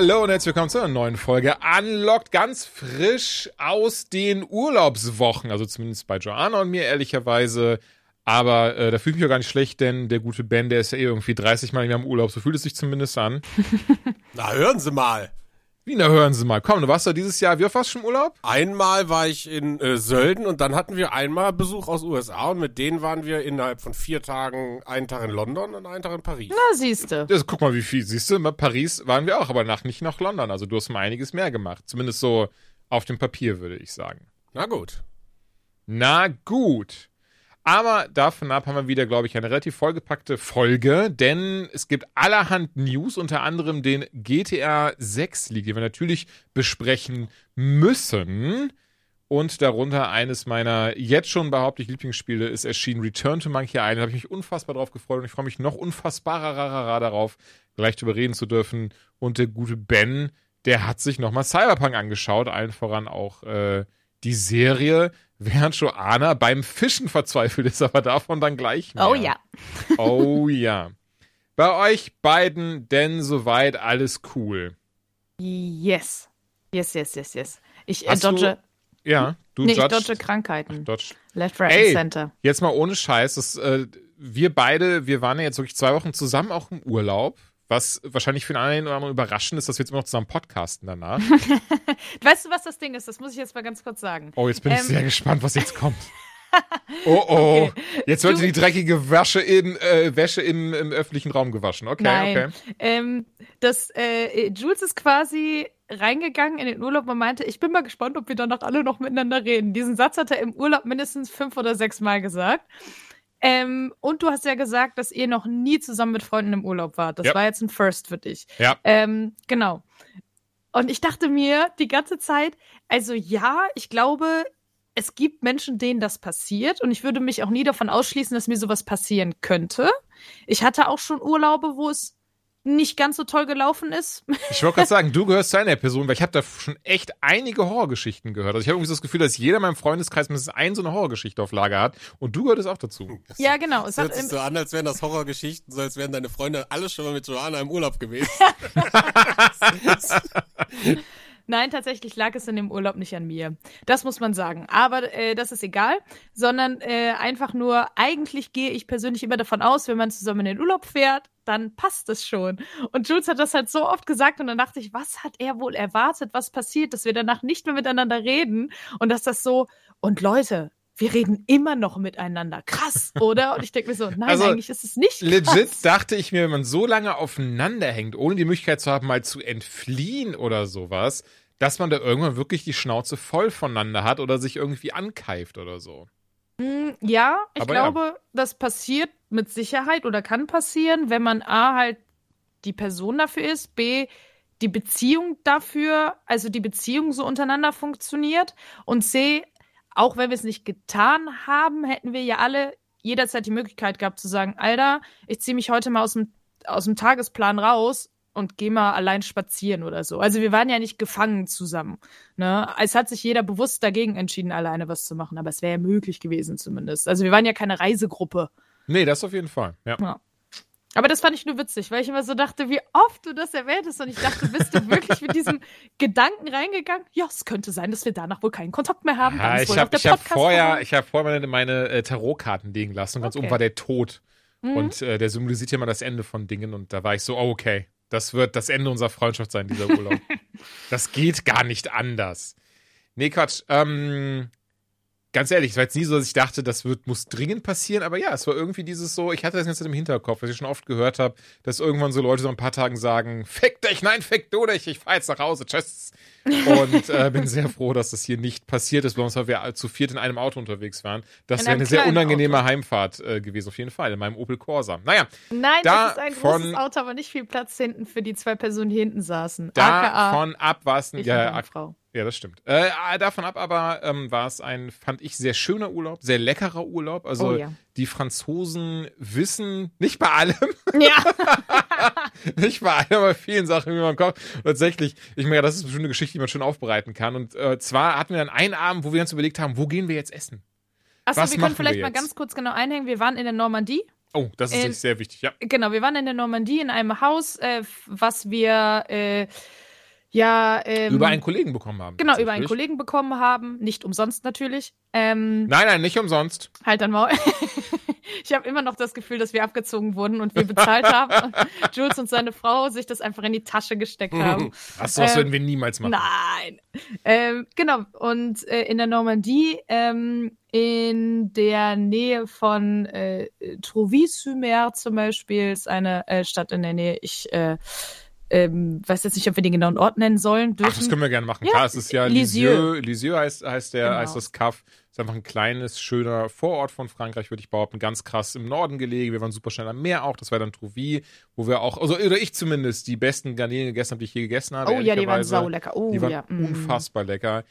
Hallo und herzlich willkommen zu einer neuen Folge Unlocked, ganz frisch aus den Urlaubswochen, also zumindest bei Joanna und mir ehrlicherweise. Aber äh, da fühle ich mich auch gar nicht schlecht, denn der gute Ben, der ist ja eh irgendwie 30 Mal im Jahr im Urlaub, so fühlt es sich zumindest an. Na, hören Sie mal. Wie, na hören Sie mal, komm, du warst ja dieses Jahr, wie oft warst du schon im Urlaub? Einmal war ich in äh, Sölden und dann hatten wir einmal Besuch aus USA und mit denen waren wir innerhalb von vier Tagen einen Tag in London und einen Tag in Paris. Na, siehste. Das, guck mal, wie viel, siehst du, in Paris waren wir auch, aber nach, nicht nach London, also du hast mal einiges mehr gemacht. Zumindest so auf dem Papier, würde ich sagen. Na gut. Na gut. Aber davon ab haben wir wieder, glaube ich, eine relativ vollgepackte Folge, denn es gibt allerhand News, unter anderem den GTA 6 League, den wir natürlich besprechen müssen. Und darunter eines meiner jetzt schon behaupte Lieblingsspiele ist erschienen, Return to Monkey Island. Da habe ich mich unfassbar drauf gefreut und ich freue mich noch unfassbarer darauf, gleich drüber reden zu dürfen. Und der gute Ben, der hat sich nochmal Cyberpunk angeschaut, allen voran auch äh, die Serie, während Joanna beim Fischen verzweifelt ist, aber davon dann gleich mehr. Oh ja. Oh ja. Bei euch beiden denn soweit alles cool. Yes. Yes, yes, yes, yes. Ich äh, Hast du- dodge. Ja, du nee, ich judged- dodge Krankheiten. Dodge. Left, right Ey, and center. jetzt mal ohne Scheiß, das, äh, wir beide, wir waren ja jetzt wirklich zwei Wochen zusammen auch im Urlaub, was wahrscheinlich für den einen oder anderen überraschend ist, dass wir jetzt immer noch zusammen podcasten danach. Weißt du, was das Ding ist? Das muss ich jetzt mal ganz kurz sagen. Oh, jetzt bin ich Ähm, sehr gespannt, was jetzt kommt. Oh oh, Okay. jetzt wird die dreckige Wäsche, in, äh, Wäsche im, im öffentlichen Raum gewaschen. Okay, Nein. okay. Ähm, das, äh, Jules ist quasi reingegangen in den Urlaub und meinte, ich bin mal gespannt, ob wir danach alle noch miteinander reden. Diesen Satz hat er im Urlaub mindestens fünf oder sechs Mal gesagt. Ähm, und du hast ja gesagt, dass ihr noch nie zusammen mit Freunden im Urlaub wart. Das Ja. war jetzt ein First für dich. Ja. Ähm, genau. Und ich dachte mir die ganze Zeit, also ja, ich glaube, es gibt Menschen, denen das passiert. Und ich würde mich auch nie davon ausschließen, dass mir sowas passieren könnte. Ich hatte auch schon Urlaube, wo es nicht ganz so toll gelaufen ist. Ich wollte gerade sagen, du gehörst zu einer Person, weil ich habe da schon echt einige Horrorgeschichten gehört. Also ich habe irgendwie so das Gefühl, dass jeder in meinem Freundeskreis mindestens ein so eine Horrorgeschichte auf Lager hat. Und du gehörtest auch dazu. ja, genau. Es hört sich so an, als wären das Horrorgeschichten, so als wären deine Freunde alle schon mal mit Joanna im Urlaub gewesen. Nein, tatsächlich lag es in dem Urlaub nicht an mir. Das muss man sagen. Aber äh, das ist egal, sondern äh, einfach nur, eigentlich gehe ich persönlich immer davon aus, wenn man zusammen in den Urlaub fährt, dann passt es schon. Und Jules hat das halt so oft gesagt und dann dachte ich, was hat er wohl erwartet, was passiert, dass wir danach nicht mehr miteinander reden und dass das so, und Leute, wir reden immer noch miteinander. Krass, oder? Und ich denke mir so, nein, Also, eigentlich ist es nicht krass. Legit dachte ich mir, wenn man so lange aufeinander hängt, ohne die Möglichkeit zu haben, mal zu entfliehen oder sowas, dass man da irgendwann wirklich die Schnauze voll voneinander hat oder sich irgendwie ankeift oder so. Mm, Ja, ich Aber ja. glaube, das passiert mit Sicherheit oder kann passieren, wenn man A halt die Person dafür ist, B die Beziehung dafür, also die Beziehung so untereinander funktioniert und C, auch wenn wir es nicht getan haben, hätten wir ja alle jederzeit die Möglichkeit gehabt zu sagen, Alter, ich ziehe mich heute mal aus dem, aus dem Tagesplan raus und gehe mal allein spazieren oder so. Also wir waren ja nicht gefangen zusammen. Ne? Es hat sich jeder bewusst dagegen entschieden, alleine was zu machen, aber es wäre ja möglich gewesen zumindest. Also wir waren ja keine Reisegruppe. Nee, das auf jeden Fall. Ja. Ja. Aber das fand ich nur witzig, weil ich immer so dachte, wie oft du das erwähntest. Und ich dachte, bist du wirklich mit diesem Gedanken reingegangen? Ja, es könnte sein, dass wir danach wohl keinen Kontakt mehr haben. Ja, ich habe hab vorher, ich hab vorher meine, meine äh, Tarotkarten liegen lassen und ganz Okay. oben war der Tod. Mhm. Und äh, der symbolisiert ja mal das Ende von Dingen. Und da war ich so, oh, okay, das wird das Ende unserer Freundschaft sein, dieser Urlaub. das geht gar nicht anders. Nee, Quatsch. Ähm, ganz ehrlich, es war jetzt nie so, dass ich dachte, das wird, muss dringend passieren, aber ja, es war irgendwie dieses so, ich hatte das jetzt im Hinterkopf, was ich schon oft gehört habe, dass irgendwann so Leute so ein paar Tagen sagen, fick dich, nein, fick du dich, ich fahr jetzt nach Hause, tschüss. Und äh, bin sehr froh, dass das hier nicht passiert ist, weil wir zu viert in einem Auto unterwegs waren. Das wäre eine sehr unangenehme Auto. Heimfahrt äh, gewesen, auf jeden Fall, in meinem Opel Corsa. Naja, Nein, Da das ist ein von- großes Auto, aber nicht viel Platz hinten für die zwei Personen, die hinten saßen. AKA davon ab war es ein, ja, Frau. Ja, das stimmt. Äh, davon ab aber ähm, war es ein, fand ich, sehr schöner Urlaub, sehr leckerer Urlaub. Also Oh ja. die Franzosen wissen, nicht bei allem, Ja, nicht bei allem, aber bei vielen Sachen, wie man kocht. Und tatsächlich, ich meine, das ist bestimmt eine Geschichte, die man schön aufbereiten kann. Und äh, zwar hatten wir dann einen Abend, wo wir uns überlegt haben, wo gehen wir jetzt essen? Achso, Was wir können vielleicht wir mal ganz kurz genau einhängen. Wir waren in der Normandie. Oh, das ist Ähm, sehr wichtig, ja. Genau, wir waren in der Normandie in einem Haus, äh, was wir äh, ja ähm, Über einen Kollegen bekommen haben. genau über einen. Kollegen bekommen haben, nicht umsonst natürlich. Ähm, Nein, nein, nicht umsonst. halt dann mal. ich habe immer noch das Gefühl, dass wir abgezogen wurden und wir bezahlt haben. Und Jules und seine Frau sich das einfach in die Tasche gesteckt haben. Was, sowas Ähm, würden wir niemals machen. Nein. Ähm, genau. Und äh, in der Normandie, ähm, in der Nähe von äh, Trouville-sur-Mer zum Beispiel, ist eine äh, Stadt in der Nähe. Ich äh, ähm, weiß jetzt nicht, ob wir den genauen Ort nennen sollen. Ach, Dürfen. das können wir gerne machen. Ja, Klar, es ist ja Lisieux. Lisieux. Heißt, heißt, der, Genau. heißt das Kaff. Ist einfach ein kleines, schöner Vorort von Frankreich, würde ich behaupten. Ganz krass im Norden gelegen. Wir waren super schnell am Meer auch. Das war dann Trouville, wo wir auch, also oder ich zumindest, die besten Garnelen gegessen habe, die ich je gegessen habe. oh ja, die waren ehrlicherweise. saulecker. Oh Die waren ja. mm. unfassbar lecker.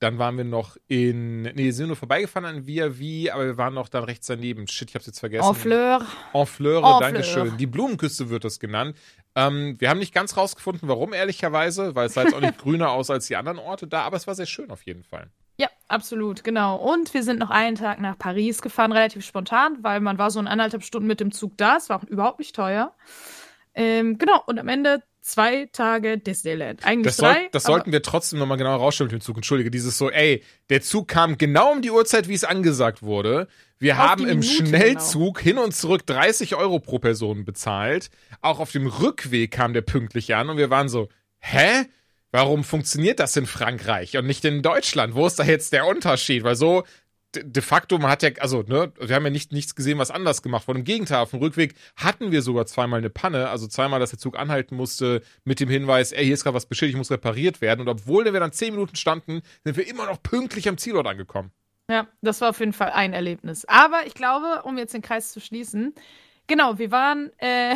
Dann waren wir noch in, nee, wir sind nur vorbeigefahren an Via Vie, aber wir waren noch dann rechts daneben. Shit, ich hab's jetzt vergessen. En fleur. En Fleure, En Dankeschön. Die Blumenküste wird das genannt. Ähm, wir haben nicht ganz rausgefunden, warum, ehrlicherweise, weil es sah jetzt auch nicht grüner aus als die anderen Orte da, aber es war sehr schön auf jeden Fall. Ja, absolut, genau. Und wir sind noch einen Tag nach Paris gefahren, relativ spontan, weil man war so in anderthalb Stunden mit dem Zug da. Es war auch überhaupt nicht teuer. Ähm, genau, und am Ende zwei Tage Disneyland. Eigentlich Das, soll, drei. das sollten wir trotzdem nochmal genau rausstellen mit dem Zug. Entschuldige, dieses so, ey, der Zug kam genau um die Uhrzeit, wie es angesagt wurde. Wir Auf haben im Minute, genau. Schnellzug hin und zurück 30 Euro pro Person bezahlt. Auch auf dem Rückweg kam der pünktlich an und wir waren so, hä? Warum funktioniert das in Frankreich und nicht in Deutschland? Wo ist da jetzt der Unterschied? Weil so, de, facto, man hat ja, also, ne, wir haben ja nicht, nichts gesehen, was anders gemacht wurde. Im Gegenteil, auf dem Rückweg hatten wir sogar zweimal eine Panne, also zweimal, dass der Zug anhalten musste mit dem Hinweis, ey, hier ist gerade was beschädigt, muss repariert werden. Und obwohl wir dann zehn Minuten standen, sind wir immer noch pünktlich am Zielort angekommen. Ja, das war auf jeden Fall ein Erlebnis. Aber ich glaube, um jetzt den Kreis zu schließen, genau, wir waren, äh,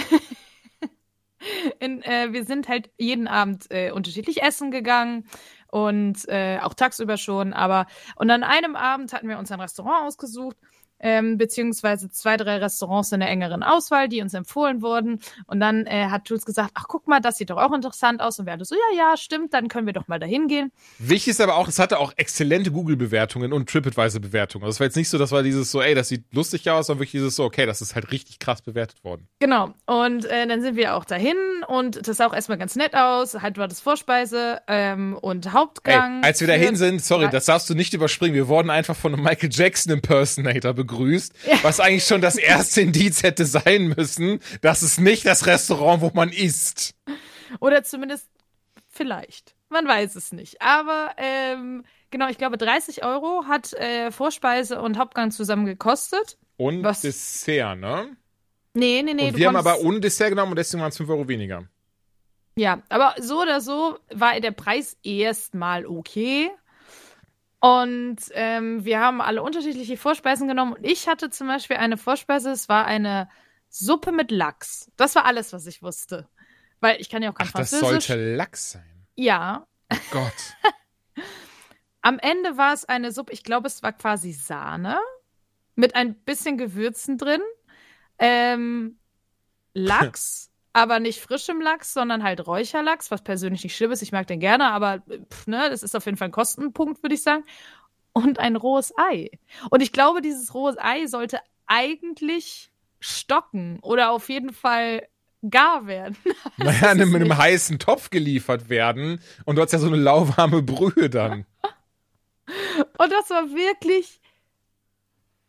in, äh, wir sind halt jeden Abend äh, unterschiedlich essen gegangen und äh, auch tagsüber schon, aber und an einem Abend hatten wir uns ein Restaurant ausgesucht, ähm, beziehungsweise zwei, drei Restaurants in der engeren Auswahl, die uns empfohlen wurden. Und dann äh, hat Jules gesagt, ach guck mal, das sieht doch auch interessant aus. Und wir hatten so, ja, ja, stimmt, dann können wir doch mal dahin gehen. Wichtig ist aber auch, es hatte auch exzellente Google-Bewertungen und TripAdvisor-Bewertungen. Also es war jetzt nicht so, das war dieses so, ey, das sieht lustig aus, sondern wirklich dieses so, okay, das ist halt richtig krass bewertet worden. Genau. Und äh, dann sind wir auch dahin und das sah auch erstmal ganz nett aus. Halt war das Vorspeise ähm, und Ey, Hauptgang. als wir dahin sind, sorry, das darfst du nicht überspringen. Wir wurden einfach von einem Michael Jackson Impersonator begrüßt, was eigentlich schon das erste Indiz hätte sein müssen. Das ist nicht das Restaurant, wo man isst. Oder zumindest vielleicht. Man weiß es nicht. Aber ähm, genau, ich glaube, 30 Euro hat äh, Vorspeise und Hauptgang zusammen gekostet. Und Was? Dessert, ne? Nee, nee, nee. und wir haben aber ohne Dessert genommen und deswegen waren es 5 Euro weniger. Ja, aber so oder so war der Preis erstmal okay. Und ähm, wir haben alle unterschiedliche Vorspeisen genommen. Und ich hatte zum Beispiel eine Vorspeise, es war eine Suppe mit Lachs. Das war alles, was ich wusste. Weil ich kann ja auch kein Ach, das Französisch. sollte Lachs sein. Ja. Oh Gott. Am Ende war es eine Suppe, ich glaube, es war quasi Sahne mit ein bisschen Gewürzen drin. Ähm, Lachs, aber nicht frischem Lachs, sondern halt Räucherlachs, was persönlich nicht schlimm ist. Ich mag den gerne, aber pff, ne, das ist auf jeden Fall ein Kostenpunkt, würde ich sagen. Und ein rohes Ei. Und ich glaube, dieses rohes Ei sollte eigentlich stocken oder auf jeden Fall gar werden. Naja, ist mit einem heißen Topf geliefert werden und du hast ja so eine lauwarme Brühe dann. Und das war wirklich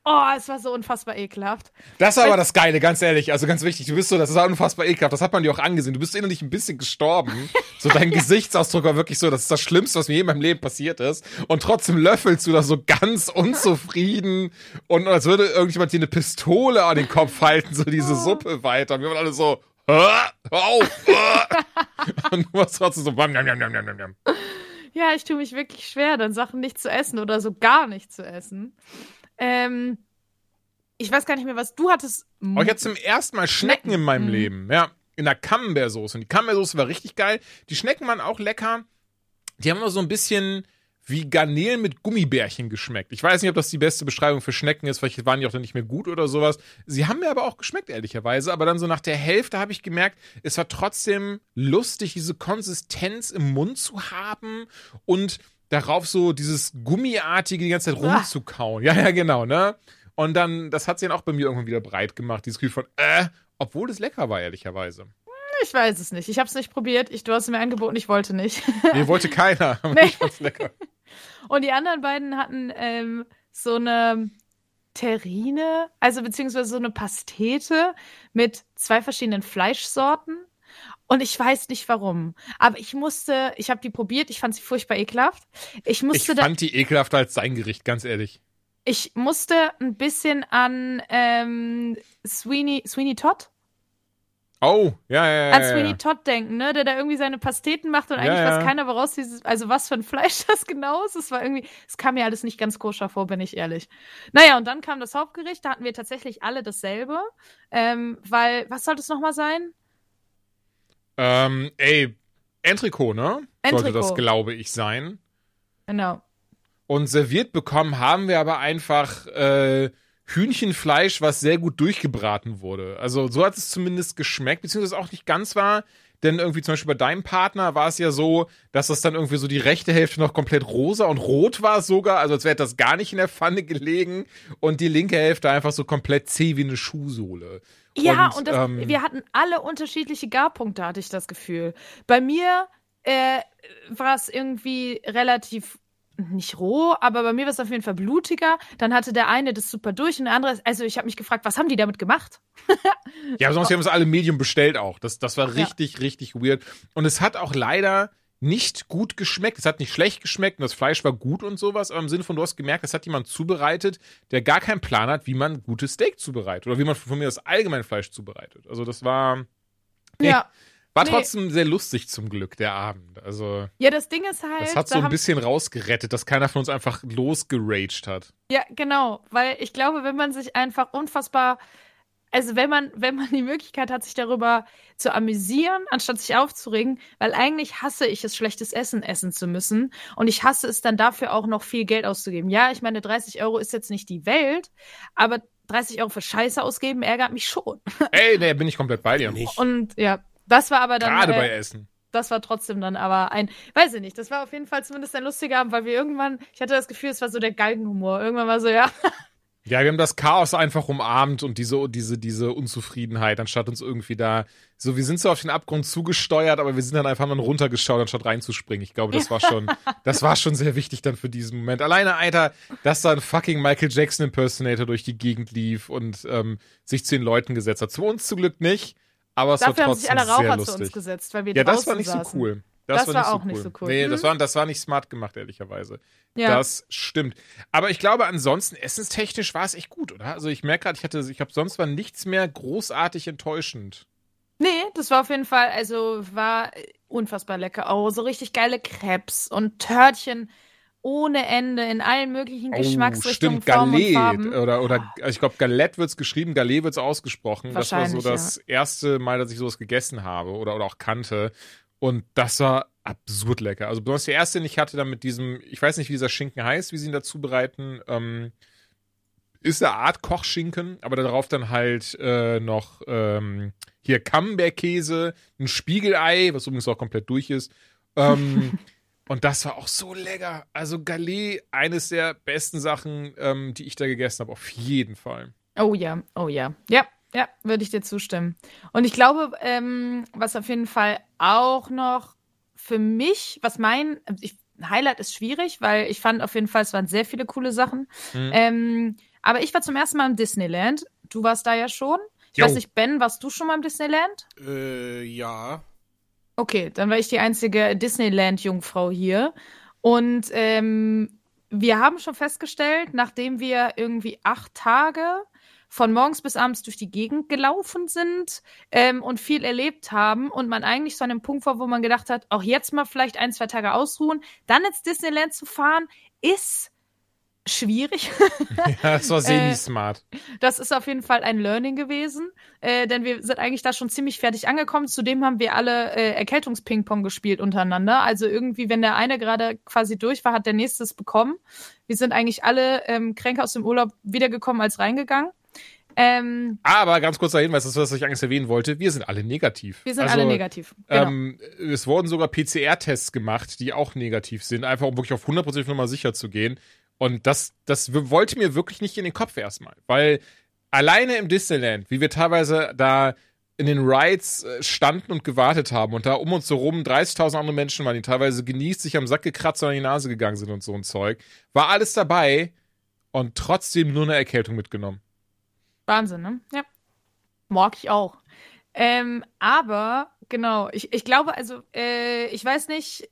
Oh, es war so unfassbar ekelhaft. Das war aber das Geile, ganz ehrlich. Also ganz wichtig, du bist so, das war unfassbar ekelhaft. Das hat man dir auch angesehen. Du bist innerlich ein bisschen gestorben. So dein Gesichtsausdruck war wirklich so, das ist das Schlimmste, was mir je in meinem Leben passiert ist. Und trotzdem löffelst du da so ganz unzufrieden und als würde irgendjemand dir eine Pistole an den Kopf halten, so diese Suppe weiter. Und wir waren alle so, hör auf! und du warst trotzdem so, bam, jam, jam, jam, jam, jam. Ja, ich tue mich wirklich schwer, dann Sachen nicht zu essen oder so gar nicht zu essen. Ähm, ich weiß gar nicht mehr, was du hattest. Oh, ich hatte zum ersten Mal Schnecken in meinem Mhm. Leben. Ja, in der Camembert-Soße. Und die Camembert-Soße war richtig geil. Die Schnecken waren auch lecker. Die haben immer so ein bisschen wie Garnelen mit Gummibärchen geschmeckt. Ich weiß nicht, ob das die beste Beschreibung für Schnecken ist. Vielleicht waren die auch dann nicht mehr gut oder sowas. Sie haben mir aber auch geschmeckt, ehrlicherweise. Aber dann so nach der Hälfte habe ich gemerkt, es war trotzdem lustig, diese Konsistenz im Mund zu haben und darauf so dieses Gummiartige die ganze Zeit Ah. rumzukauen. Ja, ja, genau, ne? Und dann, das hat sich dann auch bei mir irgendwann wieder breit gemacht, dieses Gefühl von, äh, obwohl es lecker war, ehrlicherweise. Ich weiß es nicht. Ich habe es nicht probiert. Ich, du hast es mir angeboten, ich wollte nicht. Nee, wollte keiner, aber Nee. ich fand's lecker. Und die anderen beiden hatten ähm, so eine Terrine, also beziehungsweise so eine Pastete mit zwei verschiedenen Fleischsorten. Und ich weiß nicht warum. Aber ich musste, ich habe die probiert, ich fand sie furchtbar ekelhaft. Ich Ich musste da, fand die ekelhafter als sein Gericht, ganz ehrlich. ich musste ein bisschen an ähm, Sweeney, Sweeney Todd? Oh, ja, ja, ja. An ja, Sweeney ja. Todd denken, ne? Der da irgendwie seine Pasteten macht und Ja, eigentlich ja. weiß keiner, woraus dieses, also was für ein Fleisch das genau ist. Es war irgendwie, es kam mir alles nicht ganz koscher vor, bin ich ehrlich. Naja, und dann kam das Hauptgericht, da hatten wir tatsächlich alle dasselbe. Ähm, weil, was sollte es nochmal sein? Ähm, ey, Entricot, ne? Sollte Entricot. das, glaube ich, sein. Genau. Und serviert bekommen haben wir aber einfach äh, Hühnchenfleisch, was sehr gut durchgebraten wurde. Also so hat es zumindest geschmeckt, beziehungsweise auch nicht ganz war. Denn irgendwie zum Beispiel bei deinem Partner war es ja so, dass das dann irgendwie so die rechte Hälfte noch komplett rosa und rot war sogar, also als wäre das gar nicht in der Pfanne gelegen und die linke Hälfte einfach so komplett zäh wie eine Schuhsohle. Ja, Und, und, das, ähm, wir hatten alle unterschiedliche Garpunkte, hatte ich das Gefühl. Bei mir äh, war es irgendwie relativ nicht roh, aber bei mir war es auf jeden Fall blutiger. Dann hatte der eine das super durch und der andere, also ich habe mich gefragt, was haben die damit gemacht? Ja, sonst haben es alle Medium bestellt auch. Das, das war richtig, richtig weird. Und es hat auch leider nicht gut geschmeckt. Es hat nicht schlecht geschmeckt und das Fleisch war gut und sowas, aber im Sinne von, du hast gemerkt, das hat jemand zubereitet, der gar keinen Plan hat, wie man gutes Steak zubereitet oder wie man von mir das allgemein Fleisch zubereitet. Also das war, Nee. Ja. War Nee. trotzdem sehr lustig zum Glück, der Abend. Also Ja, das Ding ist halt, das hat so da ein bisschen rausgerettet, dass keiner von uns einfach losgeraged hat. Ja, genau, weil ich glaube, wenn man sich einfach unfassbar, also wenn man, wenn man die Möglichkeit hat, sich darüber zu amüsieren, anstatt sich aufzuregen, weil eigentlich hasse ich es, schlechtes Essen essen zu müssen und ich hasse es dann dafür auch noch viel Geld auszugeben. Ja, ich meine, 30 Euro ist jetzt nicht die Welt, aber 30 Euro für Scheiße ausgeben ärgert mich schon. Ey, nee, bin ich komplett bei dir. Nicht. Und ja, das war aber dann. Gerade äh, bei Essen. das war trotzdem dann aber ein, weiß ich nicht, das war auf jeden Fall zumindest ein lustiger Abend, weil wir irgendwann, ich hatte das Gefühl, es war so der Galgenhumor. Irgendwann war so, ja, Ja, wir haben das Chaos einfach umarmt und diese, diese, diese Unzufriedenheit, anstatt uns irgendwie da, so, wir sind so auf den Abgrund zugesteuert, aber wir sind dann einfach mal runtergeschaut, anstatt reinzuspringen. Ich glaube, das war schon, das war schon sehr wichtig dann für diesen Moment. Alleine, Alter, dass da ein fucking Michael Jackson Impersonator durch die Gegend lief und ähm, sich zu den Leuten gesetzt hat. Zu uns zum Glück nicht, aber es dafür war haben sich trotzdem alle Raucher lustig. zu uns gesetzt, weil wir ja, das war nicht saßen. so cool. Das war auch nicht so cool. Nee, Mhm. das, war, das war nicht smart gemacht, ehrlicherweise. Ja. Das stimmt. Aber ich glaube, ansonsten, essenstechnisch war es echt gut, oder? Also ich merke gerade, ich hatte, ich habe sonst war nichts mehr großartig enttäuschend. Nee, das war auf jeden Fall, also war unfassbar lecker. Oh, so richtig geile Crepes und Törtchen ohne Ende in allen möglichen Geschmacksrichtungen, Oh, stimmt. Farben. Oder, oder ich glaube, Galette wird's geschrieben, Galette wird's ausgesprochen. Das war so das erste Mal, dass ich sowas gegessen habe oder, oder auch kannte. Und das war absurd lecker. Also besonders der erste, den ich hatte, dann mit diesem, ich weiß nicht, wie dieser Schinken heißt, wie sie ihn da zubereiten, ähm, ist eine Art Kochschinken, aber darauf dann halt äh, noch ähm, hier Camembert-Käse, ein Spiegelei, was übrigens auch komplett durch ist. Ähm, und das war auch so lecker. Also Galette, eines der besten Sachen, ähm, die ich da gegessen habe, auf jeden Fall. Oh ja, oh ja. Ja, ja, würde ich dir zustimmen. Und ich glaube, ähm, was auf jeden Fall auch noch für mich, was mein ich, Highlight ist schwierig, weil ich fand auf jeden Fall, es waren sehr viele coole Sachen. Mhm. Ähm, Aber ich war zum ersten Mal im Disneyland. Du warst da ja schon. Ich Jo. weiß nicht, Ben, warst du schon mal im Disneyland? Äh, ja. Okay, dann war ich die einzige Disneyland-Jungfrau hier. Und ähm, wir haben schon festgestellt, nachdem wir irgendwie acht Tage von morgens bis abends durch die Gegend gelaufen sind ähm, und viel erlebt haben und man eigentlich so an dem Punkt war, wo man gedacht hat, auch jetzt mal vielleicht ein, zwei Tage ausruhen, dann ins Disneyland zu fahren, ist schwierig. Ja, das war semi-smart. Das ist auf jeden Fall ein Learning gewesen, äh, denn wir sind eigentlich da schon ziemlich fertig angekommen. Zudem haben wir alle äh, Erkältungsping-Pong gespielt untereinander. Also irgendwie, wenn der eine gerade quasi durch war, hat der nächste es bekommen. Wir sind eigentlich alle ähm, kränker aus dem Urlaub wiedergekommen als reingegangen. Ähm, Aber ganz kurzer Hinweis, das ist, was ich eigentlich erwähnen wollte. Wir sind alle negativ. wir sind also, alle negativ. Genau. Ähm, es wurden sogar PCR-Tests gemacht, die auch negativ sind, einfach um wirklich auf 100% Nummer sicher zu gehen. Und das, das wollte mir wirklich nicht in den Kopf erstmal. Weil alleine im Disneyland, wie wir teilweise da in den Rides äh, standen und gewartet haben und da um uns herum 30.000 andere Menschen waren, die teilweise genießt, sich am Sack gekratzt und an die Nase gegangen sind und so ein Zeug, war alles dabei und trotzdem nur eine Erkältung mitgenommen. Wahnsinn, ne? Ja. Mag ich auch. Ähm, aber, genau, ich, ich glaube, also, äh, ich weiß nicht,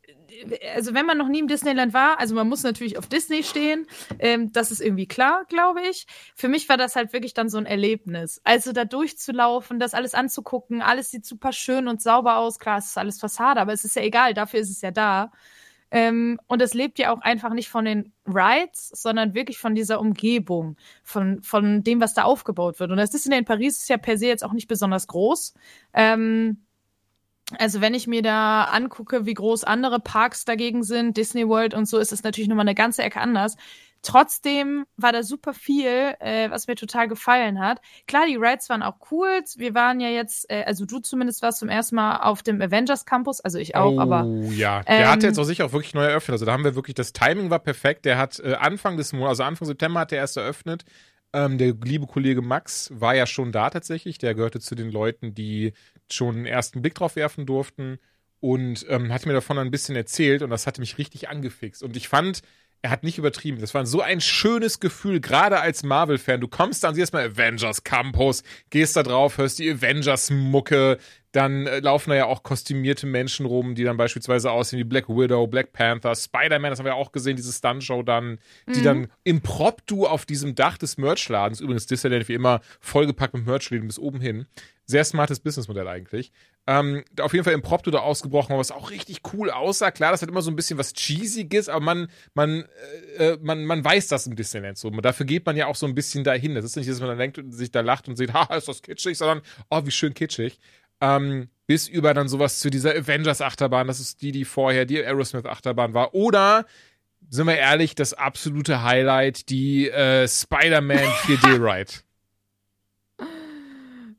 also wenn man noch nie im Disneyland war, also man muss natürlich auf Disney stehen, ähm, das ist irgendwie klar, glaube ich. Für mich war das halt wirklich dann so ein Erlebnis. Also da durchzulaufen, das alles anzugucken, alles sieht super schön und sauber aus, klar, es ist alles Fassade, aber es ist ja egal, dafür ist es ja da. Ähm, und es lebt ja auch einfach nicht von den Rides, sondern wirklich von dieser Umgebung, von, von dem, was da aufgebaut wird. Und das Disney in Paris ist ja per se jetzt auch nicht besonders groß. Ähm, also wenn ich mir da angucke, wie groß andere Parks dagegen sind, Disney World und so, ist es natürlich nochmal eine ganze Ecke anders. Trotzdem war da super viel, äh, was mir total gefallen hat. Klar, die Rides waren auch cool. Wir waren ja jetzt, äh, also du zumindest warst zum ersten Mal auf dem Avengers Campus, also ich auch, oh, aber ja, der ähm, hat jetzt auch sicher auch wirklich neu eröffnet. Also da haben wir wirklich, das Timing war perfekt. Der hat äh, Anfang des Monats, also Anfang September hat der erst eröffnet. Ähm, der liebe Kollege Max war ja schon da tatsächlich. Der gehörte zu den Leuten, die schon einen ersten Blick drauf werfen durften und ähm, hat mir davon ein bisschen erzählt und das hatte mich richtig angefixt. Und ich fand, er hat nicht übertrieben. Das war so ein schönes Gefühl, gerade als Marvel-Fan. Du kommst da und siehst mal Avengers Campus, gehst da drauf, hörst die Avengers-Mucke, dann äh, laufen da ja auch kostümierte Menschen rum, die dann beispielsweise aussehen wie Black Widow, Black Panther, Spider-Man, das haben wir auch gesehen, diese Stunt-Show dann, die dann impromptu auf diesem Dach des Merchladens, übrigens Disneyland wie immer vollgepackt mit Merchläden bis oben hin, sehr smartes Businessmodell eigentlich. Ähm, auf jeden Fall impromptu da ausgebrochen, was auch richtig cool aussah. Klar, das hat immer so ein bisschen was Cheesiges, aber man, man, äh, man, man weiß das im Disneyland so. Dafür geht man ja auch so ein bisschen dahin. Das ist nicht, dass man dann denkt und sich da lacht und sieht, haha, ist das kitschig, sondern, oh, wie schön kitschig. Ähm, bis über dann sowas zu dieser Avengers-Achterbahn, das ist die, die vorher die Aerosmith-Achterbahn war. Oder, sind wir ehrlich, das absolute Highlight, die äh, Spider-Man 4D-Ride.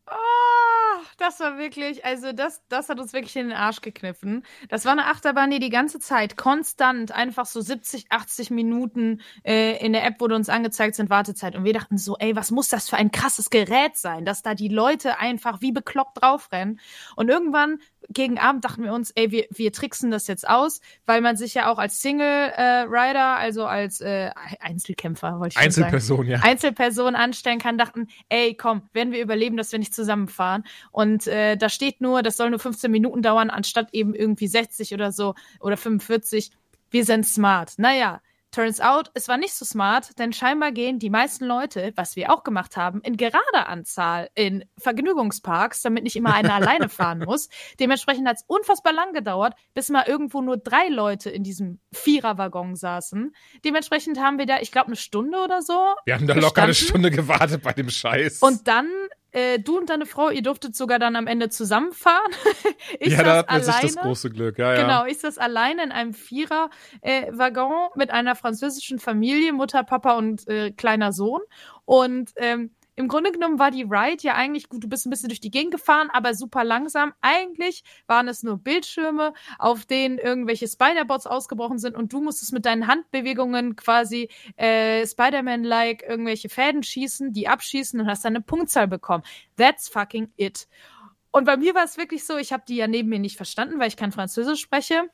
Ah, das war wirklich, also das, das hat uns wirklich in den Arsch gekniffen. Das war eine Achterbahn, die die ganze Zeit konstant einfach so 70, 80 Minuten äh, in der App wurde uns angezeigt sind Wartezeit und wir dachten so, ey, was muss das für ein krasses Gerät sein, dass da die Leute einfach wie bekloppt draufrennen. Und irgendwann gegen Abend dachten wir uns, ey, wir, wir tricksen das jetzt aus, weil man sich ja auch als Single-Rider, äh, also als äh, Einzelkämpfer, wollte ich schon sagen. Einzelperson, ja. Einzelpersonen anstellen kann, dachten, ey, komm, werden wir überleben, dass wir nicht zusammenfahren. Und äh, da steht nur, das soll nur 15 Minuten dauern, anstatt eben irgendwie 60 oder so oder 45. Wir sind smart. Naja, turns out, es war nicht so smart, denn scheinbar gehen die meisten Leute, was wir auch gemacht haben, in gerader Anzahl in Vergnügungsparks, damit nicht immer einer alleine fahren muss. Dementsprechend hat es unfassbar lang gedauert, bis mal irgendwo nur drei Leute in diesem Viererwaggon saßen. Dementsprechend haben wir da, ich glaube, eine Stunde oder so. Wir haben da locker eine gestanden. Stunde gewartet bei dem Scheiß. Und dann, äh, du und deine Frau, ihr durftet sogar dann am Ende zusammenfahren. ich ja, da hat man sich das große Glück, ja, ja. Genau, ich saß alleine in einem Vierer-Waggon mit einer französischen Familie, Mutter, Papa und äh, kleiner Sohn. Und ähm, im Grunde genommen war die Ride ja eigentlich gut, du bist ein bisschen durch die Gegend gefahren, aber super langsam. Eigentlich waren es nur Bildschirme, auf denen irgendwelche Spider-Bots ausgebrochen sind und du musstest mit deinen Handbewegungen quasi äh, Spider-Man-like irgendwelche Fäden schießen, die abschießen und hast dann eine Punktzahl bekommen. That's fucking it. Und bei mir war es wirklich so, ich habe die ja neben mir nicht verstanden, weil ich kein Französisch spreche.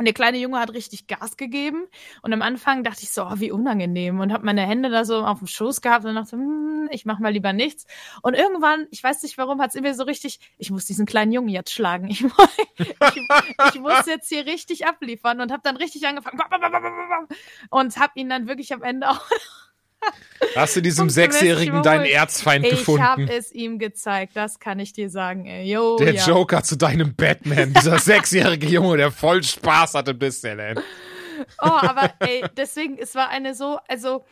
Und der kleine Junge hat richtig Gas gegeben. Und am Anfang dachte ich so, oh, wie unangenehm. Und habe meine Hände da so auf dem Schoß gehabt und dachte, hm, ich mach mal lieber nichts. Und irgendwann, ich weiß nicht warum, hat es mir so richtig, ich muss diesen kleinen Jungen jetzt schlagen. Ich, ich, ich muss jetzt hier richtig abliefern und habe dann richtig angefangen und habe ihn dann wirklich am Ende auch Hast du diesem Sechsjährigen deinen Erzfeind ich gefunden? Ich habe es ihm gezeigt, das kann ich dir sagen. Ey. Yo, der ja. Joker zu deinem Batman, dieser sechsjährige Junge, der voll Spaß hat im Disneyland. Oh, aber ey, deswegen, es war eine so, also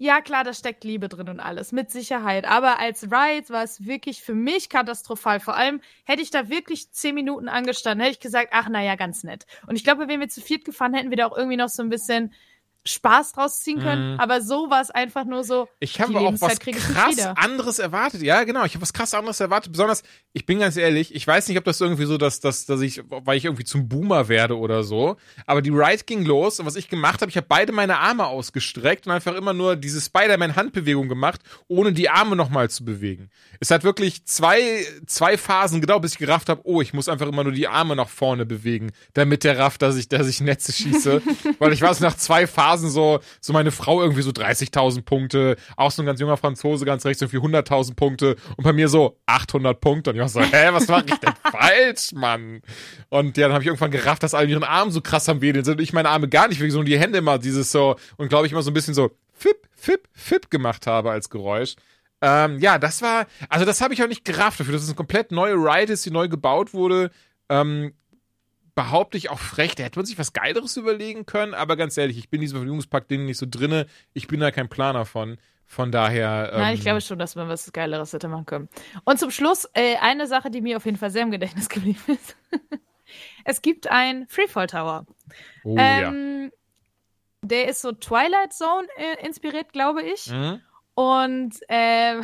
ja klar, da steckt Liebe drin und alles, mit Sicherheit. Aber als Ride war es wirklich für mich katastrophal. Vor allem hätte ich da wirklich zehn Minuten angestanden, hätte ich gesagt, ach naja, ganz nett. Und ich glaube, wenn wir zu viert gefahren hätten, wir da auch irgendwie noch so ein bisschen Spaß draus ziehen können, Mhm. aber so war es einfach nur so. Ich habe auch was krass anderes erwartet. Ja, genau. Ich habe was krass anderes erwartet. Besonders, ich bin ganz ehrlich, ich weiß nicht, ob das irgendwie so, dass, dass, dass ich, weil ich irgendwie zum Boomer werde oder so. Aber die Ride ging los und was ich gemacht habe, ich habe beide meine Arme ausgestreckt und einfach immer nur diese Spider-Man-Handbewegung gemacht, ohne die Arme nochmal zu bewegen. Es hat wirklich zwei, zwei Phasen gedauert, bis ich gerafft habe, oh, ich muss einfach immer nur die Arme nach vorne bewegen, damit der rafft, dass ich, dass ich Netze schieße. weil ich war so nach zwei Phasen so, so meine Frau irgendwie so 30.000 Punkte, auch so ein ganz junger Franzose ganz rechts irgendwie 100.000 Punkte und bei mir so 800 Punkte und ich war so, hä, was mache ich denn falsch, Mann? Und ja, dann habe ich irgendwann gerafft, dass alle ihren Armen so krass am Wedeln sind und ich meine Arme gar nicht bewege, sondern die Hände immer dieses so und glaube ich immer so ein bisschen so fip, fip, fip gemacht habe als Geräusch. Ähm, ja, das war, also das habe ich auch nicht gerafft dafür, dass es eine komplett neue Ride ist, die neu gebaut wurde. Ähm, behaupte ich auch frech, da hätte man sich was Geileres überlegen können, aber ganz ehrlich, ich bin in diesem Vergnügungspark-Ding nicht so drinne, ich bin da kein Planer von. Von daher. Ähm, Nein, ich glaube schon, dass man was Geileres hätte machen können. Und zum Schluss äh, eine Sache, die mir auf jeden Fall sehr im Gedächtnis geblieben ist. es gibt ein Freefall Tower. Oh ja. ähm, Der ist so Twilight Zone äh, inspiriert, glaube ich. Mhm. Und ähm,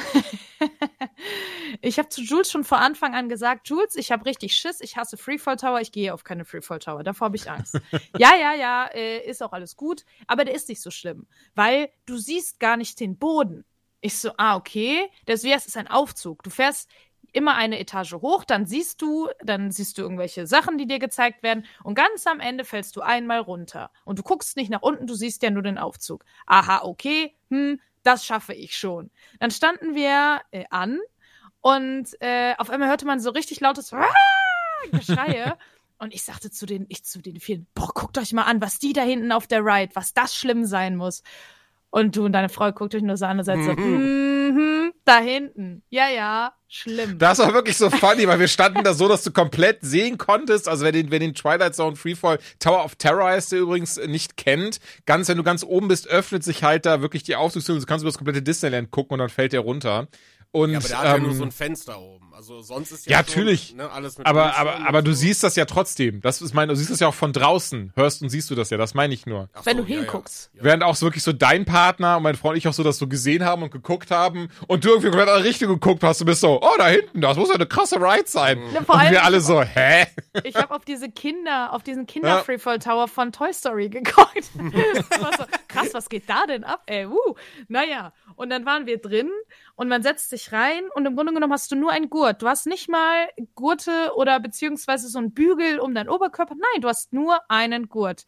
ich habe zu Jules schon vor Anfang an gesagt, Jules, ich habe richtig Schiss, ich hasse Freefall Tower, ich gehe auf keine Freefall Tower, davor habe ich Angst. ja, ja, ja, äh, ist auch alles gut, aber der ist nicht so schlimm, weil du siehst gar nicht den Boden. Ich so, ah, okay, das ist ein Aufzug. Du fährst immer eine Etage hoch, dann siehst du, dann siehst du irgendwelche Sachen, die dir gezeigt werden und ganz am Ende fällst du einmal runter und du guckst nicht nach unten, du siehst ja nur den Aufzug. Aha, okay, hm, das schaffe ich schon. Dann standen wir äh, an und äh, auf einmal hörte man so richtig lautes "Aah!" Geschreie. und ich sagte zu den, ich zu den vielen, boah, guckt euch mal an, was die da hinten auf der Ride, was das schlimm sein muss. Und du und deine Frau guckt euch nur so an und seid so, mhm, da hinten. Ja, ja, schlimm. Das war wirklich so funny, weil wir standen da so, dass du komplett sehen konntest. Also wer den, wer den Twilight Zone Freefall Tower of Terror heißt, der übrigens nicht kennt, ganz, wenn du ganz oben bist, öffnet sich halt da wirklich die Aufzugstür. Du kannst über das komplette Disneyland gucken und dann fällt der runter. Und, Ja, aber der hat ja nur ähm, so ein Fenster oben. Also sonst ist Ja, ja, natürlich. Schon, ne, alles mit aber, aber, aber du so. siehst das ja trotzdem. Das ist mein, du siehst das ja auch von draußen. Hörst und siehst du das ja. Das meine ich nur. Ach wenn so, du ja, ja. hinguckst. Ja. Während auch so wirklich so dein Partner und mein Freund und ich auch so das so gesehen haben und geguckt haben und du irgendwie komplett in die Richtung geguckt hast und bist so, oh, da hinten, das muss ja eine krasse Ride sein. Ja, vor und wir alle so, hä? Ich habe auf diese Kinder, auf diesen Kinder Freefall Tower von Toy Story geguckt. So, krass, was geht da denn ab? Ey, uh. Naja, und dann waren wir drin und man setzt sich rein und im Grunde genommen hast du nur einen Gurt. Du hast nicht mal Gurte oder beziehungsweise so einen Bügel um deinen Oberkörper. Nein, du hast nur einen Gurt.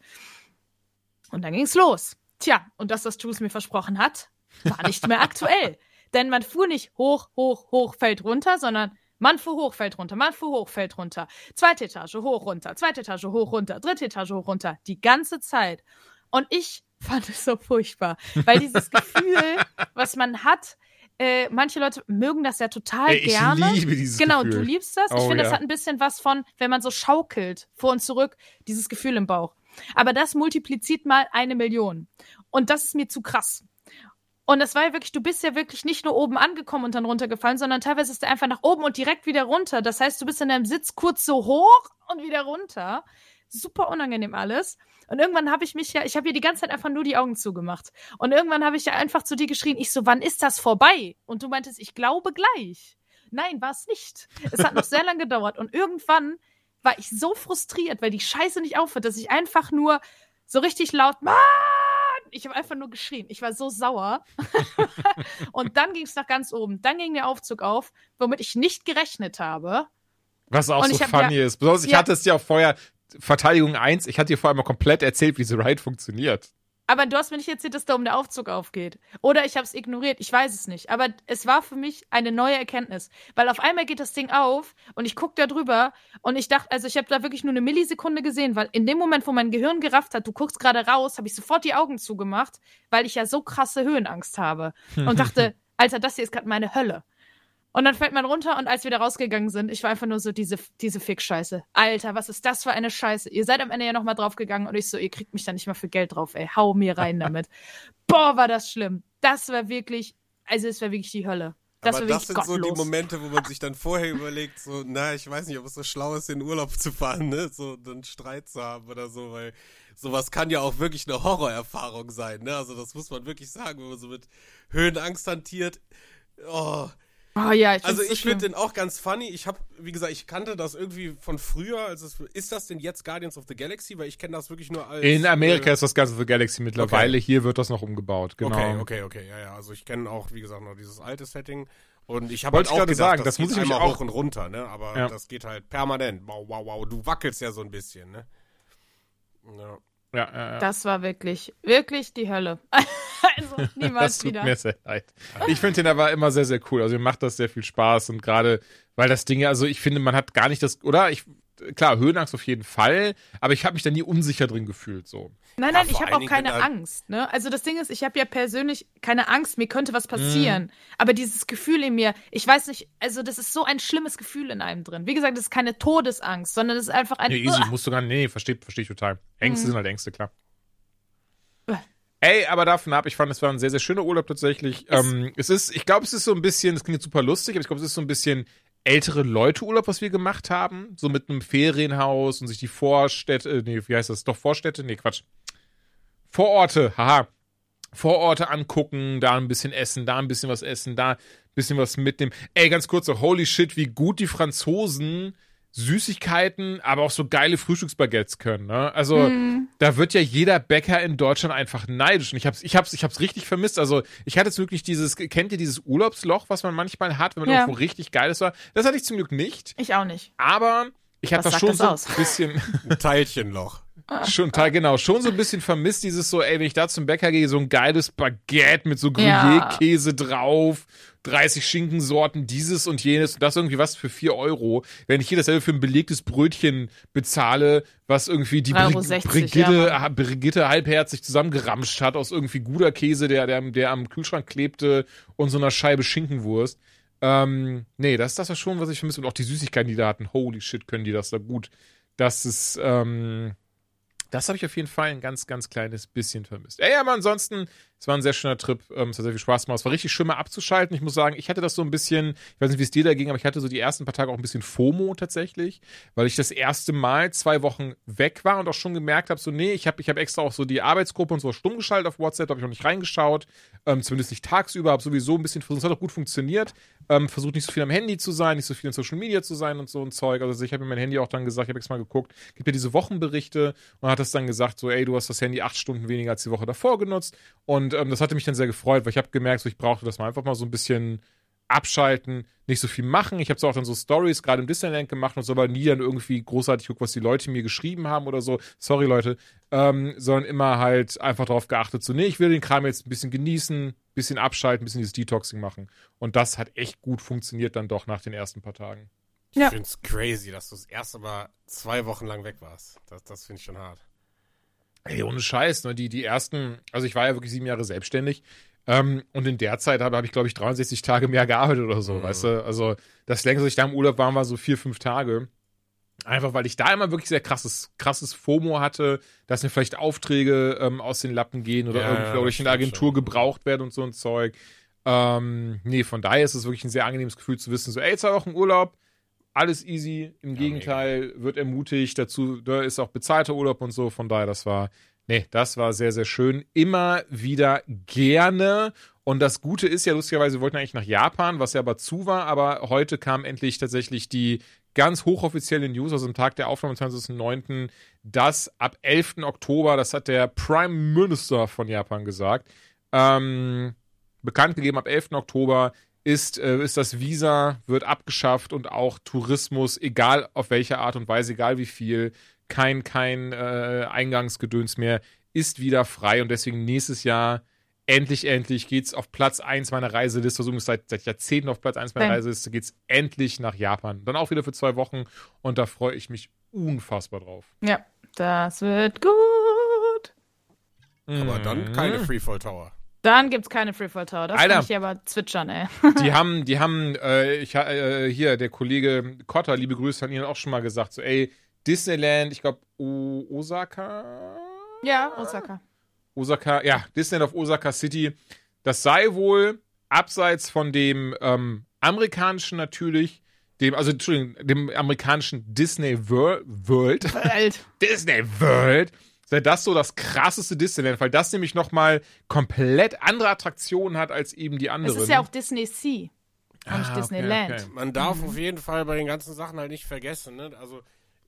Und dann ging's los. Tja, und das, was Jules mir versprochen hat, war nicht mehr aktuell. Denn man fuhr nicht hoch, hoch, hoch, fällt runter, sondern man fuhr hoch, fällt runter, man fuhr hoch, fällt runter. Zweite Etage, hoch, runter, zweite Etage, hoch, runter, dritte Etage, hoch, runter. Die ganze Zeit. Und ich fand es so furchtbar, weil dieses Gefühl, was man hat, äh, manche Leute mögen das ja total Ey, ich gerne. liebe dieses Genau, Gefühl. du liebst das. ich Oh, finde, das ja. hat ein bisschen was von, wenn man so schaukelt, vor und zurück, dieses Gefühl im Bauch. Aber das multipliziert mal eine Million. Und das ist mir zu krass. Und das war ja wirklich, du bist ja wirklich nicht nur oben angekommen und dann runtergefallen, sondern teilweise ist er einfach nach oben und direkt wieder runter. Das heißt, du bist in deinem Sitz kurz so hoch und wieder runter. Super unangenehm alles. Und irgendwann habe ich mich ja, ich habe hier die ganze Zeit einfach nur die Augen zugemacht. Und irgendwann habe ich ja einfach zu dir geschrien, ich so, wann ist das vorbei? Und du meintest, ich glaube gleich. Nein, war es nicht. Es hat noch sehr lange gedauert. Und irgendwann war ich so frustriert, weil die Scheiße nicht aufhört, dass ich einfach nur so richtig laut, Mann! Ich habe einfach nur geschrien. Ich war so sauer. und dann ging es nach ganz oben. Dann ging der Aufzug auf, womit ich nicht gerechnet habe. Was auch Und so funny ist. Besonders ich ja- hatte es ja auch vorher Verteidigung 1, ich hatte dir vor allem mal komplett erzählt, wie diese Ride funktioniert. Aber du hast mir nicht erzählt, dass da um der Aufzug aufgeht. Oder ich habe es ignoriert. Ich weiß es nicht. Aber es war für mich eine neue Erkenntnis. Weil auf einmal geht das Ding auf und ich gucke da drüber und ich dachte, also ich habe da wirklich nur eine Millisekunde gesehen, weil in dem Moment, wo mein Gehirn gerafft hat, du guckst gerade raus, habe ich sofort die Augen zugemacht, weil ich ja so krasse Höhenangst habe. Und dachte, Alter, das hier ist gerade meine Hölle. Und dann fällt man runter und als wir da rausgegangen sind, ich war einfach nur so, diese, diese Fick-Scheiße. Alter, was ist das für eine Scheiße? Ihr seid am Ende ja nochmal draufgegangen und ich so, ihr kriegt mich da nicht mal für Geld drauf, ey. Hau mir rein damit. Boah, war das schlimm. Das war wirklich, also es war wirklich die Hölle. Das Aber das sind so die gottlos. Momente, wo man sich dann vorher überlegt, so, na, ich weiß nicht, ob es so schlau ist, in den Urlaub zu fahren, ne? So einen Streit zu haben oder so, weil sowas kann ja auch wirklich eine Horrorerfahrung sein, ne? Also das muss man wirklich sagen, wenn man so mit Höhenangst hantiert. Oh. Oh ja, ich Also so ich finde den auch ganz funny. Ich habe, wie gesagt, ich kannte das irgendwie von früher. Also ist das denn jetzt Guardians of the Galaxy? Weil ich kenne das wirklich nur als In Amerika äh, ist das Ganze für Galaxy mittlerweile. Hier wird das noch umgebaut. Genau. Okay, okay, okay, ja, ja. Also ich kenne auch, wie gesagt, noch dieses alte Setting. Und ich habe halt auch gerade gedacht, sagen, das geht muss ich auch- hoch und runter, ne? Aber Ja. das geht halt permanent. Wow, wow, wow. Du wackelst ja so ein bisschen, ne? Ja. Ja, ja, ja. Das war wirklich, wirklich die Hölle. also niemals Das tut wieder. mir sehr leid. Ich finde den aber immer sehr, sehr cool. Also mir macht das sehr viel Spaß und gerade, weil das Ding ja, also ich finde, man hat gar nicht das, oder? Ich, klar, Höhenangst auf jeden Fall, aber ich habe mich da nie unsicher drin gefühlt, so. Nein, Ja, nein, ich vor habe auch keine Angst. Ne? Also das Ding ist, ich habe ja persönlich keine Angst, mir könnte was passieren. Aber dieses Gefühl in mir, ich weiß nicht, also das ist so ein schlimmes Gefühl in einem drin. Wie gesagt, das ist keine Todesangst, sondern das ist einfach ein. Nee, easy, musst du gar nicht, nee, verstehe versteh ich total. Ängste Mhm. sind halt Ängste, klar. Äh. Ey, aber davon ab, ich fand, es war ein sehr, sehr schöner Urlaub tatsächlich. Ähm, es ist, ich glaube, es ist so ein bisschen, das klingt jetzt super lustig, aber ich glaube, es ist so ein bisschen ältere Leute Urlaub, was wir gemacht haben. So mit einem Ferienhaus und sich die Vorstädte, nee, wie heißt das? Doch Vorstädte? Nee, Quatsch. Vororte, haha. Vororte angucken, da ein bisschen essen, da ein bisschen was essen, da ein bisschen was mitnehmen. Ey, ganz kurz noch, holy shit, wie gut die Franzosen Süßigkeiten, aber auch so geile Frühstücksbaguettes können, ne? Also, Mhm. da wird ja jeder Bäcker in Deutschland einfach neidisch. Und ich hab's, ich hab's, ich hab's richtig vermisst. Also, ich hatte jetzt wirklich dieses, kennt ihr dieses Urlaubsloch, was man manchmal hat, wenn man Ja. irgendwo richtig geiles war? Das hatte ich zum Glück nicht. Ich auch nicht. Aber ich habe das schon das so aus? ein bisschen, Ein Teilchenloch. Schon, genau, schon so ein bisschen vermisst, dieses so, ey, wenn ich da zum Bäcker gehe, so ein geiles Baguette mit so Ja. Gruyère-Käse drauf, 30 Schinkensorten, dieses und jenes, und das irgendwie was für 4 Euro. Wenn ich hier dasselbe für ein belegtes Brötchen bezahle, was irgendwie die 3,60 Brig Brigitte, ja, Brigitte halbherzig zusammengeramscht hat aus irgendwie guter Käse, der, der, der am Kühlschrank klebte und so einer Scheibe Schinkenwurst. Ähm, nee, das, das war schon, was ich vermisse. Und auch die Süßigkeiten, die da hatten. Holy shit, können die das da gut. Das ist, ähm, das habe ich auf jeden Fall ein ganz, ganz kleines bisschen vermisst. Ey, aber ansonsten, es war ein sehr schöner Trip. Ähm, es hat sehr viel Spaß gemacht. Es war richtig schön mal abzuschalten. Ich muss sagen, ich hatte das so ein bisschen, ich weiß nicht, wie es dir da ging, aber ich hatte so die ersten paar Tage auch ein bisschen FOMO tatsächlich, weil ich das erste Mal zwei Wochen weg war und auch schon gemerkt habe, so, nee, ich habe ich hab extra auch so die Arbeitsgruppe und so stumm geschaltet auf WhatsApp, habe ich noch nicht reingeschaut. Ähm, zumindest nicht tagsüber, habe sowieso ein bisschen versucht, es hat auch gut funktioniert. Ähm, versucht nicht so viel am Handy zu sein, nicht so viel in Social Media zu sein und so ein Zeug. Also ich habe mir mein Handy auch dann gesagt, ich habe jetzt mal geguckt, gibt mir diese Wochenberichte und hat das dann gesagt, so, ey, du hast das Handy acht Stunden weniger als die Woche davor genutzt. Und ähm, das hatte mich dann sehr gefreut, weil ich habe gemerkt, so, ich brauchte das mal einfach mal so ein bisschen abschalten, nicht so viel machen. Ich habe zwar auch dann so Stories gerade im Disneyland gemacht und so, aber nie dann irgendwie großartig guckt, was die Leute mir geschrieben haben oder so. Sorry, Leute. Ähm, sondern immer halt einfach darauf geachtet, so, nee, ich will den Kram jetzt ein bisschen genießen, bisschen abschalten, bisschen dieses Detoxing machen. Und das hat echt gut funktioniert dann doch nach den ersten paar Tagen. Ich Ja. find's crazy, dass du das erste Mal zwei Wochen lang weg warst. Das, das finde ich schon hart. Ey, ohne Scheiß, ne? Die, die ersten, also ich war ja wirklich sieben Jahre selbstständig. Ähm, und in der Zeit habe hab ich, glaube ich, 63 Tage mehr gearbeitet oder so, Mhm. weißt du? Also das längste, was ich da im Urlaub war, war so vier, fünf Tage. Einfach weil ich da immer wirklich sehr krasses, krasses FOMO hatte, dass mir vielleicht Aufträge ähm, aus den Lappen gehen oder Ja, irgendwie oder das ich in der Agentur schon. gebraucht werde und so ein Zeug. Ähm, nee, von daher ist es wirklich ein sehr angenehmes Gefühl zu wissen, so, ey, zwei Wochen Urlaub, alles easy. Im Ja, Gegenteil, wird ermutigt dazu, da ist auch bezahlter Urlaub und so. Von daher, das war, nee, das war sehr, sehr schön. Immer wieder gerne. Und das Gute ist ja, lustigerweise, wir wollten eigentlich nach Japan, was ja aber zu war, aber heute kam endlich tatsächlich die ganz hochoffizielle News, also am Tag der Aufnahme, 20.09., dass ab 11. Oktober, das hat der Prime Minister von Japan gesagt, ähm, bekannt gegeben, ab 11. Oktober ist, äh, ist das Visa, wird abgeschafft und auch Tourismus, egal auf welche Art und Weise, egal wie viel, kein, kein äh, Eingangsgedöns mehr, ist wieder frei und deswegen nächstes Jahr endlich, endlich geht's auf Platz 1 meiner Reiseliste, versuchen es seit, seit Jahrzehnten auf Platz 1 meiner. Reiseliste, geht's endlich nach Japan. Dann auch wieder für zwei Wochen und da freue ich mich unfassbar drauf. Ja, das wird gut. Aber dann keine Mhm. Freefall Tower. Dann gibt's keine Freefall Tower. Das Alter. kann ich dir aber zwitschern, ey. Die haben, die haben, äh, ich, äh, hier, der Kollege Kotter, liebe Grüße hat auch schon mal gesagt, so, ey, Disneyland, ich glaube, Osaka? Ja, Osaka. Osaka, ja, Disneyland auf Osaka City, das sei wohl abseits von dem ähm, amerikanischen natürlich, dem, also Entschuldigung, dem amerikanischen Disney Wor World, Alt. Disney World, sei das so das krasseste Disneyland, weil das nämlich nochmal komplett andere Attraktionen hat als eben die Es anderen. ist ja auch Disney Sea und Ah, nicht okay, Disneyland. okay. Man darf auf jeden Fall bei den ganzen Sachen halt nicht vergessen, ne? Also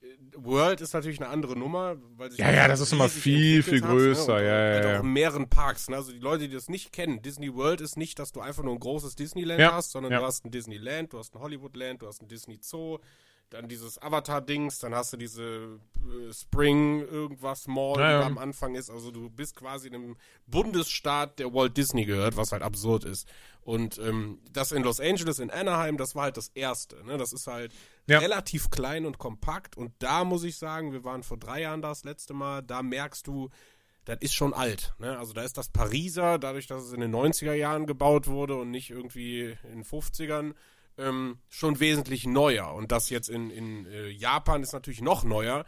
äh, World ist natürlich eine andere Nummer, weil sich Ja, ja, das ist riesig viel, viel hat, größer, Und ja, halt ja, ja. auch in mehreren Parks, ne? Also die Leute, die das nicht kennen, Disney World ist nicht, dass du einfach nur ein großes Disneyland Ja, hast, sondern ja. du hast ein Disneyland, du hast ein Hollywoodland, du hast ein Disney Zoo, dann dieses Avatar-Dings, dann hast du diese äh, Spring irgendwas Mall, Ja, die da am Anfang ist. Also du bist quasi in einem Bundesstaat, der Walt Disney gehört, was halt absurd ist. Und ähm, das in Los Angeles, in Anaheim, das war halt das erste. Ne? Das ist halt Ja. relativ klein und kompakt. Und da muss ich sagen, wir waren vor drei Jahren das letzte Mal, da merkst du, das ist schon alt. Ne? Also da ist das Pariser, dadurch, dass es in den 90er Jahren gebaut wurde und nicht irgendwie in den 50ern, ähm, schon wesentlich neuer. Und das jetzt in, in äh, Japan ist natürlich noch neuer,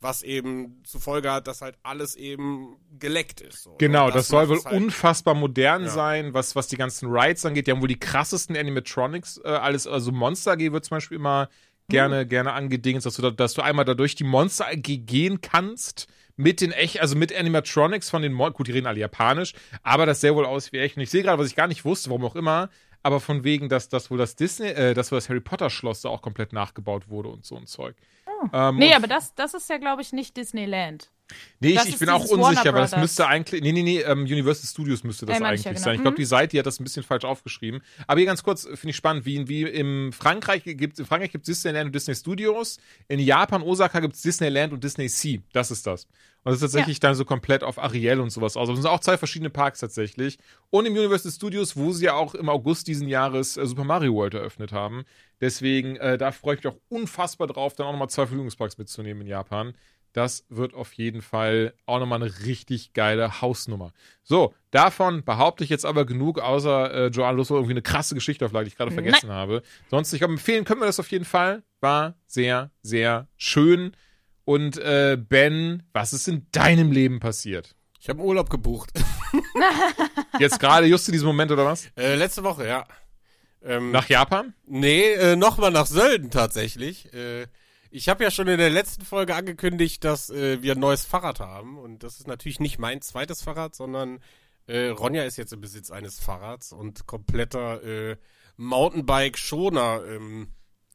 was eben zur Folge hat, dass halt alles eben geleckt ist. So. Genau, Und das, soll wohl halt, unfassbar modern Ja. sein, was, was die ganzen Rides angeht. Die haben wohl die krassesten Animatronics, äh, alles, also Monster AG wird zum Beispiel immer gerne, gerne angedingt, dass du, da, dass du einmal da durch die Monster AG gehen kannst. Mit den echt, also mit Animatronics von den Mon gut, die reden alle japanisch, aber das sähe wohl aus wie echt. Und ich sehe gerade, was ich gar nicht wusste, warum auch immer, aber von wegen, dass das wohl das Disney, äh, dass wohl das Harry Potter Schloss da auch komplett nachgebaut wurde und so ein Zeug. Ähm, Nee, aber das, das ist ja, glaube ich, nicht Disneyland. Nee, Das ich, ich bin auch unsicher, weil das müsste eigentlich. Nee, nee, nee, ähm, Universal Studios müsste das Ja, eigentlich ich ja, genau. sein. Ich glaube, Mhm. die Seite, die hat das ein bisschen falsch aufgeschrieben. Aber hier ganz kurz, finde ich spannend, wie, wie im Frankreich gibt in Frankreich gibt es Disneyland und Disney Studios. In Japan, Osaka gibt es Disneyland und Disney Sea. Das ist das. Und das ist tatsächlich dann so komplett auf Ariel und sowas aus. Aber es sind auch zwei verschiedene Parks tatsächlich. Und im Universal Studios, wo sie ja auch im August diesen Jahres äh, Super Mario World eröffnet haben. Deswegen, äh, da freue ich mich auch unfassbar drauf, dann auch nochmal zwei Vergnügungsparks mitzunehmen in Japan. Das wird auf jeden Fall auch nochmal eine richtig geile Hausnummer. So, davon behaupte ich jetzt aber genug, außer äh, Joanne Lusso irgendwie eine krasse Geschichte auf, die ich gerade Nein. vergessen habe. Sonst, ich glaube, empfehlen können wir das auf jeden Fall. War sehr, sehr schön. Und äh, Ben, was ist in deinem Leben passiert? Ich habe Urlaub gebucht. Jetzt gerade just in diesem Moment oder was? äh, letzte Woche, ja. Ähm, Nach Japan? Nee, äh, nochmal nach Sölden tatsächlich. Äh, ich habe ja schon in der letzten Folge angekündigt, dass äh, wir ein neues Fahrrad haben. Und das ist natürlich nicht mein zweites Fahrrad, sondern äh, Ronja ist jetzt im Besitz eines Fahrrads und kompletter äh, Mountainbike-Schoner, ähm,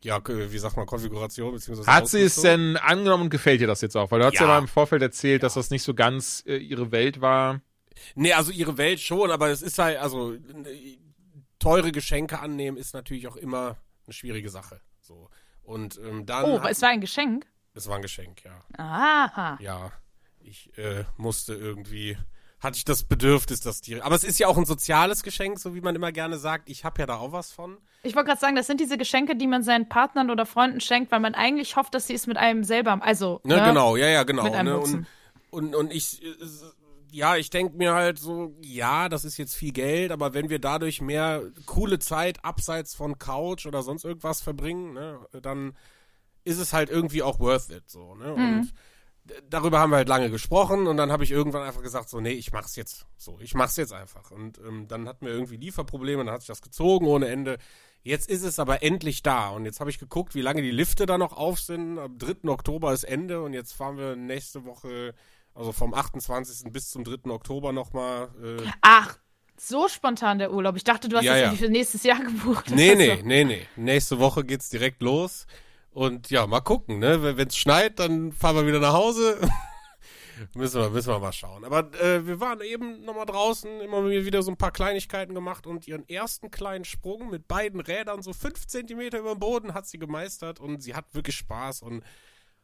ja, äh, wie sagt man, Konfiguration, beziehungsweise Hat sie es denn angenommen und gefällt dir das jetzt auch? Weil du hast ja, Ja. mal im Vorfeld erzählt, dass das nicht so ganz äh, ihre Welt war. Nee, also ihre Welt schon, aber es ist halt, also äh, teure Geschenke annehmen ist natürlich auch immer eine schwierige Sache. So. Und ähm, dann. Oh, hat- es war ein Geschenk. es war ein Geschenk, ja. Aha. Ja. Ich äh, musste irgendwie. Hatte ich das Bedürfnis, dass die. Aber es ist ja auch ein soziales Geschenk, so wie man immer gerne sagt. Ich habe ja da auch was von. Ich wollte gerade sagen, das sind diese Geschenke, die man seinen Partnern oder Freunden schenkt, weil man eigentlich hofft, dass sie es mit einem selber, also Ne, ne? genau, ja, ja, genau. Mit einem ne? Und, und, und ich, äh, ja, ich denke mir halt so, ja, das ist jetzt viel Geld, aber wenn wir dadurch mehr coole Zeit abseits von Couch oder sonst irgendwas verbringen, ne, dann ist es halt irgendwie auch worth it, so, ne? Mhm. Und darüber haben wir halt lange gesprochen und dann habe ich irgendwann einfach gesagt, so, nee, ich mach's jetzt, so, ich mach's jetzt einfach. Und ähm, dann hatten wir irgendwie Lieferprobleme, dann hat sich das gezogen ohne Ende. Jetzt ist es aber endlich da und jetzt habe ich geguckt, wie lange die Lifte da noch auf sind. Am 3. Oktober ist Ende und jetzt fahren wir nächste Woche, also vom 28. bis zum 3. Oktober nochmal. Äh, Ach, so spontan der Urlaub. Ich dachte, du hast Ja, das ja. für nächstes Jahr gebucht. nee, Also, nee, nee, nee. Nächste Woche geht's direkt los. Und ja, mal gucken, ne? Wenn es schneit, dann fahren wir wieder nach Hause. Müssen wir, müssen wir mal schauen. Aber äh, wir waren eben nochmal draußen, immer wieder so ein paar Kleinigkeiten gemacht und ihren ersten kleinen Sprung mit beiden Rädern so fünf Zentimeter über dem Boden hat sie gemeistert und sie hat wirklich Spaß und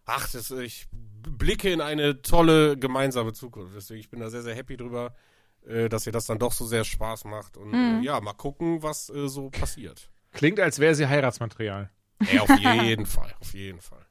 ach, das, ich blicke in eine tolle gemeinsame Zukunft. Deswegen, ich bin da sehr, sehr happy drüber, äh, dass ihr das dann doch so sehr Spaß macht und Mhm. äh, ja, mal gucken, was äh, so passiert. Klingt, als wäre sie Heiratsmaterial. Ey, auf jeden Fall, auf jeden Fall.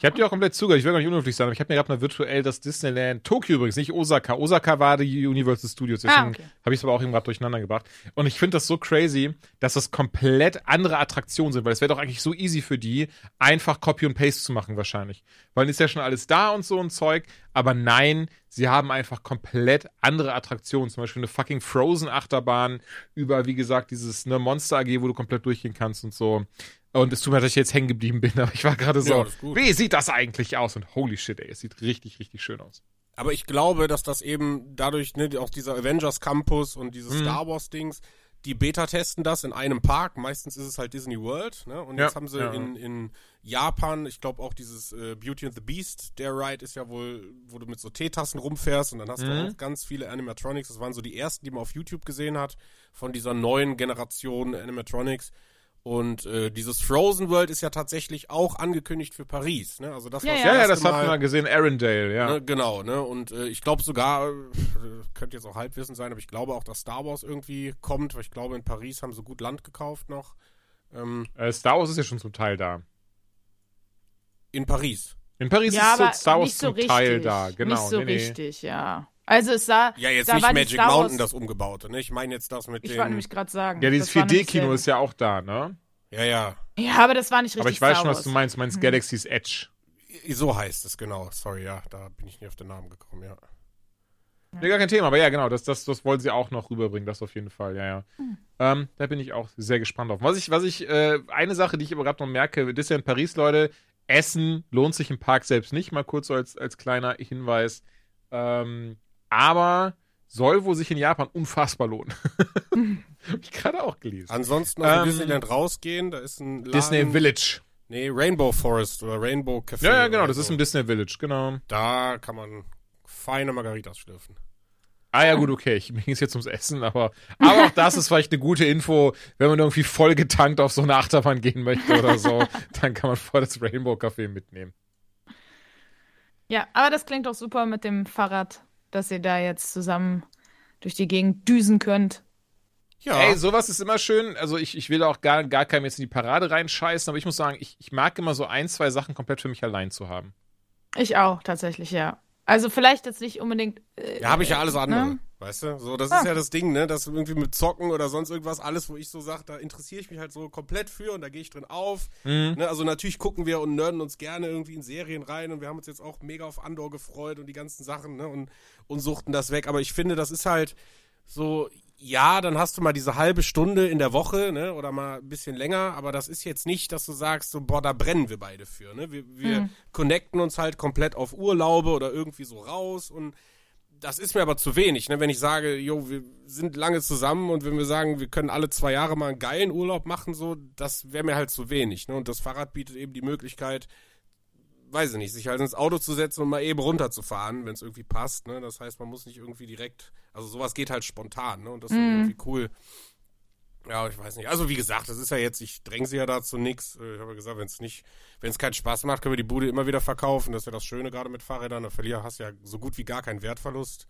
Ich habe dir auch komplett zugehört. Ich will gar nicht unhöflich sein, aber ich habe mir gerade mal virtuell das Disneyland Tokio übrigens, nicht Osaka. Osaka war die Universal Studios, deswegen Ah, okay. habe ich es aber auch eben gerade durcheinander gebracht. Und ich finde das so crazy, dass das komplett andere Attraktionen sind, weil es wäre doch eigentlich so easy für die, einfach Copy und Paste zu machen wahrscheinlich. Weil ist ja schon alles da und so ein Zeug, aber nein, sie haben einfach komplett andere Attraktionen, zum Beispiel eine fucking Frozen-Achterbahn über, wie gesagt, dieses ne, Monster AG, wo du komplett durchgehen kannst und so. Und es tut mir, leid, dass ich jetzt hängen geblieben bin, aber ich war gerade so, Ja, wie sieht das eigentlich aus? Und holy shit, ey, es sieht richtig, richtig schön aus. Aber ich glaube, dass das eben dadurch, ne, auch dieser Avengers Campus und dieses Mhm. Star Wars Dings, die Beta testen das in einem Park. Meistens ist es halt Disney World, ne? Und Ja, jetzt haben sie ja. in, in Japan, ich glaube auch dieses äh, Beauty and the Beast, der Ride ist ja wohl, wo du mit so Teetassen rumfährst und dann hast Mhm. du auch ganz viele Animatronics. Das waren so die ersten, die man auf YouTube gesehen hat, von dieser neuen Generation Animatronics. Und äh, dieses Frozen World ist ja tatsächlich auch angekündigt für Paris, ne? Also das Ja, war ja. Ja, das hatten wir mal gesehen, Arendelle, ja. Ne, genau, ne? Und äh, ich glaube sogar, äh, könnte jetzt auch Halbwissen sein, aber ich glaube auch, dass Star Wars irgendwie kommt, weil ich glaube, in Paris haben sie gut Land gekauft noch. Ähm, Äh, Star Wars ist ja schon zum Teil da. in Paris. In Paris Ja, ist aber so Star Wars nicht so zum richtig. Teil da, genau. Nicht so nee, nee. richtig, ja. Also es sah. Ja, jetzt da nicht Magic Star Wars- Mountain, das umgebaute, ne? Ich meine jetzt das mit Ich wollte nämlich gerade sagen. Ja, dieses das war nämlich 4D-Kino sehr- ist ja auch da, ne? Ja, ja. Ja, aber das war nicht richtig Aber ich weiß Star schon, was du meinst. Meinst Galaxy's Edge. So heißt es, genau. Sorry, ja, da bin ich nie auf den Namen gekommen, ja. Nee, gar kein Thema, aber ja, genau, das, das, das wollen sie auch noch rüberbringen, das auf jeden Fall, ja, ja. Hm. Ähm, da bin ich auch sehr gespannt auf. Was ich, was ich, äh, eine Sache, die ich aber gerade noch merke, das ist ja in Paris, Leute, Essen lohnt sich im Park selbst nicht, mal kurz so als, als kleiner Hinweis. Ähm, aber soll wohl sich in Japan unfassbar lohnen. Hab ich gerade auch gelesen. Ansonsten aus Ähm, Disneyland rausgehen, da ist ein Laden, Disney Village. Nee, Rainbow Forest oder Rainbow Café. Ja, ja, genau, das so. ist im Disney Village, genau. Da kann man feine Margaritas schlürfen. Ah ja, gut, okay. Ich, mir ging es jetzt ums Essen, aber, aber auch das ist vielleicht eine gute Info, wenn man irgendwie voll getankt auf so eine Achterbahn gehen möchte oder so, dann kann man voll das Rainbow Café mitnehmen. Ja, aber das klingt doch super mit dem Fahrrad, dass ihr da jetzt zusammen durch die Gegend düsen könnt. Ja. Ey, sowas ist immer schön. Also ich, ich will auch gar, gar keinem jetzt in die Parade reinscheißen, aber ich muss sagen, ich, ich mag immer so ein, zwei Sachen komplett für mich allein zu haben. Ich auch, tatsächlich, ja. Also vielleicht jetzt nicht unbedingt. Äh, Ja, habe ich ja alles andere, Ne? weißt du? So, das Ah. ist ja das Ding, ne? Das irgendwie mit Zocken oder sonst irgendwas, alles, wo ich so sage, da interessiere ich mich halt so komplett für und da gehe ich drin auf. Mhm. Ne? Also natürlich gucken wir und nerden uns gerne irgendwie in Serien rein und wir haben uns jetzt auch mega auf Andor gefreut und die ganzen Sachen, ne? Und, und suchten das weg. Aber ich finde, das ist halt so, ja, dann hast du mal diese halbe Stunde in der Woche, ne? Oder mal ein bisschen länger, aber das ist jetzt nicht, dass du sagst, so, boah, da brennen wir beide für, ne? Wir, wir connecten uns halt komplett auf Urlaube oder irgendwie so raus und das ist mir aber zu wenig, ne? Wenn ich sage, jo, wir sind lange zusammen und wenn wir sagen, wir können alle zwei Jahre mal einen geilen Urlaub machen, so, das wäre mir halt zu wenig, ne? Und das Fahrrad bietet eben die Möglichkeit, weiß ich nicht, sich halt ins Auto zu setzen und mal eben runterzufahren, wenn es irgendwie passt, ne? Das heißt, man muss nicht irgendwie direkt, also sowas geht halt spontan, ne? Und das ist irgendwie cool. Ja, ich weiß nicht. Also wie gesagt, das ist ja jetzt, ich dränge sie ja dazu nix. Äh, Ich habe ja gesagt, wenn es nicht, wenn es keinen Spaß macht, können wir die Bude immer wieder verkaufen. Das ist ja das Schöne gerade mit Fahrrädern. Da verlier hast du ja so gut wie gar keinen Wertverlust.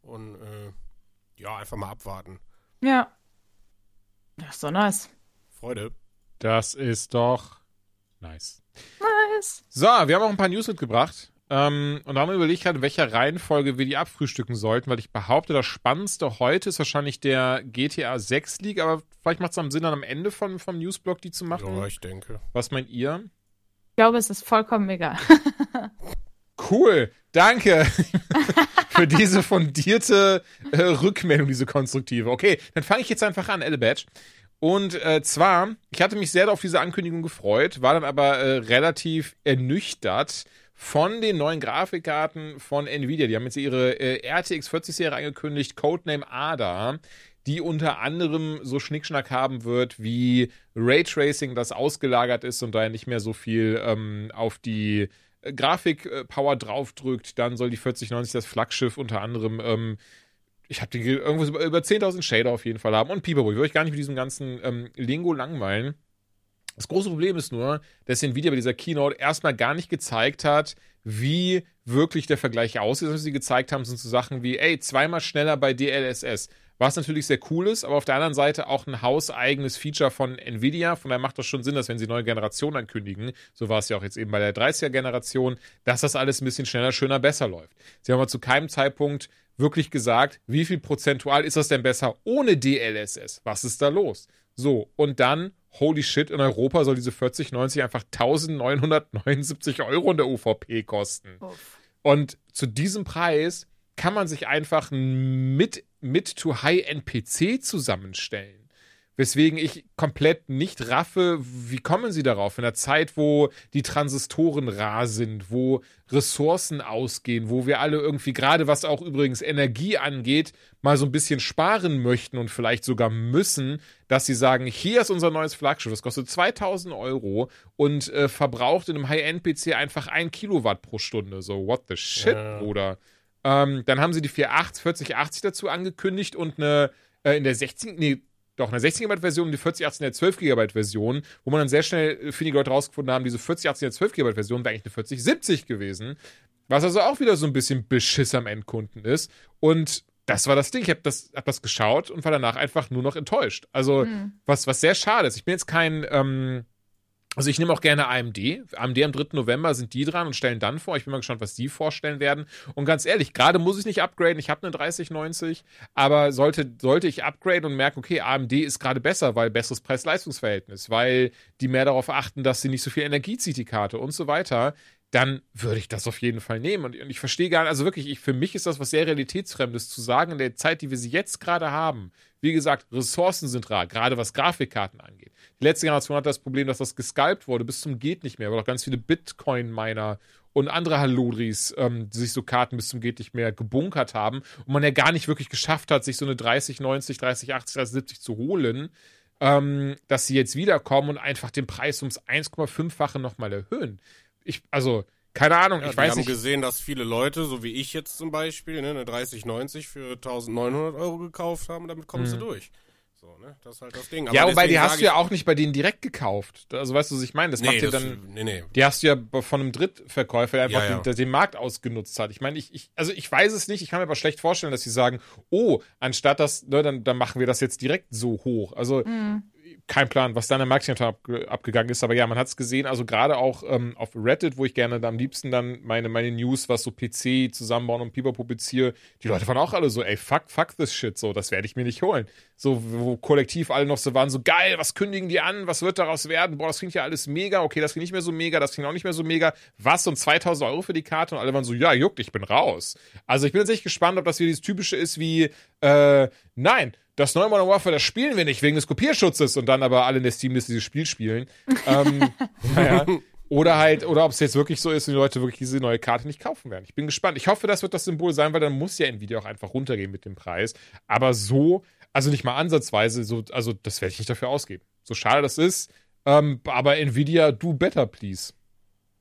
Und äh, ja, einfach mal abwarten. Ja. Das ist so nice. Freude. Das ist doch nice. Nice. So, wir haben auch ein paar News mitgebracht. Ähm, und da haben wir überlegt, gerade, in welcher Reihenfolge wir die abfrühstücken sollten, weil ich behaupte, das Spannendste heute ist wahrscheinlich der GTA 6 League, aber vielleicht macht es am Sinn, dann am Ende von, vom Newsblock die zu machen. Ja, ich denke. Was meint ihr? Ich glaube, es ist vollkommen egal. Cool, danke für diese fundierte äh, Rückmeldung, diese konstruktive. Okay, dann fange ich jetzt einfach an, Elebadge. Und äh, zwar, ich hatte mich sehr auf diese Ankündigung gefreut, war dann aber äh, relativ ernüchtert von den neuen Grafikkarten von Nvidia. Die haben jetzt ihre äh, RTX 40-Serie angekündigt, Codename ADA, die unter anderem so Schnickschnack haben wird, wie Raytracing, das ausgelagert ist und daher nicht mehr so viel ähm, auf die äh, Grafik-Power draufdrückt, dann soll die 4090 das Flaggschiff unter anderem, ähm, ich habe den irgendwo über, über 10.000 Shader auf jeden Fall haben und Pipapo. Ich will euch gar nicht mit diesem ganzen ähm, Lingo langweilen. Das große Problem ist nur, dass Nvidia bei dieser Keynote erstmal gar nicht gezeigt hat, wie wirklich der Vergleich aussieht. Was sie gezeigt haben, sind so Sachen wie, ey, zweimal schneller bei DLSS. Was natürlich sehr cool ist, aber auf der anderen Seite auch ein hauseigenes Feature von Nvidia. Von daher macht das schon Sinn, dass wenn sie neue Generationen ankündigen, so war es ja auch jetzt eben bei der 30er-Generation, dass das alles ein bisschen schneller, schöner, besser läuft. Sie haben aber zu keinem Zeitpunkt wirklich gesagt, wie viel prozentual ist das denn besser ohne DLSS? Was ist da los? So, und dann, holy shit, in Europa soll diese 4090 einfach 1979 Euro in der UVP kosten. Uff. Und zu diesem Preis kann man sich einfach mit Mid-to-High-NPC zusammenstellen. Weswegen ich komplett nicht raffe, wie kommen sie darauf? In einer Zeit, wo die Transistoren rar sind, wo Ressourcen ausgehen, wo wir alle irgendwie, gerade was auch übrigens Energie angeht, mal so ein bisschen sparen möchten und vielleicht sogar müssen, dass sie sagen, hier ist unser neues Flaggschiff, das kostet 2000 Euro und äh, verbraucht in einem High-End-PC einfach ein Kilowatt pro Stunde. So, what the shit, ja. Bruder? Ähm, dann haben sie die 480, 4080 dazu angekündigt und eine äh, in der 16, nee, doch eine 16 GB Version und die 4080 in der 12 GB Version, wo man dann sehr schnell äh, viele Leute rausgefunden haben, diese 4080 in der 12 GB Version wäre eigentlich eine 4070 gewesen. Was also auch wieder so ein bisschen Beschiss am Endkunden ist. Und das war das Ding. Ich habe das, hab das geschaut und war danach einfach nur noch enttäuscht. Also, mhm. was, was sehr schade ist. Ich bin jetzt kein, ähm, also ich nehme auch gerne AMD. AMD am 3. November sind die dran und stellen dann vor. Ich bin mal gespannt, was die vorstellen werden. Und ganz ehrlich, gerade muss ich nicht upgraden. Ich habe eine 3090, aber sollte, sollte ich upgraden und merken, okay, AMD ist gerade besser, weil besseres Preis-Leistungs-Verhältnis, weil die mehr darauf achten, dass sie nicht so viel Energie zieht, die Karte und so weiter, dann würde ich das auf jeden Fall nehmen. Und, ich verstehe gar nicht, also wirklich, ich, für mich ist das was sehr Realitätsfremdes zu sagen, in der Zeit, die wir sie jetzt gerade haben. Wie gesagt, Ressourcen sind rar, gerade was Grafikkarten angeht. Die letzte Generation hat das Problem, dass das gescalpt wurde bis zum Geht nicht mehr, weil auch ganz viele Bitcoin-Miner und andere Halodris ähm, sich so Karten bis zum Geht nicht mehr gebunkert haben und man ja gar nicht wirklich geschafft hat, sich so eine 3090, 3080, 3070 zu holen. Ähm, dass sie jetzt wiederkommen und einfach den Preis ums 1,5-fache nochmal erhöhen ich, also, keine Ahnung, ja, ich weiß nicht. Wir haben gesehen, dass viele Leute, so wie ich jetzt zum Beispiel, ne, eine 3090 für 1900 Euro gekauft haben und damit kommst mhm. du durch. So, ne? Das ist halt das Ding. Aber ja, wobei die hast du ja auch nicht bei denen direkt gekauft. Also weißt du, was ich meine? Das nee, macht ja dann. Nee, nee. Die hast du ja von einem Drittverkäufer, der einfach ja, ja. Den, den, Markt ausgenutzt hat. Ich meine, ich, ich, also ich weiß es nicht, ich kann mir aber schlecht vorstellen, dass sie sagen, oh, anstatt das, ne, dann, dann machen wir das jetzt direkt so hoch. Also mhm kein Plan, was da in der Marketing abgegangen ist, aber ja, man hat es gesehen, also gerade auch ähm, auf Reddit, wo ich gerne da am liebsten dann meine, meine News, was so PC zusammenbauen und Pipapo beziehe, die Leute waren auch alle so, ey, fuck, fuck this shit, so, das werde ich mir nicht holen. So, wo kollektiv alle noch so waren, so geil, was kündigen die an, was wird daraus werden, boah, das klingt ja alles mega, okay, das klingt nicht mehr so mega, das klingt auch nicht mehr so mega, was, und 2000 Euro für die Karte? Und alle waren so, ja, juckt, ich bin raus. Also ich bin jetzt echt gespannt, ob das wieder dieses typische ist wie, äh, nein, das neue Modern Warfare, das spielen wir nicht wegen des Kopierschutzes und dann aber alle in der Steamliste dieses Spiel spielen. ähm, naja. Oder halt, oder ob es jetzt wirklich so ist und die Leute wirklich diese neue Karte nicht kaufen werden. Ich bin gespannt. Ich hoffe, das wird das Symbol sein, weil dann muss ja Nvidia auch einfach runtergehen mit dem Preis. Aber so, also nicht mal ansatzweise, so, also das werde ich nicht dafür ausgeben. So schade das ist. Ähm, aber Nvidia, do better, please.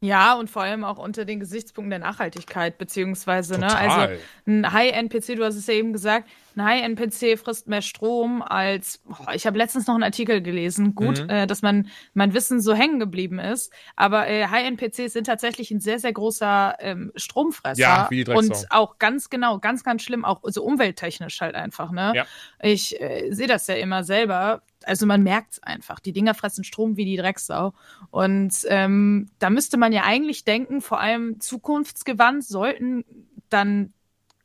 Ja, und vor allem auch unter den Gesichtspunkten der Nachhaltigkeit, beziehungsweise, ne, also ein High-End-PC, du hast es ja eben gesagt, ein High-End-PC frisst mehr Strom als, oh, ich habe letztens noch einen Artikel gelesen, gut, mhm. äh, dass man mein Wissen so hängen geblieben ist, aber äh, High-End-PCs sind tatsächlich ein sehr, sehr großer ähm, Stromfresser. Ja, wie Und auch ganz genau, ganz, ganz schlimm, auch so umwelttechnisch halt einfach, ne? Ja. Ich äh, sehe das ja immer selber, also man merkt es einfach. Die Dinger fressen Strom wie die Drecksau. Und ähm, da müsste man ja eigentlich denken, vor allem zukunftsgewandt sollten dann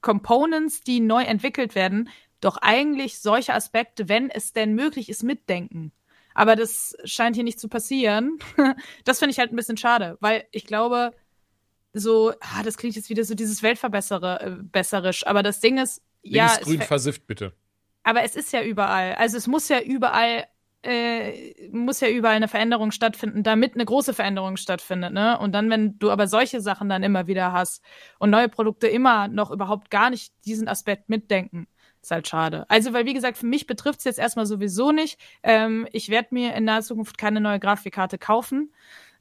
Components, die neu entwickelt werden, doch eigentlich solche Aspekte, wenn es denn möglich ist, mitdenken. Aber das scheint hier nicht zu passieren. das finde ich halt ein bisschen schade, weil ich glaube, so, ah, das klingt jetzt wieder so dieses Weltverbesserisch, äh, aber das Ding ist, ja. grün versifft, bitte. Aber es ist ja überall. Also es muss ja überall äh, muss ja überall eine Veränderung stattfinden, damit eine große Veränderung stattfindet, ne? Und dann, wenn du aber solche Sachen dann immer wieder hast und neue Produkte immer noch überhaupt gar nicht diesen Aspekt mitdenken, ist halt schade. Also, weil wie gesagt, für mich betrifft es jetzt erstmal sowieso nicht. Ähm, ich werde mir in naher Zukunft keine neue Grafikkarte kaufen.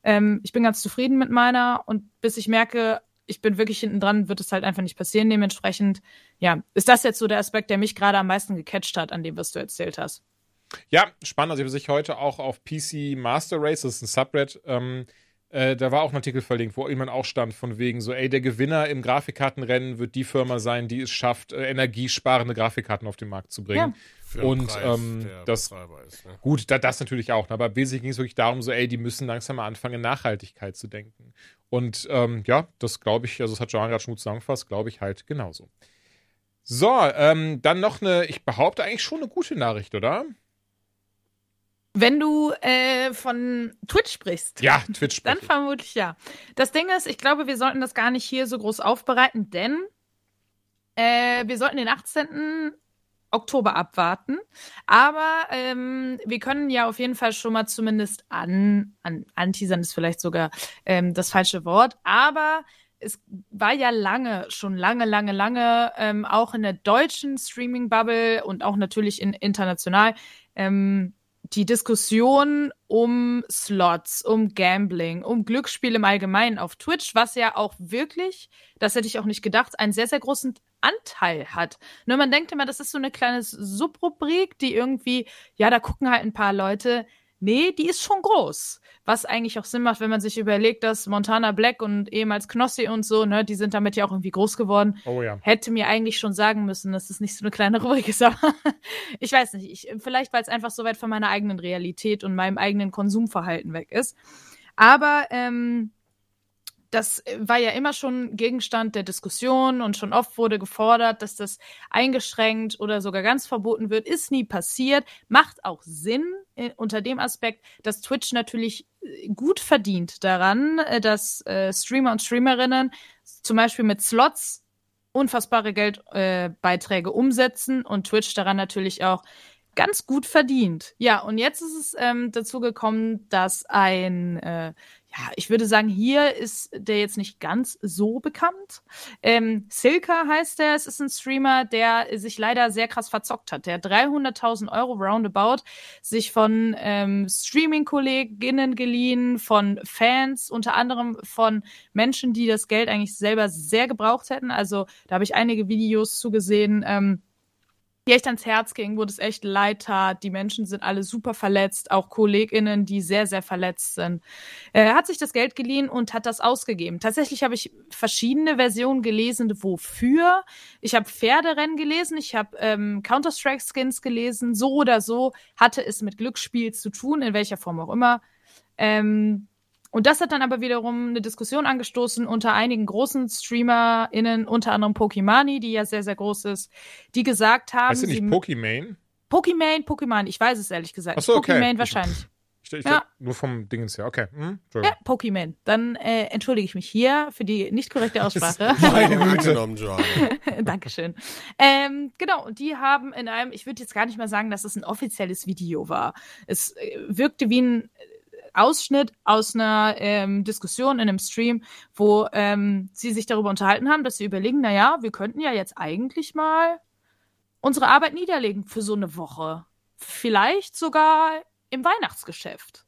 Ähm, ich bin ganz zufrieden mit meiner und bis ich merke, ich bin wirklich hinten dran, wird es halt einfach nicht passieren. Dementsprechend, ja, ist das jetzt so der Aspekt, der mich gerade am meisten gecatcht hat, an dem, was du erzählt hast. Ja, spannend. Also ich habe sich heute auch auf PC Master Race, das ist ein Subred, ähm, äh, da war auch ein Artikel verlinkt, wo jemand auch stand, von wegen so, ey, der Gewinner im Grafikkartenrennen wird die Firma sein, die es schafft, äh, energiesparende Grafikkarten auf den Markt zu bringen. Für Und, Preis, ähm, das- ist, ne? Gut, da, das natürlich auch. ne, Aber wesentlich ging es wirklich darum, so, ey, die müssen langsam mal anfangen, in Nachhaltigkeit zu denken. Und ähm, ja, das glaube ich, also das hat Johan gerade schon gut zusammengefasst, glaube ich halt genauso. So, ähm, dann noch eine, ich behaupte eigentlich schon eine gute Nachricht, oder? Wenn du äh, von Twitch sprichst, Ja, Twitch dann vermutlich ja. Das Ding ist, ich glaube, wir sollten das gar nicht hier so groß aufbereiten, denn äh, wir sollten den 18. Oktober abwarten. Aber ähm, wir können ja auf jeden Fall schon mal zumindest an, an anteasern ist vielleicht sogar ähm, das falsche Wort, aber es war ja lange, schon lange, lange, lange, ähm, auch in der deutschen Streaming-Bubble und auch natürlich in, international, ähm, die Diskussion um Slots, um Gambling, um Glücksspiel im Allgemeinen auf Twitch, was ja auch wirklich, das hätte ich auch nicht gedacht, einen sehr, sehr großen Anteil hat. Nur man denkt immer, das ist so eine kleine Subrubrik, die irgendwie, ja, da gucken halt ein paar Leute. Nee, die ist schon groß. Was eigentlich auch Sinn macht, wenn man sich überlegt, dass Montana Black und ehemals Knossi und so, ne, die sind damit ja auch irgendwie groß geworden Oh ja. hätte mir eigentlich schon sagen müssen, dass es nicht so eine kleine Rubrik ist, aber ich weiß nicht. Ich, vielleicht, weil es einfach so weit von meiner eigenen Realität und meinem eigenen Konsumverhalten weg ist. Aber ähm, das war ja immer schon Gegenstand der Diskussion und schon oft wurde gefordert, dass das eingeschränkt oder sogar ganz verboten wird. Ist nie passiert. Macht auch Sinn unter dem Aspekt, dass Twitch natürlich äh, gut verdient daran, äh, dass äh, Streamer und Streamerinnen zum Beispiel mit Slots unfassbare Geldbeiträge äh, umsetzen und Twitch daran natürlich auch ganz gut verdient. Ja, und jetzt ist es ähm, dazu gekommen, dass ein, äh, ich würde sagen, hier ist der jetzt nicht ganz so bekannt. Ähm, Silka heißt der, es ist ein Streamer, der sich leider sehr krass verzockt hat. Der hat 300.000 Euro roundabout sich von ähm, Streaming-Kolleginnen geliehen, von Fans, unter anderem von Menschen, die das Geld eigentlich selber sehr gebraucht hätten. Also da habe ich einige Videos zugesehen, ähm, die echt ans Herz ging, wo das echt leid tat. Die Menschen sind alle super verletzt, auch KollegInnen, die sehr, sehr verletzt sind. Er hat sich das Geld geliehen und hat das ausgegeben. Tatsächlich habe ich verschiedene Versionen gelesen, wofür. Ich habe Pferderennen gelesen, ich habe ähm, Counter-Strike-Skins gelesen. So oder so hatte es mit Glücksspiel zu tun, in welcher Form auch immer. Ähm, und das hat dann aber wiederum eine Diskussion angestoßen unter einigen großen StreamerInnen, unter anderem Pokimani, die ja sehr, sehr groß ist, die gesagt haben, Heißt du nicht Pokimane? Pokimane, Pokimane, ich weiß es ehrlich gesagt. Ach so, okay. Pokimane Ich- wahrscheinlich. Ich, ich, Ja. Nur vom Dingens her. Okay. Hm? Ja. Pokimane. Dann äh, entschuldige ich mich hier für die nicht korrekte Aussprache. Meine Güte. Dankeschön. Ähm, genau, und die haben in einem, ich würde jetzt gar nicht mal sagen, dass es ein offizielles Video war. Es äh, wirkte wie ein Ausschnitt aus einer ähm, Diskussion in einem Stream, wo ähm, sie sich darüber unterhalten haben, dass sie überlegen, na ja, wir könnten ja jetzt eigentlich mal unsere Arbeit niederlegen für so eine Woche. Vielleicht sogar im Weihnachtsgeschäft.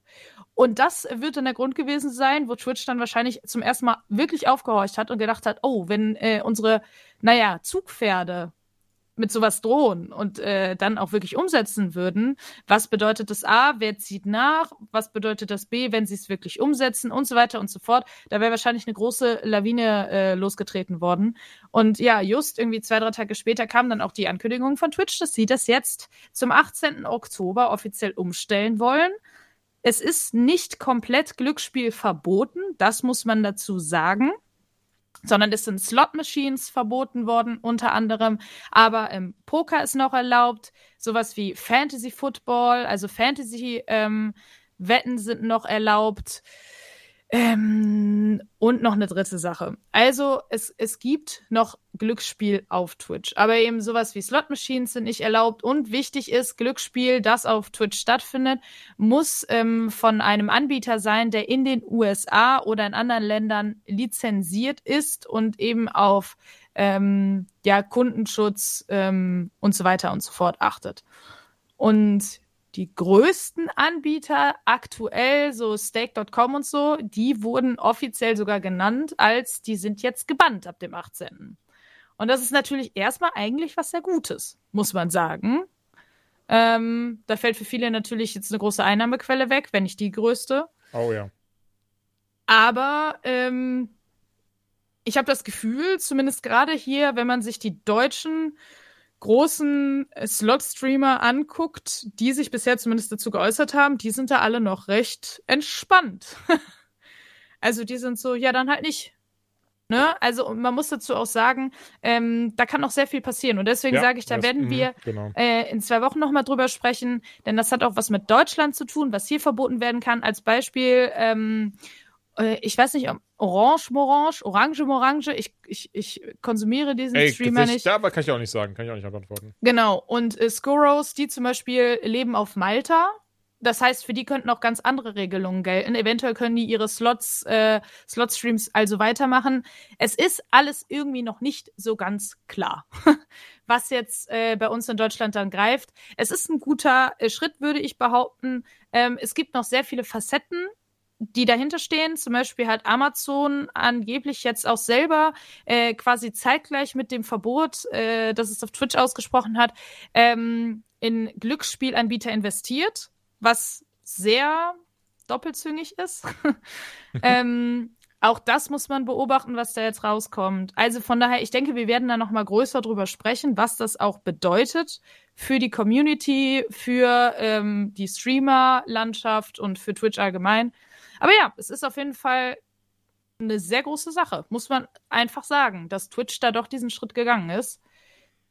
Und das wird dann der Grund gewesen sein, wo Twitch dann wahrscheinlich zum ersten Mal wirklich aufgehorcht hat und gedacht hat, oh, wenn äh, unsere, naja, Zugpferde mit sowas drohen und äh, dann auch wirklich umsetzen würden, was bedeutet das A, wer zieht nach, was bedeutet das B, wenn sie es wirklich umsetzen und so weiter und so fort. Da wäre wahrscheinlich eine große Lawine äh, losgetreten worden. Und ja, just irgendwie zwei, drei Tage später kam dann auch die Ankündigung von Twitch, dass sie das jetzt zum 18. Oktober offiziell umstellen wollen. Es ist nicht komplett Glücksspiel verboten, das muss man dazu sagen sondern es sind Slot-Machines verboten worden, unter anderem. Aber ähm, Poker ist noch erlaubt, sowas wie Fantasy Football, also Fantasy-Wetten sind noch erlaubt. Ähm, und noch eine dritte Sache. Also es, es gibt noch Glücksspiel auf Twitch, aber eben sowas wie Slot Machines sind nicht erlaubt und wichtig ist, Glücksspiel, das auf Twitch stattfindet, muss ähm, von einem Anbieter sein, der in den USA oder in anderen Ländern lizenziert ist und eben auf ähm, ja, Kundenschutz ähm, und so weiter und so fort achtet. Und die größten Anbieter aktuell, so Stake.com und so, die wurden offiziell sogar genannt, als die sind jetzt gebannt ab dem 18. Und das ist natürlich erstmal eigentlich was sehr Gutes, muss man sagen. Ähm, da fällt für viele natürlich jetzt eine große Einnahmequelle weg, wenn nicht die größte. Oh ja. Aber ähm, ich habe das Gefühl, zumindest gerade hier, wenn man sich die deutschen großen äh, Slot-Streamer anguckt, die sich bisher zumindest dazu geäußert haben, die sind da alle noch recht entspannt. also die sind so, ja, dann halt nicht. Ne? Also man muss dazu auch sagen, ähm, da kann noch sehr viel passieren. Und deswegen Ja, sage ich, da das- werden mhm, wir genau. äh, in zwei Wochen nochmal drüber sprechen, denn das hat auch was mit Deutschland zu tun, was hier verboten werden kann. Als Beispiel, ähm, äh, ich weiß nicht, Orange Morange, Orange Morange, ich, ich, ich konsumiere diesen Ey, Streamer nicht. Da aber kann ich auch nicht sagen, kann ich auch nicht beantworten. Genau, und äh, Skurros, die zum Beispiel leben auf Malta. Das heißt, für die könnten auch ganz andere Regelungen gelten. Eventuell können die ihre Slots, äh, Slot-Streams also weitermachen. Es ist alles irgendwie noch nicht so ganz klar, was jetzt äh, bei uns in Deutschland dann greift. Es ist ein guter äh, Schritt, würde ich behaupten. Ähm, es gibt noch sehr viele Facetten, die dahinter stehen. Zum Beispiel hat Amazon angeblich jetzt auch selber äh, quasi zeitgleich mit dem Verbot, äh, das es auf Twitch ausgesprochen hat, ähm, in Glücksspielanbieter investiert, was sehr doppelzüngig ist. ähm, auch das muss man beobachten, was da jetzt rauskommt. Also von daher, ich denke, wir werden da noch mal größer drüber sprechen, was das auch bedeutet für die Community, für ähm, die Streamer-Landschaft und für Twitch allgemein. Aber ja, es ist auf jeden Fall eine sehr große Sache, muss man einfach sagen, dass Twitch da doch diesen Schritt gegangen ist,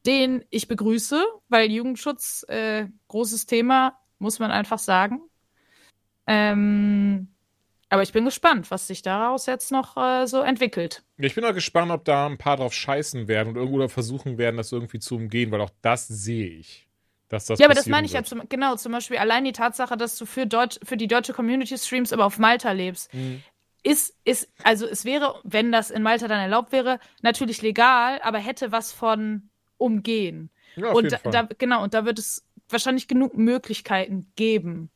den ich begrüße, weil Jugendschutz äh, großes Thema, muss man einfach sagen. Ähm, aber ich bin gespannt, was sich daraus jetzt noch äh, so entwickelt. Ich bin auch gespannt, ob da ein paar drauf scheißen werden und irgendwo versuchen werden, das irgendwie zu umgehen, weil auch das sehe ich. Dass das ja, aber das meine ich ja wird. zum, genau, zum Beispiel allein die Tatsache, dass du für, Deutsch, für die deutsche Community streamst, aber auf Malta lebst. Mhm. Ist, ist, also es wäre, wenn das in Malta dann erlaubt wäre, natürlich legal, aber hätte was von umgehen. Ja, auf und jeden da, Fall. da, genau, und da wird es wahrscheinlich genug Möglichkeiten geben.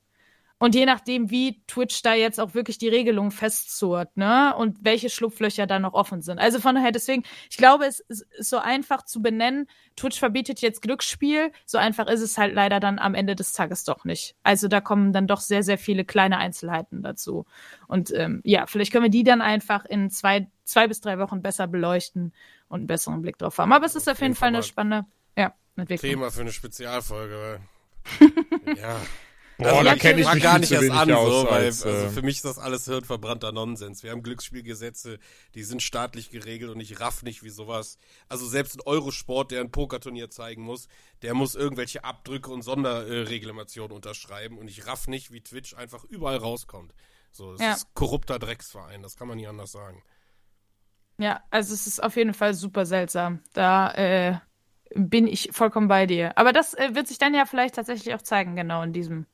Und je nachdem, wie Twitch da jetzt auch wirklich die Regelung festzurrt, ne? Und welche Schlupflöcher da noch offen sind. Also von daher, deswegen, ich glaube, es ist so einfach zu benennen. Twitch verbietet jetzt Glücksspiel. So einfach ist es halt leider dann am Ende des Tages doch nicht. Also da kommen dann doch sehr, sehr viele kleine Einzelheiten dazu. Und ähm, ja, vielleicht können wir die dann einfach in zwei, zwei bis drei Wochen besser beleuchten und einen besseren Blick drauf haben. Aber es ist auf jeden Fall eine spannende ja, Entwicklung. Thema für eine Spezialfolge. ja. Boah, Also, da ich kenne ich mich gar nicht erst an, aus so, weil als, also äh, für mich ist das alles hirnverbrannter Nonsens. Wir haben Glücksspielgesetze, die sind staatlich geregelt und ich raff nicht, wie sowas. Also selbst ein Eurosport, der ein Pokerturnier zeigen muss, der muss irgendwelche Abdrücke und Sonderreglementationen unterschreiben und ich raff nicht, wie Twitch einfach überall rauskommt. So, es Ja. ist korrupter Drecksverein, das kann man nie anders sagen. Ja, also es ist auf jeden Fall super seltsam. Da äh, bin ich vollkommen bei dir. Aber das äh, wird sich dann ja vielleicht tatsächlich auch zeigen, genau in diesem,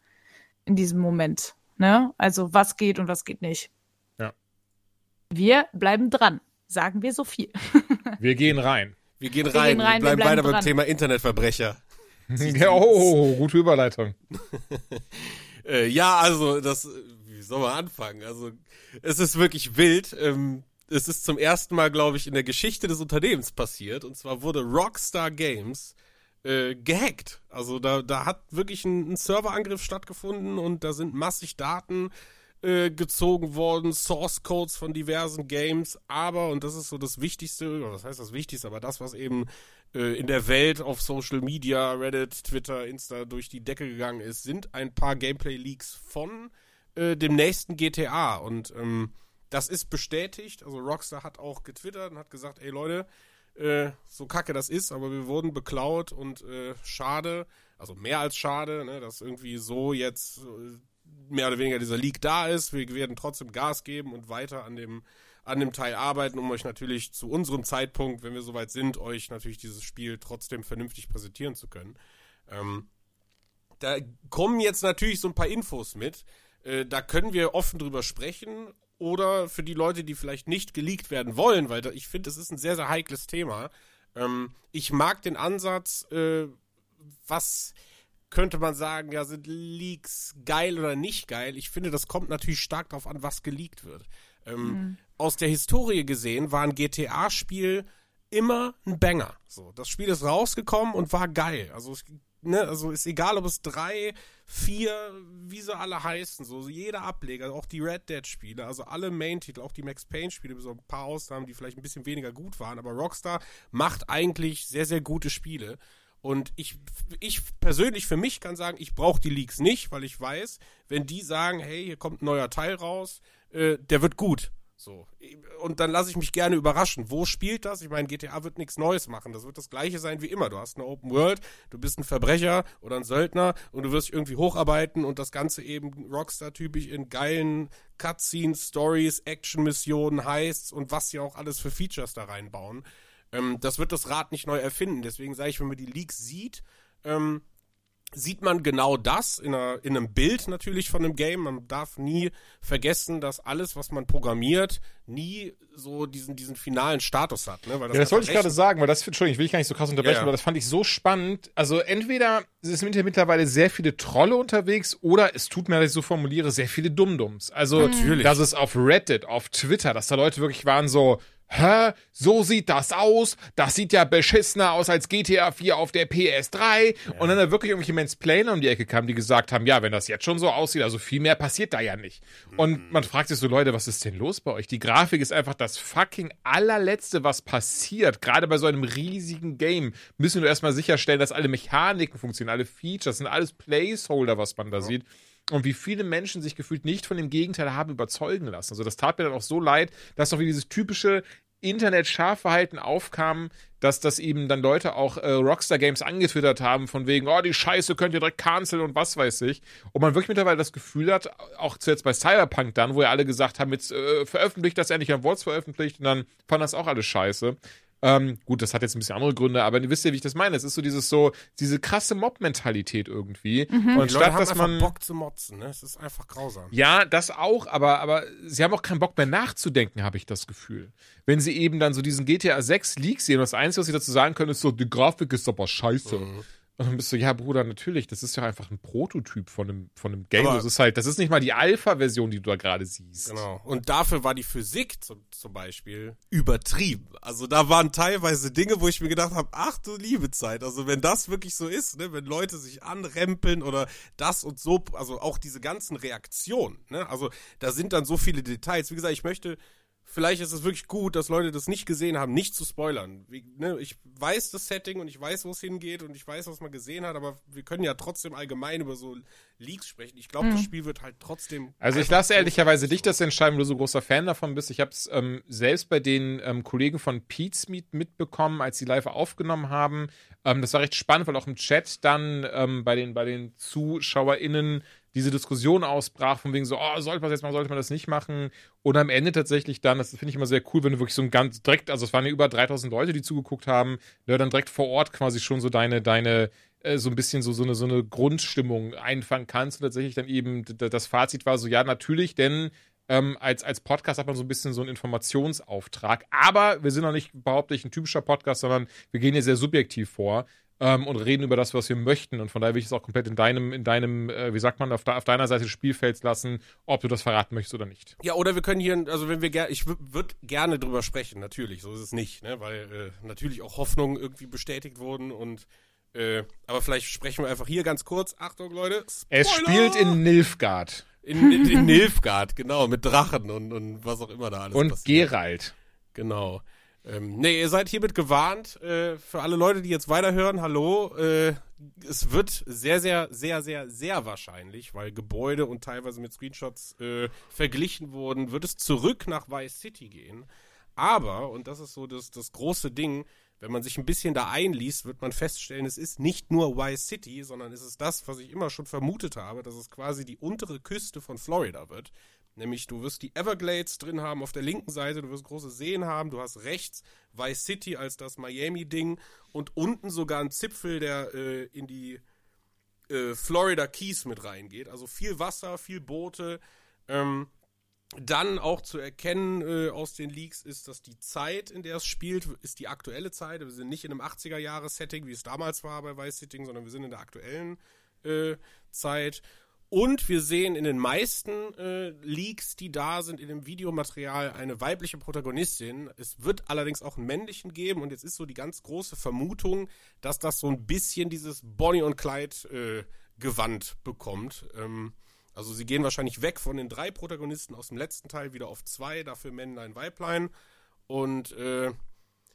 in diesem Moment. Ne? Also was geht und was geht nicht. Ja. Wir bleiben dran, sagen wir so viel. Wir gehen rein. Wir gehen Wir rein, gehen rein, wir wir bleiben bleiben weiter beim dran. Thema Internetverbrecher. ja, oh, gute Überleitung. Äh, ja, also das, wie soll man anfangen? Also es ist wirklich wild. Ähm, es ist zum ersten Mal, glaube ich, in der Geschichte des Unternehmens passiert. Und zwar wurde Rockstar Games äh, gehackt. Also da, da hat wirklich ein, ein Serverangriff stattgefunden und da sind massig Daten äh, gezogen worden, Source Codes von diversen Games, aber, und das ist so das Wichtigste, was heißt das Wichtigste, aber das, was eben äh, in der Welt auf Social Media, Reddit, Twitter, Insta durch die Decke gegangen ist, sind ein paar Gameplay-Leaks von äh, dem nächsten GTA und ähm, das ist bestätigt, also Rockstar hat auch getwittert und hat gesagt, ey Leute, äh, so kacke das ist, aber wir wurden beklaut und äh, schade, also mehr als schade, ne, dass irgendwie so jetzt äh, mehr oder weniger dieser Leak da ist. Wir werden trotzdem Gas geben und weiter an dem, an dem Teil arbeiten, um euch natürlich zu unserem Zeitpunkt, wenn wir soweit sind, euch natürlich dieses Spiel trotzdem vernünftig präsentieren zu können. Ähm, da kommen jetzt natürlich so ein paar Infos mit. Äh, da können wir offen drüber sprechen. Oder für die Leute, die vielleicht nicht geleakt werden wollen, weil ich finde, es ist ein sehr, sehr heikles Thema. Ähm, ich mag den Ansatz, äh, was könnte man sagen, ja, sind Leaks geil oder nicht geil? Ich finde, das kommt natürlich stark darauf an, was geleakt wird. Ähm, mhm. Aus der Historie gesehen war ein GTA-Spiel immer ein Banger. So, das Spiel ist rausgekommen und war geil. Also, ne, also ist egal, ob es drei, vier, wie sie alle heißen, so jeder Ableger, auch die Red Dead-Spiele, also alle Main-Titel, auch die Max Payne-Spiele, auf ein paar Ausnahmen, die vielleicht ein bisschen weniger gut waren, aber Rockstar macht eigentlich sehr, sehr gute Spiele. Und ich, ich persönlich für mich kann sagen, ich brauche die Leaks nicht, weil ich weiß, wenn die sagen, hey, hier kommt ein neuer Teil raus, äh, der wird gut. So. Und dann lasse ich mich gerne überraschen. Wo spielt das? Ich meine, GTA wird nichts Neues machen. Das wird das gleiche sein wie immer. Du hast eine Open World, du bist ein Verbrecher oder ein Söldner und du wirst irgendwie hocharbeiten und das Ganze eben Rockstar-typisch in geilen Cutscenes, Stories, Action-Missionen, Heists und was sie auch alles für Features da reinbauen. Ähm, das wird das Rad nicht neu erfinden. Deswegen sage ich, wenn man die Leaks sieht, ähm, sieht man genau das in, einer, in einem Bild natürlich von einem Game. Man darf nie vergessen, dass alles, was man programmiert, nie so diesen, diesen finalen Status hat. Ne? Das ja, das wollte ich gerade sagen, weil das, Entschuldigung, ich will ich gar nicht so krass unterbrechen, ja, ja. aber das fand ich so spannend. Also entweder es sind mittlerweile sehr viele Trolle unterwegs oder es tut mir, dass ich so formuliere, sehr viele Dummdums. Also, Natürlich. dass es auf Reddit, auf Twitter, dass da Leute wirklich waren so, Hä? So sieht das aus? Das sieht ja beschissener aus als GTA 4 auf der PS3. Ja. Und dann da wirklich irgendwelche Mansplainer um die Ecke kamen, die gesagt haben, ja, wenn das jetzt schon so aussieht, also viel mehr passiert da ja nicht. Mhm. Und man fragt sich so, Leute, was ist denn los bei euch? Die Grafik ist einfach das fucking allerletzte, was passiert. Gerade bei so einem riesigen Game müssen wir erstmal sicherstellen, dass alle Mechaniken funktionieren, alle Features, sind alles Placeholder, was man da ja. sieht und wie viele Menschen sich gefühlt nicht von dem Gegenteil haben überzeugen lassen. Also das tat mir dann auch so leid, dass doch wie dieses typische Internet-Schafverhalten aufkam, dass das eben dann Leute auch äh, Rockstar Games angetwittert haben, von wegen, oh, die Scheiße könnt ihr direkt canceln und was weiß ich. Und man wirklich mittlerweile das Gefühl hat, auch zuletzt bei Cyberpunk dann, wo ja alle gesagt haben, jetzt äh, veröffentlicht das endlich, haben Worts veröffentlicht und dann fand das auch alles scheiße. Ähm, gut, das hat jetzt ein bisschen andere Gründe, aber ihr wisst ja, wie ich das meine. Es ist so dieses so, diese krasse Mob-Mentalität irgendwie. Mhm. Und die statt, dass man. Bock zu motzen, ne? Es ist einfach grausam. Ja, das auch, aber, aber sie haben auch keinen Bock mehr nachzudenken, habe ich das Gefühl. Wenn sie eben dann so diesen GTA 6 Leak sehen und das Einzige, was sie dazu sagen können, ist so, die Grafik ist aber scheiße. Mhm. Und dann bist du, ja, Bruder, natürlich, das ist ja einfach ein Prototyp von einem, von einem Game. das ist halt, das ist nicht mal die Alpha-Version, die du da gerade siehst. Genau. Und dafür war die Physik zum, zum Beispiel übertrieben. Also da waren teilweise Dinge, wo ich mir gedacht habe, ach du liebe Zeit. Also wenn das wirklich so ist, ne, wenn Leute sich anrempeln oder das und so, also auch diese ganzen Reaktionen, ne, also da sind dann so viele Details. Wie gesagt, ich möchte vielleicht ist es wirklich gut, dass Leute das nicht gesehen haben, nicht zu spoilern. Wie, ne, ich weiß das Setting und ich weiß, wo es hingeht und ich weiß, was man gesehen hat, aber wir können ja trotzdem allgemein über so Leaks sprechen. Ich glaube, mhm. das Spiel wird halt trotzdem. Also ich lasse ehrlicherweise dich das entscheiden, weil du so großer Fan davon bist. Ich habe es ähm, selbst bei den ähm, Kollegen von Pete's Meet mitbekommen, als sie live aufgenommen haben. Ähm, das war recht spannend, weil auch im Chat dann ähm, bei den bei den ZuschauerInnen diese Diskussion ausbrach, von wegen so, oh, sollte man das jetzt machen, sollte man das nicht machen. Und am Ende tatsächlich dann, das finde ich immer sehr cool, wenn du wirklich so ein ganz direkt, also es waren ja über 3000 Leute, die zugeguckt haben, ne, dann direkt vor Ort quasi schon so deine, deine, äh, so ein bisschen so, so, eine, so eine Grundstimmung einfangen kannst. Und tatsächlich dann eben das Fazit war so, ja, natürlich, denn ähm, als, als Podcast hat man so ein bisschen so einen Informationsauftrag. Aber wir sind noch nicht, behaupte ich, ein typischer Podcast, sondern wir gehen hier sehr subjektiv vor ähm, und reden über das, was wir möchten. Und von daher will ich es auch komplett in deinem, in deinem, äh, wie sagt man, auf, de auf, deiner Seite des Spielfelds lassen, ob du das verraten möchtest oder nicht. Ja, oder wir können hier, also wenn wir gerne, ich würde gerne drüber sprechen, natürlich, so ist es nicht, ne? weil äh, natürlich auch Hoffnungen irgendwie bestätigt wurden und äh, aber vielleicht sprechen wir einfach hier ganz kurz. Achtung, Leute. Spoiler! Es spielt in Nilfgaard. In, in, in Nilfgaard, genau, mit Drachen und, und was auch immer da alles und passiert. Und Geralt. Genau. Ähm, nee, ihr seid hiermit gewarnt. Äh, für alle Leute, die jetzt weiterhören, hallo. Äh, es wird sehr, sehr, sehr, sehr, sehr wahrscheinlich, weil Gebäude und teilweise mit Screenshots äh, verglichen wurden, wird es zurück nach Vice City gehen. Aber, und das ist so das, das große Ding, wenn man sich ein bisschen da einliest, wird man feststellen, es ist nicht nur Vice City, sondern es ist das, was ich immer schon vermutet habe, dass es quasi die untere Küste von Florida wird. Nämlich, du wirst die Everglades drin haben auf der linken Seite, du wirst große Seen haben, du hast rechts Vice City als das Miami-Ding und unten sogar ein Zipfel, der äh, in die äh, Florida Keys mit reingeht. Also viel Wasser, viel Boote. Ähm, dann auch zu erkennen äh, aus den Leaks ist, dass die Zeit, in der es spielt, ist die aktuelle Zeit. Wir sind nicht in einem 80er-Jahres-Setting, wie es damals war bei Vice City, sondern wir sind in der aktuellen äh, Zeit. Und wir sehen in den meisten äh, Leaks, die da sind, in dem Videomaterial eine weibliche Protagonistin. Es wird allerdings auch einen männlichen geben. Und jetzt ist so die ganz große Vermutung, dass das so ein bisschen dieses Bonnie und Clyde äh, Gewand bekommt. Ähm, also sie gehen wahrscheinlich weg von den drei Protagonisten aus dem letzten Teil wieder auf zwei, dafür Männlein, Weiblein. Und äh,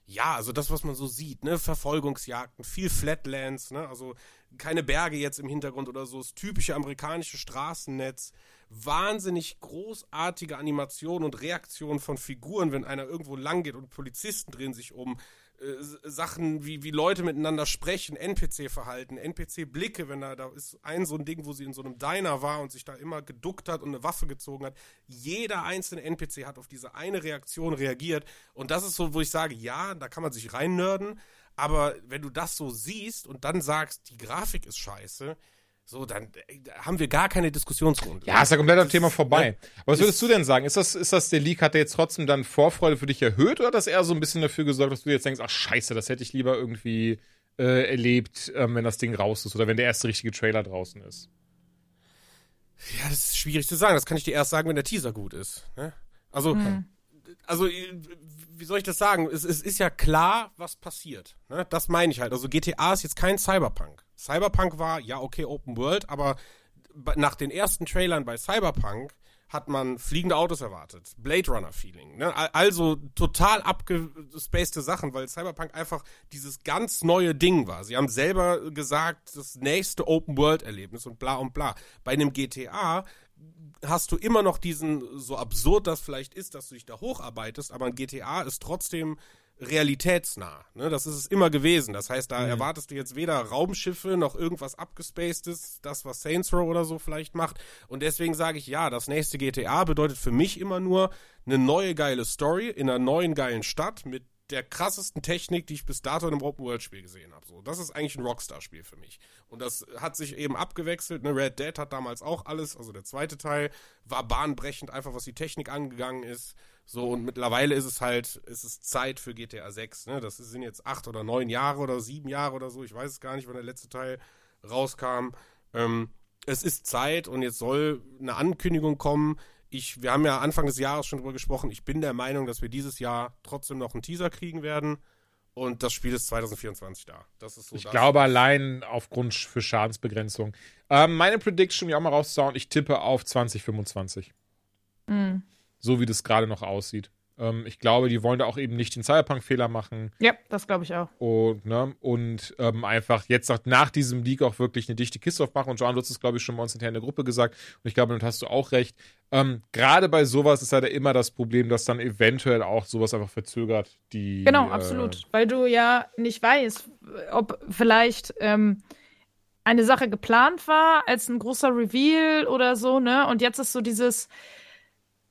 ja, also das, was man so sieht, ne, Verfolgungsjagden, viel Flatlands, ne, also keine Berge jetzt im Hintergrund oder so, das typische amerikanische Straßennetz, wahnsinnig großartige Animationen und Reaktionen von Figuren, wenn einer irgendwo lang geht und Polizisten drehen sich um, äh, Sachen wie, wie Leute miteinander sprechen, NPC-Verhalten, NPC-Blicke, wenn da, da ist ein so ein Ding, wo sie in so einem Diner war und sich da immer geduckt hat und eine Waffe gezogen hat. Jeder einzelne NPC hat auf diese eine Reaktion reagiert und das ist so, wo ich sage, ja, da kann man sich reinnörden, aber wenn du das so siehst und dann sagst, die Grafik ist scheiße, so, dann äh, haben wir gar keine Diskussionsrunde. Ja, ist ja komplett am Thema vorbei. Ne, Aber was würdest du denn sagen? Ist das, ist das der Leak, hat der jetzt trotzdem dann Vorfreude für dich erhöht oder hat das eher so ein bisschen dafür gesorgt, dass du jetzt denkst, ach scheiße, das hätte ich lieber irgendwie äh, erlebt, ähm, wenn das Ding raus ist oder wenn der erste richtige Trailer draußen ist? Ja, das ist schwierig zu sagen. Das kann ich dir erst sagen, wenn der Teaser gut ist. Ne? Also, mhm. also, wie soll ich das sagen? Es, es ist ja klar, was passiert. Ne? Das meine ich halt. Also GTA ist jetzt kein Cyberpunk. Cyberpunk war, ja, okay, Open World, aber nach den ersten Trailern bei Cyberpunk hat man fliegende Autos erwartet. Blade Runner Feeling. Ne? Also total abgespacede Sachen, weil Cyberpunk einfach dieses ganz neue Ding war. Sie haben selber gesagt, das nächste Open World Erlebnis und bla und bla. Bei einem GTA hast du immer noch diesen, so absurd das vielleicht ist, dass du dich da hocharbeitest, aber ein GTA ist trotzdem realitätsnah. Ne? Das ist es immer gewesen. Das heißt, da mhm. erwartest du jetzt weder Raumschiffe noch irgendwas abgespacedes, das, was Saints Row oder so vielleicht macht. Und deswegen sage ich, ja, das nächste GTA bedeutet für mich immer nur eine neue geile Story in einer neuen geilen Stadt mit der krassesten Technik, die ich bis dato in einem Open-World-Spiel gesehen habe. So, das ist eigentlich ein Rockstar-Spiel für mich. Und das hat sich eben abgewechselt. Ne? Red Dead hat damals auch alles, also der zweite Teil war bahnbrechend, einfach was die Technik angegangen ist. So, und mittlerweile ist es halt, ist es Zeit für GTA 6. Ne? Das sind jetzt acht oder neun Jahre oder sieben Jahre oder so. Ich weiß es gar nicht, wann der letzte Teil rauskam. Ähm, es ist Zeit und jetzt soll eine Ankündigung kommen. Ich, wir haben ja Anfang des Jahres schon drüber gesprochen. Ich bin der Meinung, dass wir dieses Jahr trotzdem noch einen Teaser kriegen werden. Und das Spiel ist 2024 da. Das ist so ich glaube allein aufgrund für Schadensbegrenzung. Ähm, meine Prediction, um auch mal rauszuhauen, ich tippe auf 2025. Mhm so wie das gerade noch aussieht. Ähm, ich glaube, die wollen da auch eben nicht den Cyberpunk-Fehler machen. Ja, das glaube ich auch. Und, ne, und ähm, einfach jetzt nach, nach diesem Leak auch wirklich eine dichte Kiste aufmachen. Und John, du hast es, glaube ich, schon bei uns in der Gruppe gesagt. Und ich glaube, damit hast du auch recht. Ähm, Gerade bei sowas ist halt immer das Problem, dass dann eventuell auch sowas einfach verzögert. Die, genau, äh, absolut. Weil du ja nicht weißt, ob vielleicht ähm, eine Sache geplant war als ein großer Reveal oder so, ne? Und jetzt ist so dieses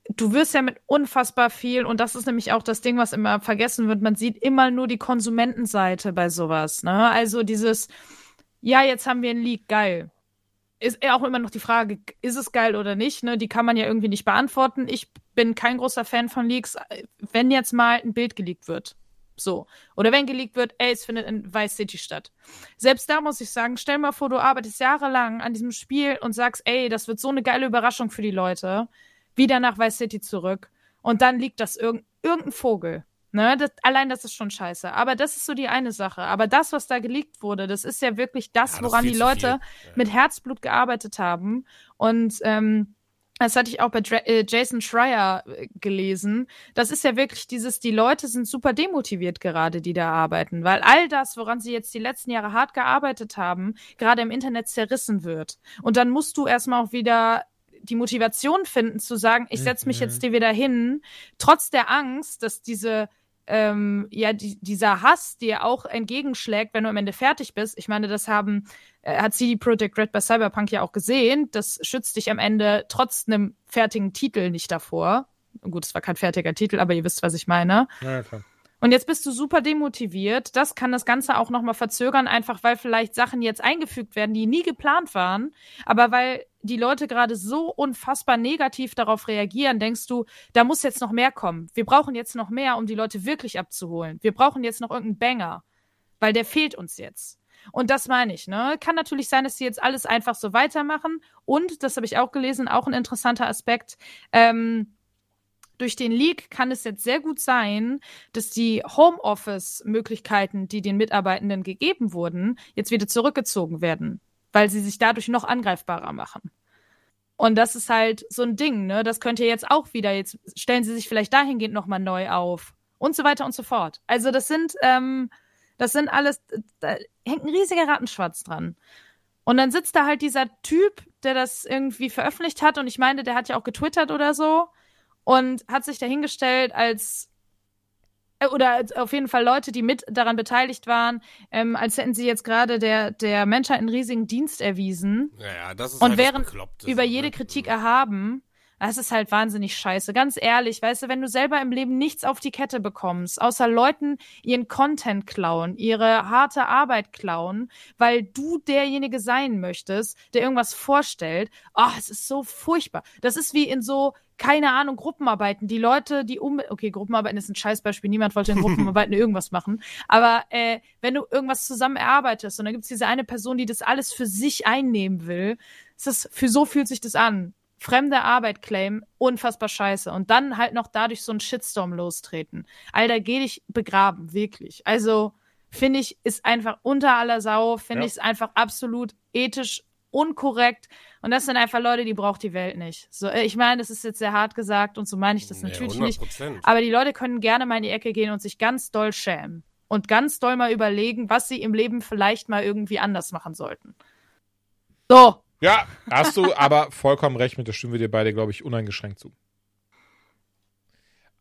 du wirst ja mit unfassbar viel, und das ist nämlich auch das Ding, was immer vergessen wird, man sieht immer nur die Konsumentenseite bei sowas. Ne? Also dieses, ja, jetzt haben wir einen Leak, geil. Ist auch immer noch die Frage, ist es geil oder nicht? Ne? Die kann man ja irgendwie nicht beantworten. Ich bin kein großer Fan von Leaks, wenn jetzt mal ein Bild geleakt wird. So. Oder wenn geleakt wird, ey, es findet in Vice City statt. Selbst da muss ich sagen, stell mal vor, du arbeitest jahrelang an diesem Spiel und sagst, ey, das wird so eine geile Überraschung für die Leute wieder nach Vice City zurück. Und dann liegt das irg irgendein Vogel. Ne, das, allein das ist schon scheiße. Aber das ist so die eine Sache. Aber das, was da geleakt wurde, das ist ja wirklich das, ja, das woran die Leute ja. mit Herzblut gearbeitet haben. Und ähm, das hatte ich auch bei äh, Jason Schreier äh, gelesen. Das ist ja wirklich dieses, die Leute sind super demotiviert gerade, die da arbeiten, weil all das, woran sie jetzt die letzten Jahre hart gearbeitet haben, gerade im Internet zerrissen wird. Und dann musst du erstmal auch wieder die Motivation finden zu sagen, ich setze mich jetzt mhm. dir wieder hin, trotz der Angst, dass diese ähm, ja, die, dieser Hass dir auch entgegenschlägt, wenn du am Ende fertig bist. Ich meine, das haben, äh, hat CD Projekt Red bei Cyberpunk ja auch gesehen. Das schützt dich am Ende trotz einem fertigen Titel nicht davor. Gut, es war kein fertiger Titel, aber ihr wisst, was ich meine. Ja, klar. Und jetzt bist du super demotiviert. Das kann das Ganze auch nochmal verzögern, einfach weil vielleicht Sachen jetzt eingefügt werden, die nie geplant waren. Aber weil die Leute gerade so unfassbar negativ darauf reagieren, denkst du, da muss jetzt noch mehr kommen. Wir brauchen jetzt noch mehr, um die Leute wirklich abzuholen. Wir brauchen jetzt noch irgendeinen Banger, weil der fehlt uns jetzt. Und das meine ich, ne? Kann natürlich sein, dass sie jetzt alles einfach so weitermachen. Und, das habe ich auch gelesen, auch ein interessanter Aspekt, ähm, durch den Leak kann es jetzt sehr gut sein, dass die Homeoffice-Möglichkeiten, die den Mitarbeitenden gegeben wurden, jetzt wieder zurückgezogen werden, weil sie sich dadurch noch angreifbarer machen. Und das ist halt so ein Ding, ne? Das könnt ihr jetzt auch wieder, jetzt stellen sie sich vielleicht dahingehend nochmal neu auf und so weiter und so fort. Also das sind, ähm, das sind alles, da hängt ein riesiger Rattenschwarz dran. Und dann sitzt da halt dieser Typ, der das irgendwie veröffentlicht hat und ich meine, der hat ja auch getwittert oder so und hat sich dahingestellt als äh, oder auf jeden Fall Leute, die mit daran beteiligt waren, ähm, als hätten sie jetzt gerade der, der Menschheit einen riesigen Dienst erwiesen Ja, ja, das ist und halt das wären Bekloppte über jede ne? Kritik erhaben. Das ist halt wahnsinnig scheiße. Ganz ehrlich, weißt du, wenn du selber im Leben nichts auf die Kette bekommst, außer Leuten ihren Content klauen, ihre harte Arbeit klauen, weil du derjenige sein möchtest, der irgendwas vorstellt, oh, es ist so furchtbar. Das ist wie in so, keine Ahnung, Gruppenarbeiten. Die Leute, die um, okay, Gruppenarbeiten ist ein Scheißbeispiel, niemand wollte in Gruppenarbeiten irgendwas machen. Aber äh, wenn du irgendwas zusammen erarbeitest und dann gibt's diese eine Person, die das alles für sich einnehmen will, ist das, für so fühlt sich das an fremde Arbeit claim, unfassbar scheiße. Und dann halt noch dadurch so einen Shitstorm lostreten. Alter, geh dich begraben, wirklich. Also, finde ich, ist einfach unter aller Sau, finde Ja. ich es einfach absolut ethisch unkorrekt. Und das sind einfach Leute, die braucht die Welt nicht. So, äh, ich meine, das ist jetzt sehr hart gesagt und so meine ich das Nee, natürlich nicht. 100%. Aber die Leute können gerne mal in die Ecke gehen und sich ganz doll schämen. Und ganz doll mal überlegen, was sie im Leben vielleicht mal irgendwie anders machen sollten. So, Ja, hast du aber vollkommen recht mit, da stimmen wir dir beide, glaube ich, uneingeschränkt zu.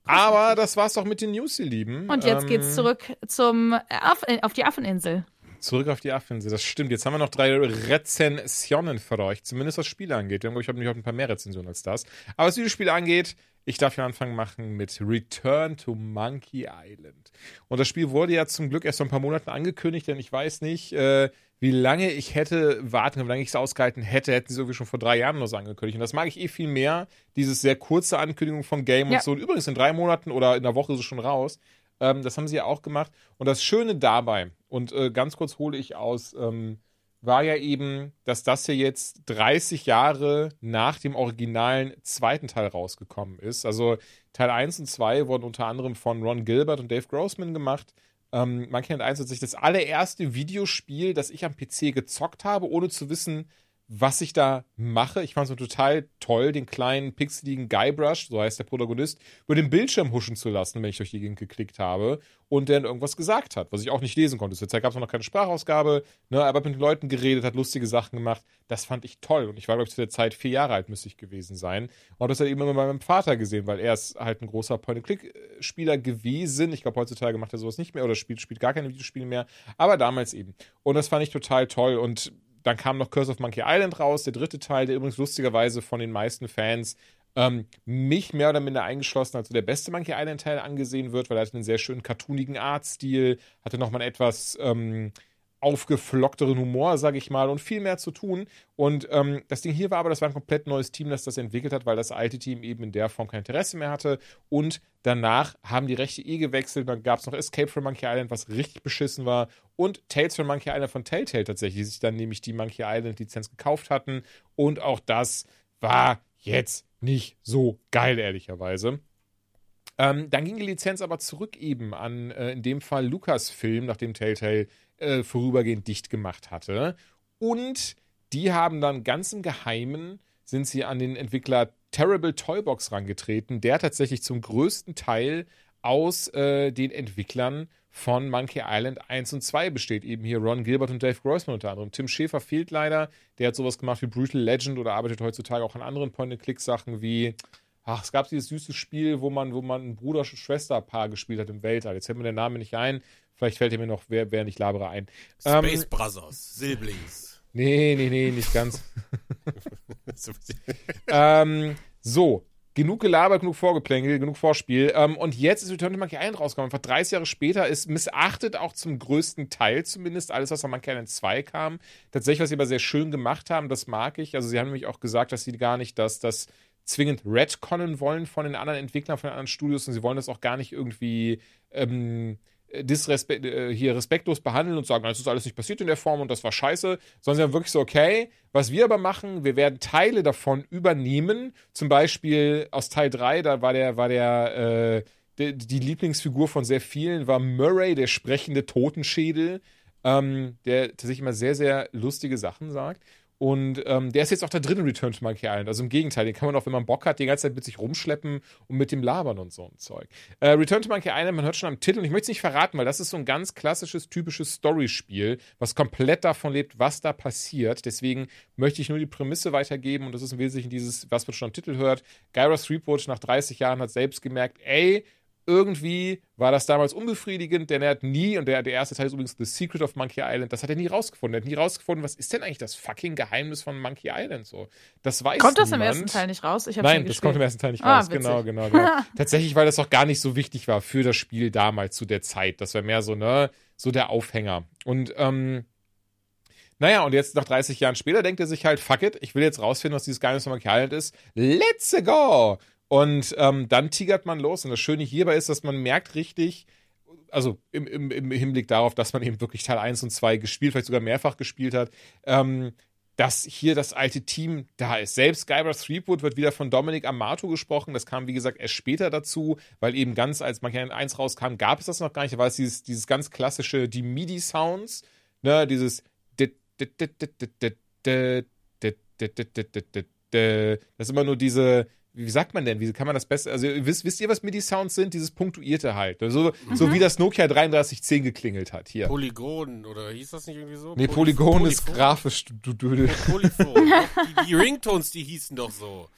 Aber das war's doch mit den News, ihr Lieben. Und jetzt Ähm, geht's zurück zum Aff äh, auf die Affeninsel. Zurück auf die Affeninsel, das stimmt. Jetzt haben wir noch drei Rezensionen für euch, zumindest was Spiele angeht. Ich habe nämlich auch ein paar mehr Rezensionen als das. Aber was Videospiele angeht, ich darf hier anfangen machen mit Return to Monkey Island. Und das Spiel wurde ja zum Glück erst vor ein paar Monaten angekündigt, denn ich weiß nicht, äh, wie lange ich hätte warten wie lange ich es ausgehalten hätte, hätten sie irgendwie schon vor drei Jahren noch so angekündigt. Und das mag ich eh viel mehr, dieses sehr kurze Ankündigung vom Game Ja. und so. Und übrigens in drei Monaten oder in einer Woche ist es schon raus. Ähm, das haben sie ja auch gemacht. Und das Schöne dabei, und äh, ganz kurz hole ich aus, ähm, war ja eben, dass das hier jetzt 30 Jahre nach dem originalen zweiten Teil rausgekommen ist. Also Teil 1 und 2 wurden unter anderem von Ron Gilbert und Dave Grossman gemacht. Ähm, Monkey Island 1 ist tatsächlich das allererste Videospiel, das ich am PC gezockt habe, ohne zu wissen, was ich da mache. Ich fand es total toll, den kleinen pixeligen Guybrush, so heißt der Protagonist, über den Bildschirm huschen zu lassen, wenn ich durch die Gegend geklickt habe und der dann irgendwas gesagt hat, was ich auch nicht lesen konnte. Zur Zeit gab es noch keine Sprachausgabe, ne, aber hat mit Leuten geredet, hat lustige Sachen gemacht. Das fand ich toll und ich war, glaube ich, zu der Zeit vier Jahre alt, müsste ich gewesen sein. Und das halt eben immer bei meinem Vater gesehen, weil er ist halt ein großer Point-and-Click-Spieler gewesen. Ich glaube, heutzutage macht er sowas nicht mehr oder spielt, spielt gar keine Videospiele mehr, aber damals eben. Und das fand ich total toll und dann kam noch Curse of Monkey Island raus, der dritte Teil, der übrigens lustigerweise von den meisten Fans ähm, mich mehr oder minder eingeschlossen als so der beste Monkey Island Teil angesehen wird, weil er hatte einen sehr schönen cartoonigen Artstil, hatte nochmal etwas ähm, aufgeflockteren Humor, sage ich mal, und viel mehr zu tun. Und ähm, das Ding hier war aber, das war ein komplett neues Team, das das entwickelt hat, weil das alte Team eben in der Form kein Interesse mehr hatte. Und danach haben die Rechte eh gewechselt. Dann gab es noch Escape from Monkey Island, was richtig beschissen war. Und Tales from Monkey Island von Telltale tatsächlich, die sich dann nämlich die Monkey Island Lizenz gekauft hatten. Und auch das war jetzt nicht so geil, ehrlicherweise. Ähm, dann ging die Lizenz aber zurück eben an, äh, in dem Fall Lucasfilm, nachdem Telltale äh, vorübergehend dicht gemacht hatte. Und die haben dann ganz im Geheimen, sind sie an den Entwickler Terrible Toybox rangetreten, der tatsächlich zum größten Teil aus äh, den Entwicklern von Monkey Island 1 und 2 besteht. Eben hier Ron Gilbert und Dave Grossman unter anderem. Tim Schäfer fehlt leider. Der hat sowas gemacht wie Brutal Legend oder arbeitet heutzutage auch an anderen Point-and-Click-Sachen wie Ach, es gab dieses süße Spiel, wo man, wo man ein Bruder-Schwester-Paar gespielt hat im Weltall. Jetzt fällt mir der Name nicht ein. Vielleicht fällt mir noch, wer, wer nicht labere ein. Space Ähm, Brothers, Siblings. nee, nee, nee, nicht ganz. ähm, so, genug gelabert, genug Vorgeplänkel, genug Vorspiel. Ähm, und jetzt ist Return to Monkey Island rausgekommen. Einfach 30 Jahre später ist missachtet auch zum größten Teil zumindest alles, was von Monkey Island 2 kam. Tatsächlich, was sie aber sehr schön gemacht haben, das mag ich. Also sie haben nämlich auch gesagt, dass sie gar nicht, dass das zwingend retconnen wollen von den anderen Entwicklern, von den anderen Studios und sie wollen das auch gar nicht irgendwie ähm, äh, disrespekt, äh, hier respektlos behandeln und sagen, das ist alles nicht passiert in der Form und das war scheiße, sondern sie haben wirklich so, okay, was wir aber machen, wir werden Teile davon übernehmen. Zum Beispiel aus Teil 3, da war der, war der, äh, die, die Lieblingsfigur von sehr vielen war Murray, der sprechende Totenschädel, ähm, der tatsächlich immer sehr, sehr lustige Sachen sagt. Und ähm, der ist jetzt auch da drin in Return to Monkey Island. Also im Gegenteil, den kann man auch, wenn man Bock hat, die ganze Zeit mit sich rumschleppen und mit dem labern und so ein Zeug. Äh, Return to Monkey Island, man hört schon am Titel, und ich möchte es nicht verraten, weil das ist so ein ganz klassisches, typisches Storyspiel, was komplett davon lebt, was da passiert. Deswegen möchte ich nur die Prämisse weitergeben und das ist im Wesentlichen dieses, was man schon am Titel hört. Gyros Threepwood nach 30 Jahren hat selbst gemerkt, ey, irgendwie war das damals unbefriedigend, denn er hat nie, und der, der erste Teil ist übrigens The Secret of Monkey Island, das hat er nie rausgefunden. Er hat nie rausgefunden, was ist denn eigentlich das fucking Geheimnis von Monkey Island so. Das weiß Kommt das niemand. im ersten Teil nicht raus? Nein, das gespielt. kommt im ersten Teil nicht Ah, raus. witzig. genau, genau, genau. Tatsächlich, weil das auch gar nicht so wichtig war für das Spiel damals zu der Zeit. Das war mehr so, ne, so der Aufhänger. Und, ähm, naja, und jetzt nach 30 Jahren später denkt er sich halt, fuck it, ich will jetzt rausfinden, was dieses Geheimnis von Monkey Island ist. Let's go! Und ähm, dann tigert man los. Und das Schöne hierbei ist, dass man merkt richtig, also im, im, im Hinblick darauf, dass man eben wirklich Teil 1 und 2 gespielt, vielleicht sogar mehrfach gespielt hat, ähm, dass hier das alte Team da ist. Selbst Guybrush Threepwood wird wieder von Dominic Amato gesprochen. Das kam, wie gesagt, erst später dazu, weil eben ganz, als Island 1 rauskam, gab es das noch gar nicht. Da war es dieses, dieses ganz klassische, die MIDI-Sounds, ne, dieses das ist immer nur diese, wie sagt man denn, wie kann man das besser, also wisst, wisst ihr, was MIDI-Sounds sind? Dieses Punktuierte halt. So, so wie das Nokia 3310 geklingelt hat hier. Polygon, oder hieß das nicht irgendwie so? Nee, Poly- Polygon ist Polyphon? grafisch, du, du Dödel. Polyphon. Doch, die, die Ringtones, die hießen doch so.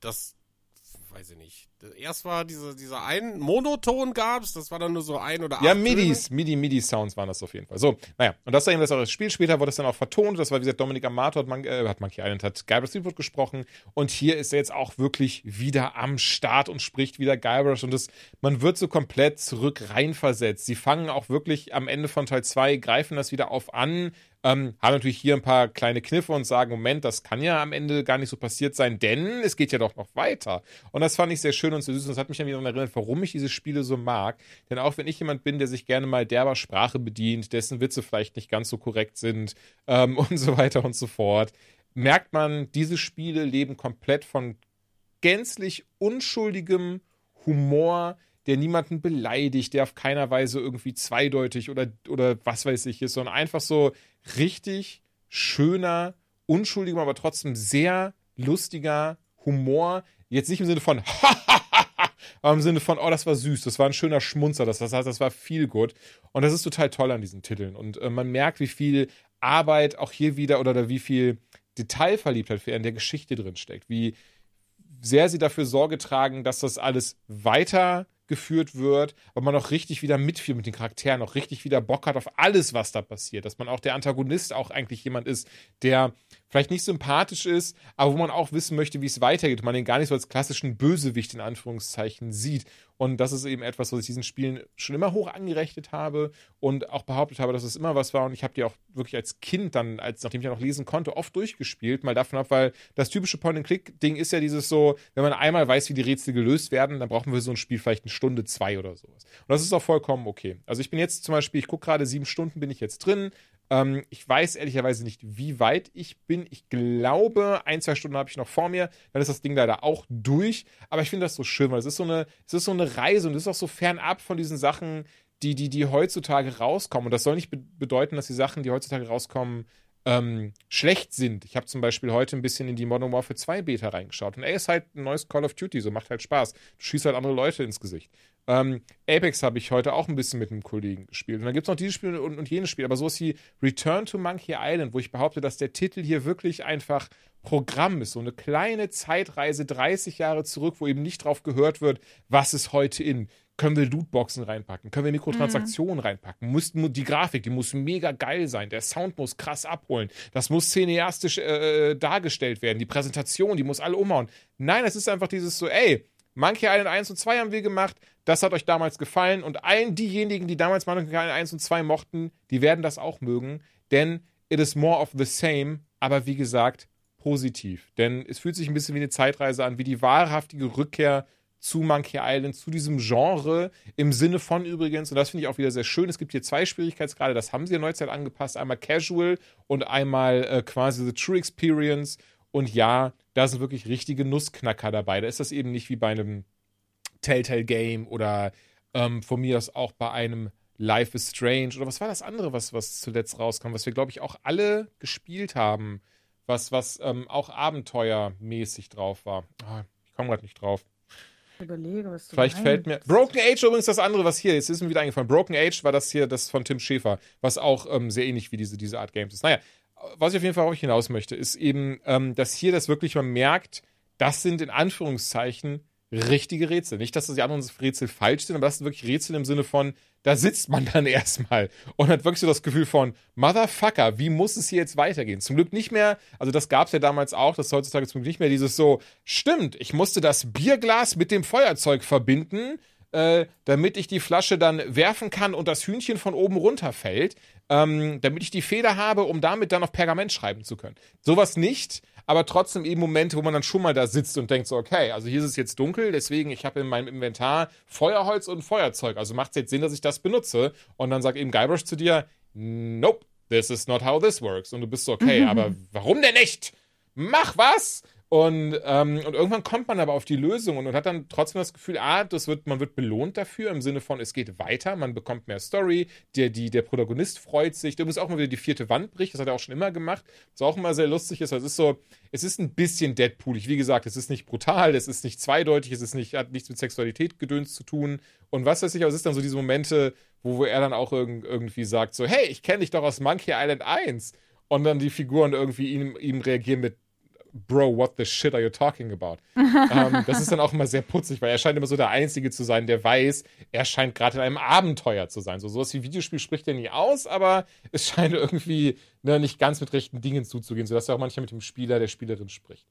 Das, weiß ich nicht. Erst war diese, dieser ein Monoton gab's, das war dann nur so ein oder Ja, MIDIs, MIDI, MIDI-Sounds waren das auf jeden Fall. So, naja, und das war eben das auch das Spiel. Später wurde es dann auch vertont. Das war, wie gesagt, Dominik Amato hat, Man äh, hat Monkey Island, hat Guybrush Threepwood gesprochen. Und hier ist er jetzt auch wirklich wieder am Start und spricht wieder Guybrush. Und das, man wird so komplett zurück reinversetzt. Sie fangen auch wirklich am Ende von Teil 2, greifen das wieder auf an. Ähm, haben natürlich hier ein paar kleine Kniffe und sagen, Moment, das kann ja am Ende gar nicht so passiert sein, denn es geht ja doch noch weiter. Und das fand ich sehr schön und sehr süß und das hat mich dann wieder erinnert, warum ich diese Spiele so mag. Denn auch wenn ich jemand bin, der sich gerne mal derber Sprache bedient, dessen Witze vielleicht nicht ganz so korrekt sind ähm, und so weiter und so fort, merkt man, diese Spiele leben komplett von gänzlich unschuldigem Humor, der niemanden beleidigt, der auf keiner Weise irgendwie zweideutig oder, oder was weiß ich ist, sondern einfach so richtig schöner, unschuldiger, aber trotzdem sehr lustiger Humor. Jetzt nicht im Sinne von aber im Sinne von, oh, das war süß, das war ein schöner Schmunzer, das, das das war viel gut. Und das ist total toll an diesen Titeln. Und äh, man merkt, wie viel Arbeit auch hier wieder oder, oder wie viel Detailverliebtheit für in der Geschichte drin steckt, wie sehr sie dafür Sorge tragen, dass das alles weitergeführt wird, aber man auch richtig wieder mitfühlt mit den Charakteren, auch richtig wieder Bock hat auf alles, was da passiert. Dass man auch der Antagonist auch eigentlich jemand ist, der vielleicht nicht sympathisch ist, aber wo man auch wissen möchte, wie es weitergeht. Man den gar nicht so als klassischen Bösewicht in Anführungszeichen sieht. Und das ist eben etwas, was ich diesen Spielen schon immer hoch angerechnet habe und auch behauptet habe, dass es immer was war. Und ich habe die auch wirklich als Kind dann, als nachdem ich ja noch lesen konnte, oft durchgespielt. Mal davon ab, weil das typische Point-and-Click-Ding ist ja dieses so, wenn man einmal weiß, wie die Rätsel gelöst werden, dann brauchen wir so ein Spiel vielleicht eine Stunde, zwei oder sowas. Und das ist auch vollkommen okay. Also ich bin jetzt zum Beispiel, ich gucke gerade sieben Stunden, bin ich jetzt drin. Ähm, ich weiß ehrlicherweise nicht, wie weit ich bin. Ich glaube, ein, zwei Stunden habe ich noch vor mir. Dann ist das Ding leider auch durch. Aber ich finde das so schön, weil es ist so eine, es ist so eine Reise und es ist auch so fernab von diesen Sachen, die, die, die heutzutage rauskommen. Und das soll nicht be bedeuten, dass die Sachen, die heutzutage rauskommen, ähm, schlecht sind. Ich habe zum Beispiel heute ein bisschen in die Modern Warfare 2 Beta reingeschaut. Und er ist halt ein neues Call of Duty, so macht halt Spaß. Du schießt halt andere Leute ins Gesicht. Ähm, Apex habe ich heute auch ein bisschen mit einem Kollegen gespielt. Und dann gibt es noch dieses Spiel und, und jenes Spiel. Aber sowas wie Return to Monkey Island, wo ich behaupte, dass der Titel hier wirklich einfach Programm ist. So eine kleine Zeitreise 30 Jahre zurück, wo eben nicht drauf gehört wird, was ist heute in. Können wir Lootboxen reinpacken? Können wir Mikrotransaktionen reinpacken? Muss, die Grafik, die muss mega geil sein. Der Sound muss krass abholen. Das muss cineastisch äh, dargestellt werden. Die Präsentation, die muss alle umhauen. Nein, es ist einfach dieses so, ey, Monkey Island 1 und 2 haben wir gemacht. Das hat euch damals gefallen. Und allen diejenigen, die damals Monkey Island 1 und 2 mochten, die werden das auch mögen. Denn it is more of the same. Aber wie gesagt, positiv. Denn es fühlt sich ein bisschen wie eine Zeitreise an, wie die wahrhaftige Rückkehr zu Monkey Island, zu diesem Genre im Sinne von übrigens, und das finde ich auch wieder sehr schön, es gibt hier zwei Schwierigkeitsgrade, das haben sie ja Neuzeit angepasst, einmal Casual und einmal äh, quasi The True Experience und ja, da sind wirklich richtige Nussknacker dabei, da ist das eben nicht wie bei einem Telltale Game oder ähm, von mir aus auch bei einem Life is Strange oder was war das andere, was, was zuletzt rauskam, was wir glaube ich auch alle gespielt haben, was, was ähm, auch abenteuermäßig drauf war. Oh, ich komme gerade nicht drauf. Überlege, was du Vielleicht fällt mir. meinst. Broken Age übrigens das andere, was hier, jetzt ist mir wieder eingefallen. Broken Age war das hier, das von Tim Schäfer, was auch ähm, sehr ähnlich wie diese, diese Art Games ist. Naja, was ich auf jeden Fall auch hinaus möchte, ist eben, ähm, dass hier das wirklich man merkt, das sind in Anführungszeichen richtige Rätsel. Nicht, dass das die anderen Rätsel falsch sind, aber das sind wirklich Rätsel im Sinne von, da sitzt man dann erstmal und hat wirklich so das Gefühl von, Motherfucker, wie muss es hier jetzt weitergehen? Zum Glück nicht mehr, also das gab es ja damals auch, das ist heutzutage zum Glück nicht mehr dieses so, stimmt, ich musste das Bierglas mit dem Feuerzeug verbinden, äh, damit ich die Flasche dann werfen kann und das Hühnchen von oben runterfällt, ähm, damit ich die Feder habe, um damit dann auf Pergament schreiben zu können. Sowas nicht, aber trotzdem eben Momente, wo man dann schon mal da sitzt und denkt so, okay, also hier ist es jetzt dunkel, deswegen ich habe in meinem Inventar Feuerholz und Feuerzeug, also macht es jetzt Sinn, dass ich das benutze. Und dann sagt eben Guybrush zu dir, nope, this is not how this works. Und du bist so, okay, aber warum denn nicht? Mach was! Und, ähm, und irgendwann kommt man aber auf die Lösung und, hat dann trotzdem das Gefühl, ah, das wird, man wird belohnt dafür, im Sinne von, es geht weiter, man bekommt mehr Story, der, die, der Protagonist freut sich, übrigens auch mal wieder die vierte Wand bricht, das hat er auch schon immer gemacht, was auch immer sehr lustig ist, also es ist so, es ist ein bisschen Deadpoolig, wie gesagt, es ist nicht brutal, es ist nicht zweideutig, es ist nicht, hat nichts mit Sexualität gedöns zu tun. Und was weiß ich, aber es ist dann so diese Momente, wo, wo er dann auch irg irgendwie sagt so, hey, ich kenne dich doch aus Monkey Island 1 und dann die Figuren irgendwie ihm, ihm reagieren mit Bro, what the shit are you talking about? ähm, das ist dann auch immer sehr putzig, weil er scheint immer so der Einzige zu sein, der weiß, er scheint gerade in einem Abenteuer zu sein. So sowas wie Videospiel spricht er nie aus, aber es scheint irgendwie ne, nicht ganz mit rechten Dingen zuzugehen, sodass er auch manchmal mit dem Spieler, der Spielerin spricht.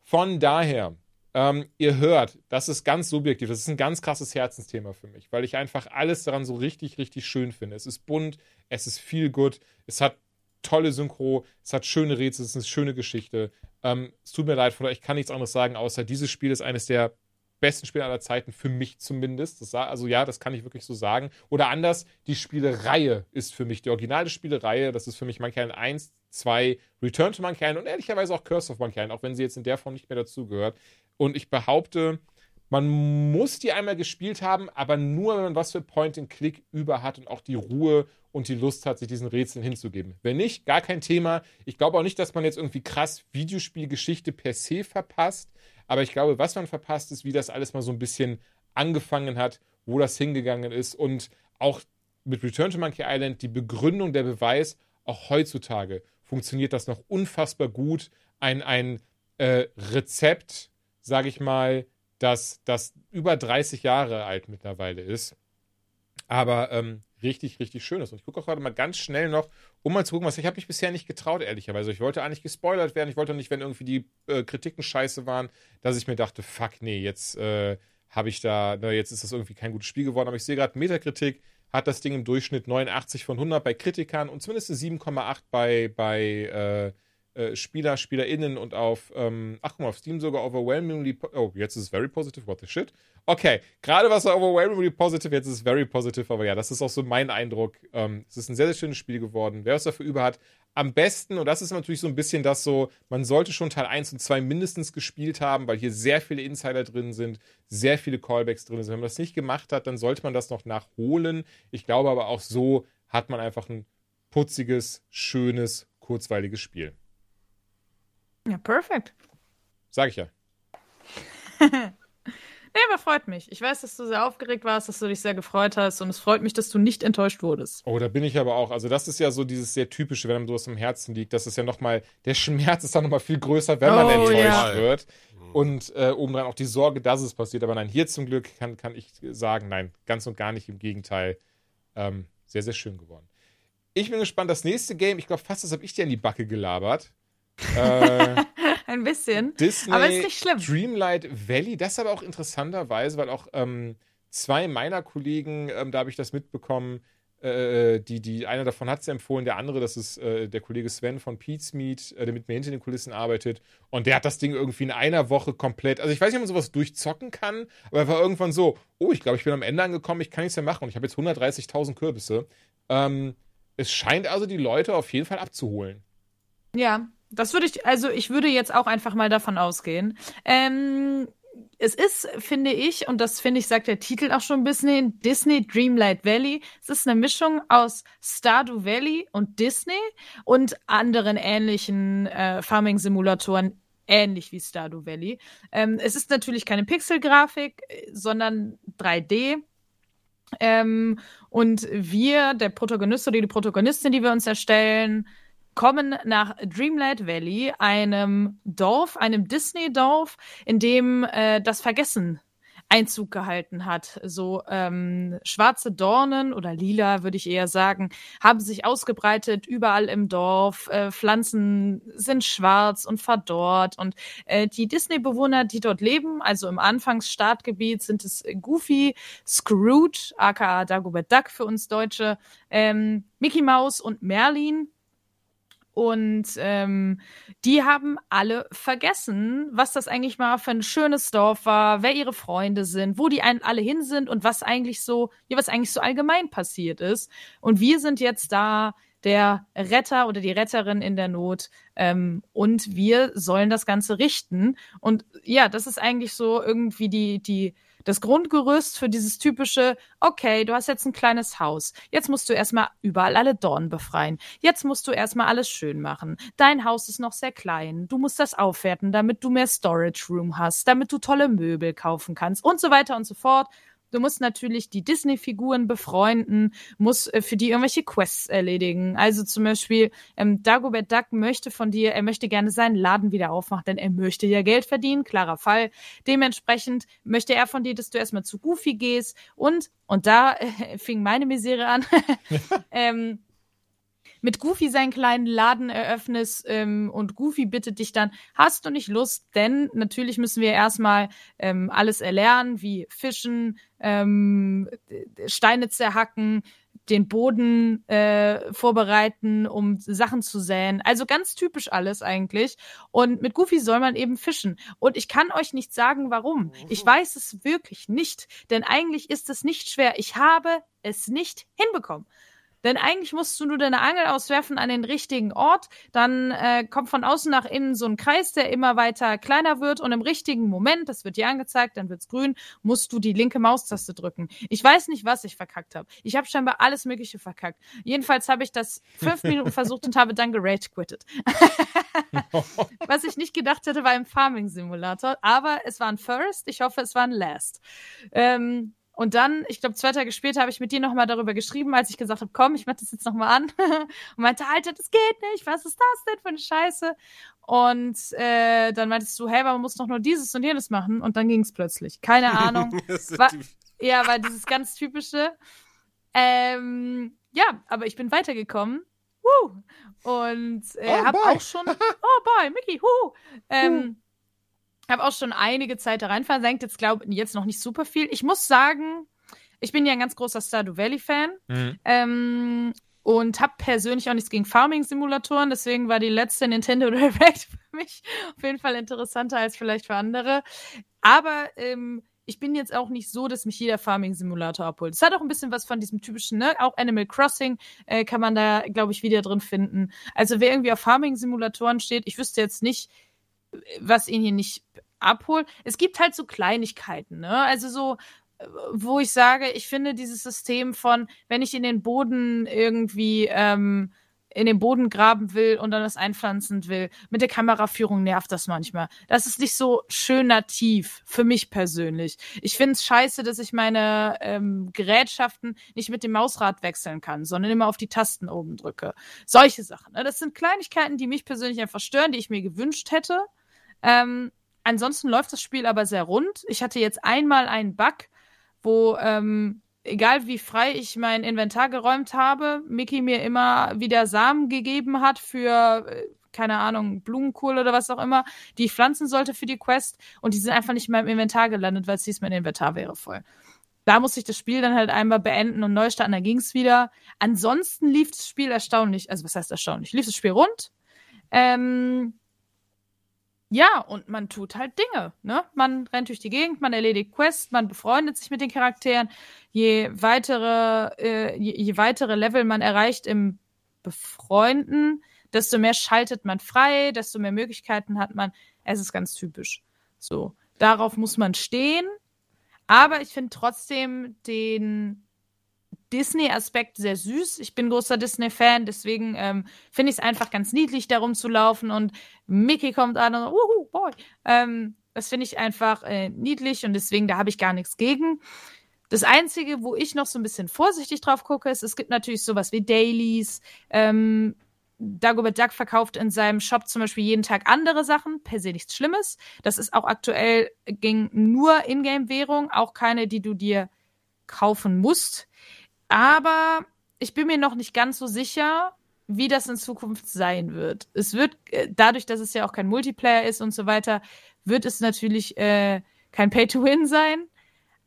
Von daher, ähm, ihr hört, das ist ganz subjektiv, das ist ein ganz krasses Herzensthema für mich, weil ich einfach alles daran so richtig, richtig schön finde. Es ist bunt, es ist viel gut, es hat tolle Synchro, es hat schöne Rätsel, es ist eine schöne Geschichte. Ähm, es tut mir leid, von euch, ich kann nichts anderes sagen, außer dieses Spiel ist eines der besten Spiele aller Zeiten, für mich zumindest. Das, also ja, das kann ich wirklich so sagen. Oder anders, die Spielereihe ist für mich, die originale Spielereihe, das ist für mich Monkey Island 1, 2, Return to Monkey Island und ehrlicherweise auch Curse of Monkey Island, auch wenn sie jetzt in der Form nicht mehr dazugehört. Und ich behaupte, man muss die einmal gespielt haben, aber nur, wenn man was für Point-and-Click über hat und auch die Ruhe und die Lust hat, sich diesen Rätseln hinzugeben. Wenn nicht, gar kein Thema. Ich glaube auch nicht, dass man jetzt irgendwie krass Videospielgeschichte per se verpasst, aber ich glaube, was man verpasst, ist, wie das alles mal so ein bisschen angefangen hat, wo das hingegangen ist und auch mit Return to Monkey Island die Begründung, der Beweis, auch heutzutage funktioniert das noch unfassbar gut. Ein, ein äh, Rezept, sage ich mal, das, das über 30 Jahre alt mittlerweile ist. Aber ähm, richtig, richtig schön ist. Und ich gucke auch gerade mal ganz schnell noch, um mal zu gucken, was ich habe mich bisher nicht getraut, ehrlicherweise. Ich wollte eigentlich gespoilert werden. Ich wollte nicht, wenn irgendwie die äh, Kritiken scheiße waren, dass ich mir dachte, fuck, nee, jetzt äh, habe ich da, na, jetzt ist das irgendwie kein gutes Spiel geworden. Aber ich sehe gerade, Metakritik hat das Ding im Durchschnitt 89 von 100 bei Kritikern und zumindest eine 7,8 bei, bei äh, äh, Spieler, SpielerInnen und auf, ähm, ach guck mal, auf Steam sogar overwhelmingly, oh, jetzt ist es very positive, what the shit. Okay, gerade war overwhelmingly positive, jetzt ist es very positive, aber ja, das ist auch so mein Eindruck. Ähm, es ist ein sehr, sehr schönes Spiel geworden. Wer was dafür über hat, am besten, und das ist natürlich so ein bisschen das so, man sollte schon Teil 1 und 2 mindestens gespielt haben, weil hier sehr viele Insider drin sind, sehr viele Callbacks drin sind. Wenn man das nicht gemacht hat, dann sollte man das noch nachholen. Ich glaube aber auch so hat man einfach ein putziges, schönes, kurzweiliges Spiel. Ja, perfekt. Sag ich ja. Nee, aber freut mich. Ich weiß, dass du sehr aufgeregt warst, dass du dich sehr gefreut hast und es freut mich, dass du nicht enttäuscht wurdest. Oh, da bin ich aber auch. Also, das ist ja so dieses sehr typische, wenn einem sowas im Herzen liegt. Das ist ja nochmal, der Schmerz ist dann nochmal viel größer, wenn man Oh, enttäuscht ja. wird. Und äh, obendrein auch die Sorge, dass es passiert. Aber nein, hier zum Glück kann, kann ich sagen, nein, ganz und gar nicht. Im Gegenteil. Ähm, sehr, sehr schön geworden. Ich bin gespannt. Das nächste Game, ich glaube fast, das habe ich dir in die Backe gelabert. Äh, Ein bisschen. Disney Aber ist nicht schlimm. Dreamlight Valley, das aber auch interessanterweise, weil auch ähm, zwei meiner Kollegen, ähm, da habe ich das mitbekommen, äh, die, die, einer davon hat sie empfohlen, der andere, das ist äh, der Kollege Sven von Pete's Meet, äh, der mit mir hinter den Kulissen arbeitet. Und der hat das Ding irgendwie in einer Woche komplett. Also ich weiß nicht, ob man sowas durchzocken kann, aber er war irgendwann so, oh, ich glaube, ich bin am Ende angekommen, ich kann nichts mehr machen. Und ich habe jetzt 130.000 Kürbisse. Ähm, es scheint also die Leute auf jeden Fall abzuholen. Ja, das würde ich, also ich würde jetzt auch einfach mal davon ausgehen. Ähm, es ist, finde ich, und das finde ich, sagt der Titel auch schon ein bisschen, Disney Dreamlight Valley. Es ist eine Mischung aus Stardew Valley und Disney und anderen ähnlichen äh, Farming-Simulatoren, ähnlich wie Stardew Valley. Ähm, es ist natürlich keine Pixel-Grafik, sondern 3D. Ähm, und wir, der Protagonist oder die Protagonistin, die wir uns erstellen, kommen nach Dreamlight Valley, einem Dorf, einem Disney-Dorf, in dem äh, das Vergessen Einzug gehalten hat. So ähm, schwarze Dornen oder lila, würde ich eher sagen, haben sich ausgebreitet überall im Dorf. Äh, Pflanzen sind schwarz und verdorrt. Und äh, die Disney-Bewohner, die dort leben, also im Anfangsstartgebiet, sind es Goofy, Scrooge, aka Dagobert Duck für uns Deutsche, ähm, Mickey Mouse und Merlin. Und ähm, die haben alle vergessen, was das eigentlich mal für ein schönes Dorf war, wer ihre Freunde sind, wo die alle hin sind und was eigentlich so, ja, was eigentlich so allgemein passiert ist. Und wir sind jetzt da der Retter oder die Retterin in der Not ähm, und wir sollen das Ganze richten. Und ja, das ist eigentlich so irgendwie die, die das Grundgerüst für dieses typische, okay, du hast jetzt ein kleines Haus. Jetzt musst du erstmal überall alle Dornen befreien. Jetzt musst du erstmal alles schön machen. Dein Haus ist noch sehr klein. Du musst das aufwerten, damit du mehr Storage Room hast, damit du tolle Möbel kaufen kannst und so weiter und so fort. Du musst natürlich die Disney-Figuren befreunden, musst äh, für die irgendwelche Quests erledigen. Also zum Beispiel, ähm, Dagobert Duck möchte von dir, er möchte gerne seinen Laden wieder aufmachen, denn er möchte ja Geld verdienen, klarer Fall. Dementsprechend möchte er von dir, dass du erstmal zu Goofy gehst und, und da äh, fing meine Misere an, ähm, mit Goofy seinen kleinen Laden eröffnest ähm, und Goofy bittet dich dann, hast du nicht Lust? Denn natürlich müssen wir erstmal ähm, alles erlernen, wie Fischen, ähm, Steine zerhacken, den Boden äh, vorbereiten, um Sachen zu säen. Also ganz typisch alles eigentlich. Und mit Goofy soll man eben fischen. Und ich kann euch nicht sagen, warum. Ich oh. weiß es wirklich nicht. Denn eigentlich ist es nicht schwer. Ich habe es nicht hinbekommen. Denn eigentlich musst du nur deine Angel auswerfen an den richtigen Ort. Dann äh, kommt von außen nach innen so ein Kreis, der immer weiter kleiner wird. Und im richtigen Moment, das wird dir angezeigt, dann wird's grün, musst du die linke Maustaste drücken. Ich weiß nicht, was ich verkackt habe. Ich habe scheinbar alles Mögliche verkackt. Jedenfalls habe ich das fünf Minuten versucht und habe dann gerage quittet. was ich nicht gedacht hätte, war ein Farming Simulator. Aber es war ein First. Ich hoffe, es war ein Last. Ähm, und dann, ich glaube, zwei Tage später habe ich mit dir nochmal darüber geschrieben, als ich gesagt habe, komm, ich mach das jetzt nochmal an. und meinte, Alter, das geht nicht, was ist das denn für eine Scheiße? Und äh, dann meintest du, hey, man muss doch nur dieses und jenes machen. Und dann ging es plötzlich. Keine Ahnung. war, ja, war dieses ganz typische. Ähm, ja, aber ich bin weitergekommen. Woo! Und äh, oh, habe auch schon. Oh, boy, Mickey, hu! Ähm, habe auch schon einige Zeit da rein versenkt. Jetzt glaube ich jetzt noch nicht super viel. Ich muss sagen, ich bin ja ein ganz großer Stardew Valley-Fan. Mhm. Ähm, und habe persönlich auch nichts gegen Farming-Simulatoren. Deswegen war die letzte Nintendo Direct für mich auf jeden Fall interessanter als vielleicht für andere. Aber ähm, ich bin jetzt auch nicht so, dass mich jeder Farming-Simulator abholt. Es hat auch ein bisschen was von diesem typischen, ne? Auch Animal Crossing äh, kann man da, glaube ich, wieder drin finden. Also wer irgendwie auf Farming-Simulatoren steht, ich wüsste jetzt nicht, was ihn hier nicht abholt. Es gibt halt so Kleinigkeiten, ne? Also so, äh, wo ich sage, ich finde dieses System von, wenn ich in den Boden irgendwie ähm, in den Boden graben will und dann das einpflanzen will. Mit der Kameraführung nervt das manchmal. Das ist nicht so schön nativ, für mich persönlich. Ich finde es scheiße, dass ich meine ähm, Gerätschaften nicht mit dem Mausrad wechseln kann, sondern immer auf die Tasten oben drücke. Solche Sachen. Ne? Das sind Kleinigkeiten, die mich persönlich einfach stören, die ich mir gewünscht hätte. Ähm, ansonsten läuft das Spiel aber sehr rund. Ich hatte jetzt einmal einen Bug, wo ähm, egal wie frei ich mein Inventar geräumt habe, Mickey mir immer wieder Samen gegeben hat für äh, keine Ahnung, Blumenkohl oder was auch immer, die ich pflanzen sollte für die Quest und die sind einfach nicht in meinem Inventar gelandet, weil es hieß, mein Inventar wäre voll. da musste ich das Spiel dann halt einmal beenden und neu starten, dann ging's wieder. Ansonsten lief das Spiel erstaunlich, also was heißt erstaunlich? Lief das Spiel rund. Ähm, ja, und man tut halt Dinge, ne? Man rennt durch die Gegend, man erledigt Quests, man befreundet sich mit den Charakteren. Je weitere, äh, je, je weitere Level man erreicht im Befreunden, desto mehr schaltet man frei, desto mehr Möglichkeiten hat man. Es ist ganz typisch. So. Darauf muss man stehen. Aber ich finde trotzdem den Disney-Aspekt sehr süß. Ich bin großer Disney-Fan, deswegen ähm, finde ich es einfach ganz niedlich, darum zu laufen und Mickey kommt an und uhu, boy. Ähm, das finde ich einfach äh, niedlich und deswegen, da habe ich gar nichts gegen. Das Einzige, wo ich noch so ein bisschen vorsichtig drauf gucke, ist, es gibt natürlich sowas wie Dailies. Ähm, Dagobert Duck verkauft in seinem Shop zum Beispiel jeden Tag andere Sachen, per se nichts Schlimmes. Das ist auch aktuell, ging nur Ingame-Währung, auch keine, die du dir kaufen musst. Aber ich bin mir noch nicht ganz so sicher, wie das in Zukunft sein wird. Es wird, äh, dadurch, dass es ja auch kein Multiplayer ist und so weiter, wird es natürlich äh, kein Pay-to-Win sein.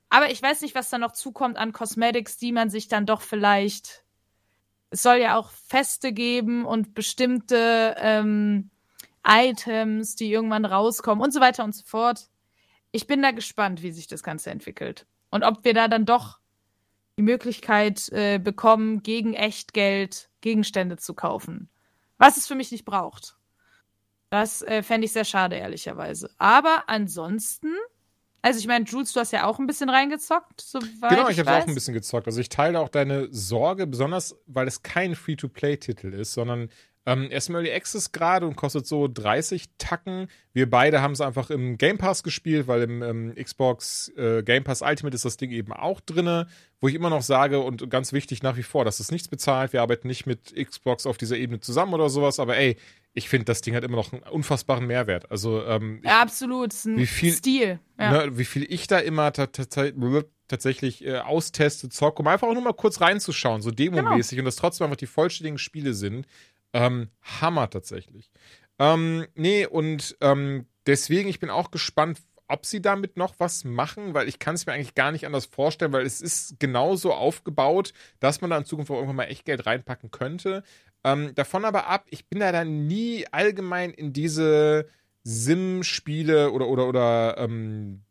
Aber ich weiß nicht, was da noch zukommt an Cosmetics, die man sich dann doch vielleicht. Es soll ja auch Feste geben und bestimmte ähm, Items, die irgendwann rauskommen und so weiter und so fort. Ich bin da gespannt, wie sich das Ganze entwickelt. Und ob wir da dann doch die Möglichkeit äh, bekommen, gegen Echtgeld Gegenstände zu kaufen. Was es für mich nicht braucht. Das äh, fände ich sehr schade, ehrlicherweise. Aber ansonsten also ich meine, Jules, du hast ja auch ein bisschen reingezockt, soweit Genau, ich, ich habe auch ein bisschen gezockt. Also ich teile auch deine Sorge, besonders weil es kein Free-to-Play-Titel ist, sondern ähm, er ist im Early Access gerade und kostet so 30 Tacken. Wir beide haben es einfach im Game Pass gespielt, weil im ähm, Xbox äh, Game Pass Ultimate ist das Ding eben auch drinne, wo ich immer noch sage und ganz wichtig nach wie vor, das ist nichts bezahlt, wir arbeiten nicht mit Xbox auf dieser Ebene zusammen oder sowas, aber ey, ich finde, das Ding hat immer noch einen unfassbaren Mehrwert. Also ähm, ich, Ja, absolut. Es ist ein Wie viel- Stil. Ja. ne, wie viel ich da immer ta- ta- ta- tatsächlich äh, austeste, zocke, um einfach auch nur mal kurz reinzuschauen, so demomäßig und das trotzdem einfach die vollständigen Spiele sind. Ähm, Hammer tatsächlich. Ähm, nee, und ähm, deswegen, ich bin auch gespannt, ob sie damit noch was machen, weil ich kann es mir eigentlich gar nicht anders vorstellen, weil es ist genauso aufgebaut, dass man da in Zukunft auch irgendwann mal echt Geld reinpacken könnte. Ähm, davon aber ab, ich bin da dann nie allgemein in diese Sim-Spiele oder oder oder ähm,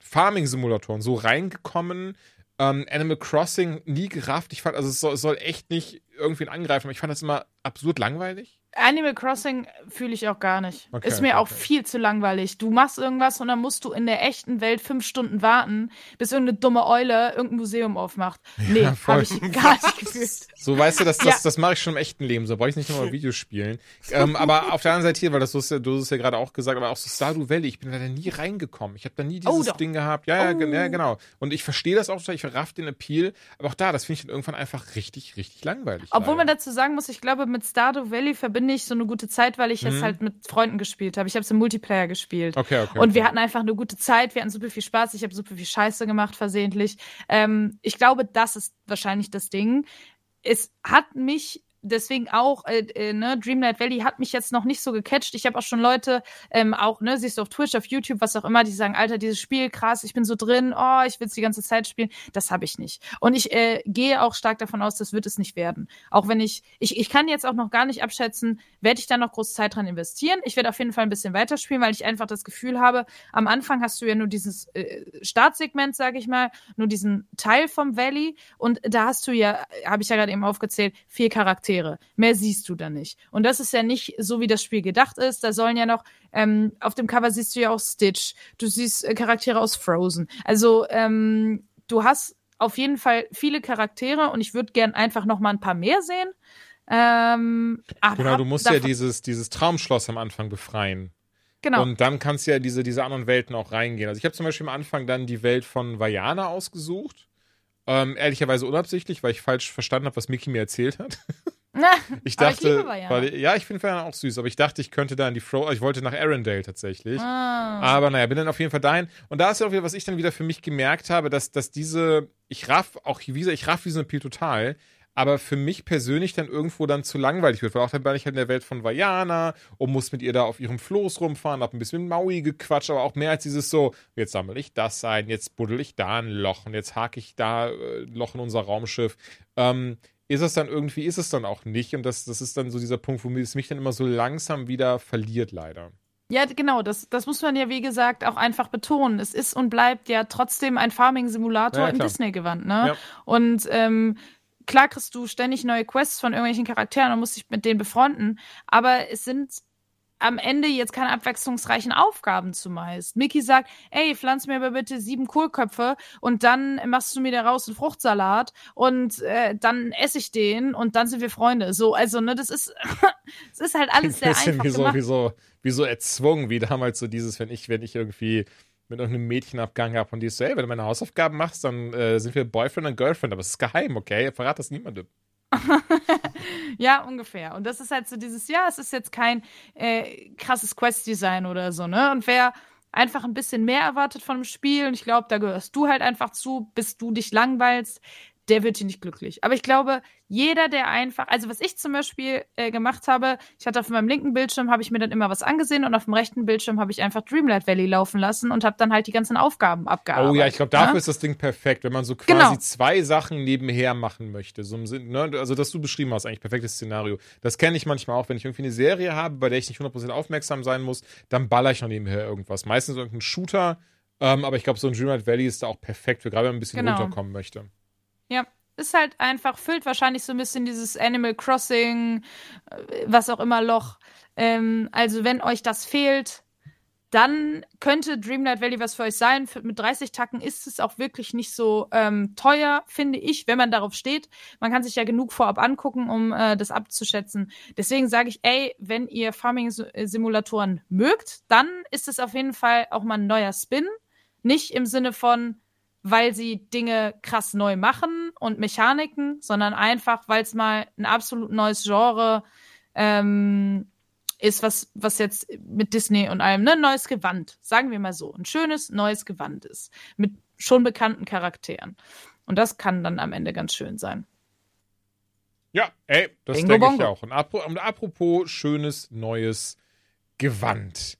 Farming-Simulatoren so reingekommen. Ähm, Animal Crossing nie gerafft. Ich fand, also es soll, es soll echt nicht irgendwen angreifen, aber ich fand das immer absurd langweilig. Animal Crossing fühle ich auch gar nicht. Okay, ist mir okay, auch okay. viel zu langweilig. Du machst irgendwas und dann musst du in der echten Welt fünf Stunden warten, bis irgendeine dumme Eule irgendein Museum aufmacht. Nee, voll. habe ich gar nicht gefühlt. So, weißt du, das, das, Ja. das mache ich schon im echten Leben. So brauche ich nicht nochmal Videospielen. ähm, aber auf der anderen Seite hier, weil das du hast ja, du hast es ja gerade auch gesagt, aber auch so Stardew Valley, ich bin da nie reingekommen. Ich habe da nie Oh, dieses doch. Ding gehabt. Ja, ja, Oh. ja, genau. Und ich verstehe das auch ich raff den Appeal. Aber auch da, das finde ich dann irgendwann einfach richtig, richtig langweilig. Obwohl man leider. dazu sagen muss, ich glaube, mit Stardew Valley verbinde ich so eine gute Zeit, weil ich es halt mit Freunden gespielt habe. Ich habe es im Multiplayer gespielt. Mhm. Okay, okay. Und okay. wir hatten einfach eine gute Zeit, wir hatten super viel Spaß, ich habe super viel Scheiße gemacht, versehentlich. Ähm, ich glaube, das ist wahrscheinlich das Ding. Es hat mich deswegen auch, äh, äh, ne, Dreamlight Valley hat mich jetzt noch nicht so gecatcht. Ich habe auch schon Leute, ähm, auch, ne, siehst du auf Twitch, auf YouTube, was auch immer, die sagen, Alter, dieses Spiel, krass, ich bin so drin, oh, ich will es die ganze Zeit spielen. Das habe ich nicht. Und ich äh, gehe auch stark davon aus, das wird es nicht werden. Auch wenn ich, ich, ich kann jetzt auch noch gar nicht abschätzen, werde ich da noch groß Zeit dran investieren. Ich werde auf jeden Fall ein bisschen weiterspielen, weil ich einfach das Gefühl habe, am Anfang hast du ja nur dieses äh, Startsegment, sage ich mal, nur diesen Teil vom Valley und da hast du ja, habe ich ja gerade eben aufgezählt, vier Charaktere. Mehr siehst du da nicht. Und das ist ja nicht so, wie das Spiel gedacht ist. Da sollen ja noch, ähm, auf dem Cover siehst du ja auch Stitch, du siehst äh, Charaktere aus Frozen. Also ähm, du hast auf jeden Fall viele Charaktere und ich würde gern einfach noch mal ein paar mehr sehen. Ähm, aber Genau, du musst ja dieses, dieses Traumschloss am Anfang befreien. genau. Und dann kannst du ja diese, diese anderen Welten auch reingehen. Also ich habe zum Beispiel am Anfang dann die Welt von Vajana ausgesucht. Ähm, ehrlicherweise unabsichtlich, weil ich falsch verstanden habe, was Mickey mir erzählt hat. Ich Aber ich dachte, liebe Vajana. weil, ja, ich finde Vajana auch süß, aber ich dachte, ich könnte da in die Fro, ich wollte nach Arendelle tatsächlich. Ah. Aber naja, bin dann auf jeden Fall dahin. Und da ist ja auch wieder, was ich dann wieder für mich gemerkt habe, dass, dass diese, ich raff, auch wie gesagt, ich raff diesen Appeal total, aber für mich persönlich dann irgendwo dann zu langweilig wird, weil auch dann bin ich halt in der Welt von Vajana und muss mit ihr da auf ihrem Floß rumfahren, hab ein bisschen mit Maui gequatscht, aber auch mehr als dieses so, jetzt sammle ich das ein, jetzt buddel ich da ein Loch und jetzt hake ich da äh, Loch in unser Raumschiff. Ähm, ist es dann irgendwie, ist es dann auch nicht. Und das, das ist dann so dieser Punkt, wo es mich dann immer so langsam wieder verliert, leider. Ja, genau, das, das muss man ja, wie gesagt, auch einfach betonen. Es ist und bleibt ja trotzdem ein Farming-Simulator Ja, im klar. Disney-Gewand, ne? Ja. Und ähm, klar kriegst du ständig neue Quests von irgendwelchen Charakteren und musst dich mit denen befreunden, aber es sind am Ende jetzt keine abwechslungsreichen Aufgaben zumeist. Mickey sagt, ey, pflanz mir aber bitte sieben Kohlköpfe und dann machst du mir daraus einen Fruchtsalat und äh, dann esse ich den und dann sind wir Freunde. So, also, ne, das ist, es ist halt alles sehr einfach wie so, gemacht. wie, so, wie so erzwungen, wie damals so dieses, wenn ich, wenn ich irgendwie mit irgendeinem Mädchen abgegangen habe und die ist so, ey, wenn du meine Hausaufgaben machst, dann äh, sind wir Boyfriend und Girlfriend, aber es ist geheim, okay? Verrat das niemandem. Ja, ungefähr. Und das ist halt so dieses, ja, es ist jetzt kein äh, krasses Quest-Design oder so, ne? Und wer einfach ein bisschen mehr erwartet von dem Spiel, und ich glaube, da gehörst du halt einfach zu, bis du dich langweilst, der wird hier nicht glücklich. Aber ich glaube, jeder, der einfach, also was ich zum Beispiel äh, gemacht habe, ich hatte auf meinem linken Bildschirm, habe ich mir dann immer was angesehen und auf dem rechten Bildschirm habe ich einfach Dreamlight Valley laufen lassen und habe dann halt die ganzen Aufgaben abgearbeitet. Oh ja, ich glaube, dafür ne? ist das Ding perfekt, wenn man so quasi Genau. zwei Sachen nebenher machen möchte. So im Sinn, ne? Also, das du beschrieben hast, eigentlich perfektes Szenario. Das kenne ich manchmal auch, wenn ich irgendwie eine Serie habe, bei der ich nicht 100% aufmerksam sein muss, dann baller ich noch nebenher irgendwas. Meistens irgendein Shooter, ähm, aber ich glaube, so ein Dreamlight Valley ist da auch perfekt für, gerade wenn man ein bisschen Genau. runterkommen möchte. Ja, ist halt einfach, füllt wahrscheinlich so ein bisschen dieses Animal Crossing, äh, was auch immer Loch. Ähm, also, wenn euch das fehlt, dann könnte Dreamlight Valley was für euch sein. Mit 30 Tacken ist es auch wirklich nicht so ähm, teuer, finde ich, wenn man darauf steht. Man kann sich ja genug vorab angucken, um äh, das abzuschätzen. Deswegen sage ich, ey, wenn ihr Farming-Simulatoren mögt, dann ist es auf jeden Fall auch mal ein neuer Spin. Nicht im Sinne von, weil sie Dinge krass neu machen und Mechaniken, sondern einfach, weil es mal ein absolut neues Genre ähm, ist, was, was jetzt mit Disney und allem, ne, neues Gewand, sagen wir mal so, ein schönes neues Gewand ist, mit schon bekannten Charakteren. Und das kann dann am Ende ganz schön sein. Ja, ey, das Bingo denke ich auch. Und apropos schönes neues Gewand.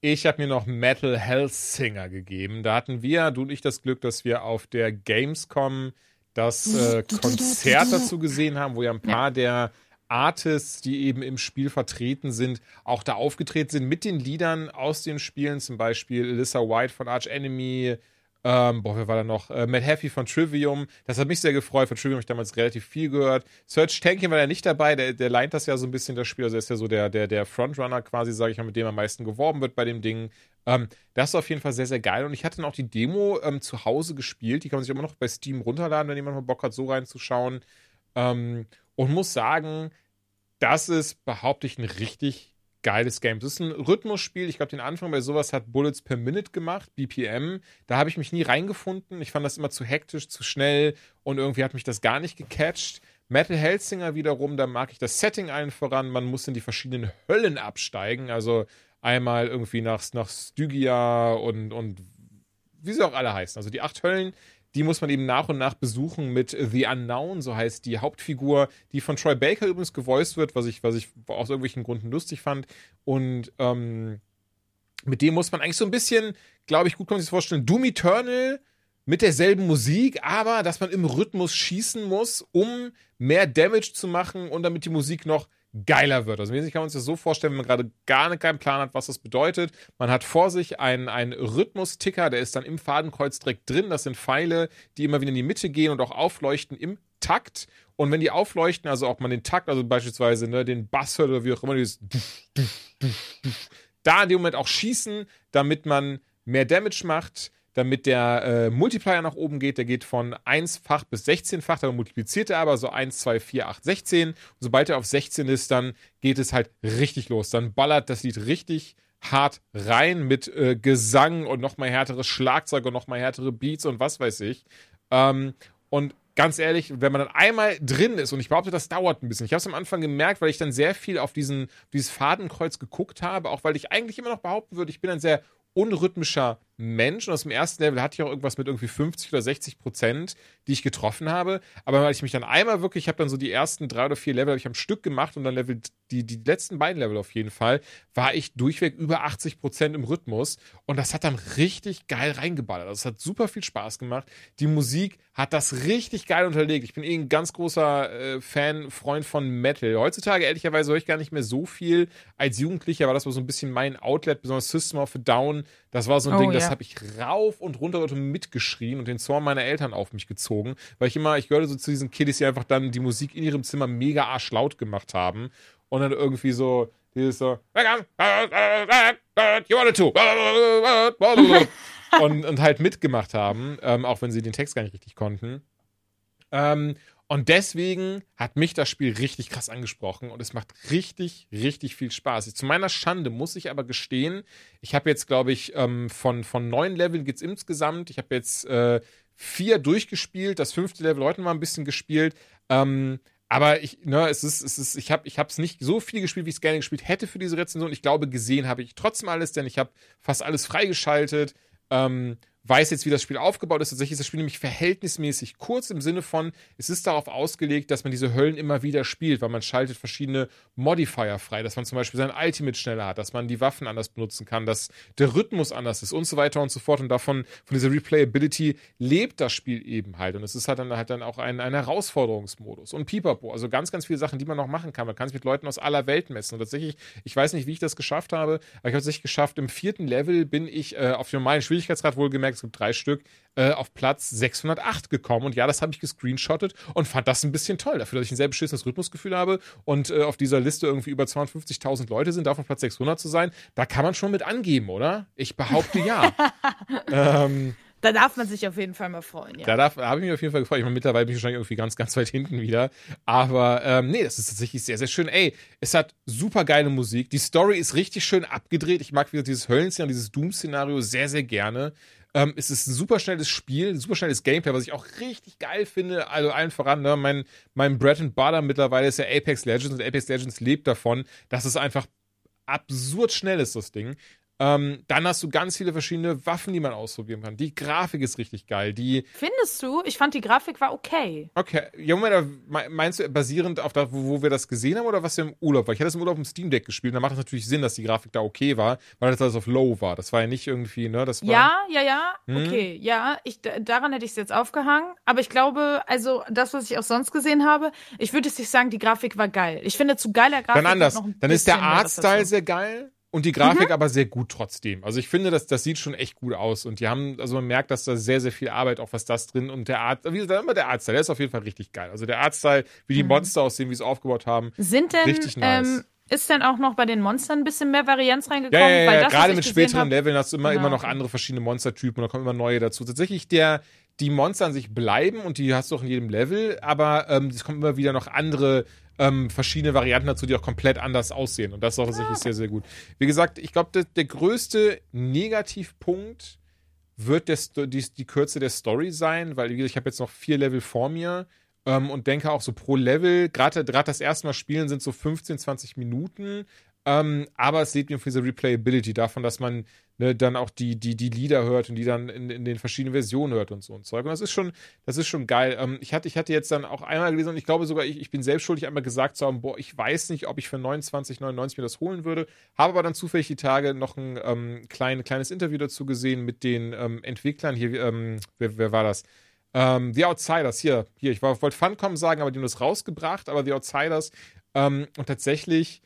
Ich habe mir noch Metal Hellsinger gegeben. Da hatten wir, du und ich, das Glück, dass wir auf der Gamescom das äh, Konzert dazu gesehen haben, wo ja ein paar der Artists, die eben im Spiel vertreten sind, auch da aufgetreten sind mit den Liedern aus den Spielen, zum Beispiel Alyssa White von Arch Enemy, ähm, boah, wer war da noch? Äh, Matt Haffy von Trivium. Das hat mich sehr gefreut. Von Trivium habe ich damals relativ viel gehört. Serge Tankian war ja nicht dabei. Der, der leint das ja so ein bisschen, das Spiel. Also er ist ja so der, der, der Frontrunner quasi, sage ich mal, mit dem am meisten geworben wird bei dem Ding. Ähm, das ist auf jeden Fall sehr, sehr geil. Und ich hatte noch die Demo ähm, zu Hause gespielt. Die kann man sich immer noch bei Steam runterladen, wenn jemand mal Bock hat, so reinzuschauen. Ähm, und muss sagen, das ist, behaupte ich, ein richtig geiles Game. Das ist ein Rhythmusspiel. Ich glaube, den Anfang bei sowas hat Bullets per Minute gemacht, BPM. Da habe ich mich nie reingefunden. Ich fand das immer zu hektisch, zu schnell und irgendwie hat mich das gar nicht gecatcht. Metal Hellsinger wiederum, da mag ich das Setting allen voran. Man muss in die verschiedenen Höllen absteigen. Also einmal irgendwie nach, nach Stygia und, und wie sie auch alle heißen. Also die acht Höllen, die muss man eben nach und nach besuchen mit The Unknown, so heißt die Hauptfigur, die von Troy Baker übrigens gevoiced wird, was ich, was ich aus irgendwelchen Gründen lustig fand. Und ähm, mit dem muss man eigentlich so ein bisschen, glaube ich, gut kann man sich das vorstellen, Doom Eternal mit derselben Musik, aber dass man im Rhythmus schießen muss, um mehr Damage zu machen und damit die Musik noch geiler wird. Also wesentlich kann man sich das so vorstellen, wenn man gerade gar keinen Plan hat, was das bedeutet. Man hat vor sich einen, einen Rhythmus-Ticker, der ist dann im Fadenkreuz direkt drin. Das sind Pfeile, die immer wieder in die Mitte gehen und auch aufleuchten im Takt. Und wenn die aufleuchten, also auch man den Takt, also beispielsweise ne, den Bass hört oder wie auch immer, dieses da in dem Moment auch schießen, damit man mehr Damage macht, damit der äh, Multiplier nach oben geht. Der geht von 1-fach bis 16-fach, dann multipliziert er aber so 1, 2, 4, 8, 16. Und sobald er auf 16 ist, dann geht es halt richtig los. Dann ballert das Lied richtig hart rein mit äh, Gesang und nochmal härteres Schlagzeug und nochmal härtere Beats und was weiß ich. Ähm, und ganz ehrlich, wenn man dann einmal drin ist, und ich behaupte, das dauert ein bisschen. Ich habe es am Anfang gemerkt, weil ich dann sehr viel auf diesen, dieses Fadenkreuz geguckt habe, auch weil ich eigentlich immer noch behaupten würde, ich bin ein sehr unrhythmischer Mensch und aus dem ersten Level hatte ich auch irgendwas mit irgendwie 50 oder 60 Prozent, die ich getroffen habe. Aber weil ich mich dann einmal wirklich, ich habe dann so die ersten drei oder vier Level ich am Stück gemacht und dann Level, die, die letzten beiden Level auf jeden Fall, war ich durchweg über 80 Prozent im Rhythmus und das hat dann richtig geil reingeballert. Also es hat super viel Spaß gemacht. Die Musik hat das richtig geil unterlegt. Ich bin eh ein ganz großer äh, Fan, Freund von Metal. Heutzutage ehrlicherweise höre ich gar nicht mehr so viel. Als Jugendlicher war das so ein bisschen mein Outlet, besonders System of a Down. Das war so ein Oh, Ding, das ja. habe ich rauf und runter und mitgeschrien und den Zorn meiner Eltern auf mich gezogen, weil ich immer, ich gehörte so zu diesen Kiddies, die einfach dann die Musik in ihrem Zimmer mega arschlaut gemacht haben und dann irgendwie so dieses so you wanted to und, und halt mitgemacht haben, ähm, auch wenn sie den Text gar nicht richtig konnten. Ähm, und deswegen hat mich das Spiel richtig krass angesprochen und es macht richtig, richtig viel Spaß. Zu meiner Schande muss ich aber gestehen, ich habe jetzt, glaube ich, ähm, von, von neun Leveln geht's insgesamt. Ich habe jetzt äh, vier durchgespielt, das fünfte Level heute mal ein bisschen gespielt. Ähm, aber ich, ne, es ist, es ist, ich habe, ich es nicht so viel gespielt, wie ich es gerne gespielt hätte für diese Rezension. Ich glaube, gesehen habe ich trotzdem alles, denn ich habe fast alles freigeschaltet. Ähm, weiß jetzt, wie das Spiel aufgebaut ist. Tatsächlich ist das Spiel nämlich verhältnismäßig kurz im Sinne von, es ist darauf ausgelegt, dass man diese Höllen immer wieder spielt, weil man schaltet verschiedene Modifier frei, dass man zum Beispiel sein Ultimate schneller hat, dass man die Waffen anders benutzen kann, dass der Rhythmus anders ist und so weiter und so fort. Und davon, von dieser Replayability lebt das Spiel eben halt. Und es ist halt dann, halt dann auch ein, ein Herausforderungsmodus und Pipapo. Also ganz, ganz viele Sachen, die man noch machen kann. Man kann sich mit Leuten aus aller Welt messen. Und tatsächlich, ich weiß nicht, wie ich das geschafft habe, aber ich habe es tatsächlich geschafft. Im vierten Level bin ich äh, auf dem normalen Schwierigkeitsgrad wohlgemerkt, es gibt drei Stück, äh, auf Platz 608 gekommen. Und ja, das habe ich gescreenshottet und fand das ein bisschen toll. Dafür, dass ich ein sehr beschissenes Rhythmusgefühl habe und äh, auf dieser Liste irgendwie über 250.000 Leute sind, davon Platz 600 zu sein, da kann man schon mit angeben, oder? Ich behaupte ja. ähm, Da darf man sich auf jeden Fall mal freuen, ja. da darf- da habe ich mich auf jeden Fall gefreut. Ich meine, mittlerweile bin ich wahrscheinlich irgendwie ganz, ganz weit hinten wieder. Aber ähm, nee, das ist tatsächlich sehr, sehr schön. Ey, es hat super geile Musik. Die Story ist richtig schön abgedreht. Ich mag wieder dieses Höllenszenario, dieses Doom-Szenario sehr, sehr gerne. Ähm, es ist ein super schnelles Spiel, super schnelles Gameplay, was ich auch richtig geil finde. Also allen voran, ne? mein, mein Bread and Butter mittlerweile ist ja Apex Legends und Apex Legends lebt davon, dass es einfach absurd schnell ist, das Ding. Ähm, dann hast du ganz viele verschiedene Waffen, die man ausprobieren kann. Die Grafik ist richtig geil. Die, Findest du? Ich fand die Grafik war okay. Okay, ja, Moment, meinst du basierend auf da, wo, wir das gesehen haben oder was wir im Urlaub war? Ich hatte das im Urlaub im Steam Deck gespielt, da macht es natürlich Sinn, dass die Grafik da okay war, weil das alles auf Low war. Das war ja nicht irgendwie, ne, das war. Ja, ja, ja, Hm? okay, ja, ich, daran hätte ich es jetzt aufgehangen. Aber ich glaube, also das, was ich auch sonst gesehen habe, ich würde jetzt nicht sagen, die Grafik war geil. Ich finde, zu geiler Grafik Dann anders. Dann ist der Artstyle sehr geil und die Mhm. Grafik aber sehr gut trotzdem. Also ich finde, das, das sieht schon echt gut aus und die haben, also man merkt, dass da sehr, sehr viel Arbeit auch was das drin und der Art, wie gesagt, immer der Artstyle, der ist auf jeden Fall richtig geil. Also der Artstyle, wie die Mhm. Monster aussehen, wie sie es aufgebaut haben. Sind denn, Richtig nice. ähm, ist denn auch noch bei den Monstern ein bisschen mehr Varianz Ja, reingekommen? ja, ja, Weil ja. das, gerade mit späteren hab- Leveln hast du immer, Genau, immer noch andere verschiedene Monstertypen und da kommen immer neue dazu. Tatsächlich der, die Monster an sich bleiben und die hast du auch in jedem Level, aber ähm, es kommen immer wieder noch andere ähm, verschiedene Varianten dazu, die auch komplett anders aussehen. Und das ist auch tatsächlich sehr, sehr gut. Wie gesagt, ich glaube, der, der größte Negativpunkt wird der, die, die Kürze der Story sein, weil ich habe jetzt noch vier Level vor mir ähm, und denke auch so pro Level, gerade das erste Mal spielen sind so 15, 20 Minuten, ähm, aber es lebt mir von dieser Replayability davon, dass man ne, dann auch die, die, die Lieder hört und die dann in, in den verschiedenen Versionen hört und so und Zeug. Und das ist schon, das ist schon geil. Ähm, ich, hatte, ich hatte jetzt dann auch einmal gelesen und ich glaube sogar, ich, ich bin selbst schuldig, einmal gesagt zu haben, boah, ich weiß nicht, ob ich für 29,99 mir das holen würde. Habe aber dann zufällig die Tage noch ein ähm, klein, kleines Interview dazu gesehen mit den ähm, Entwicklern hier. Ähm, wer, wer war das? Ähm, The Outsiders, hier, hier, ich wollte Funcom sagen, aber die haben das rausgebracht, aber The Outsiders. Ähm, und tatsächlich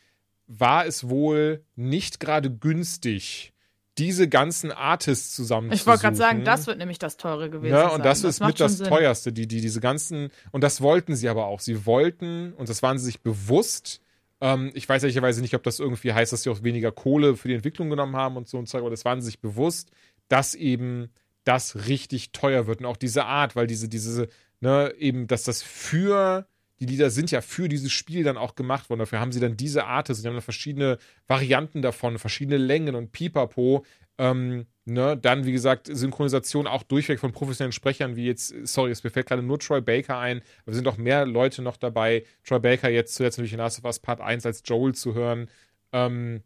war es wohl nicht gerade günstig, diese ganzen Artists zusammen Ich wollte gerade sagen, das wird nämlich das teure gewesen ja, sein. und das, ist macht mit das Sinn. teuerste, die, die, diese ganzen, und das wollten sie aber auch. Sie wollten, und das waren sie sich bewusst, ähm, ich weiß ehrlicherweise nicht, ob das irgendwie heißt, dass sie auch weniger Kohle für die Entwicklung genommen haben und so und Zeug, aber das waren sie sich bewusst, dass eben das richtig teuer wird. Und auch diese Art, weil diese, diese, ne, eben, dass das für die Lieder sind ja für dieses Spiel dann auch gemacht worden. Dafür haben sie dann diese Artists, sie haben dann verschiedene Varianten davon, verschiedene Längen und Pipapo. Ähm, ne, dann, wie gesagt, Synchronisation auch durchweg von professionellen Sprechern, wie jetzt, sorry, es fällt gerade nur Troy Baker ein, aber es sind auch mehr Leute noch dabei. Troy Baker jetzt zuletzt natürlich in Last of Us Part 1 als Joel zu hören. Ähm,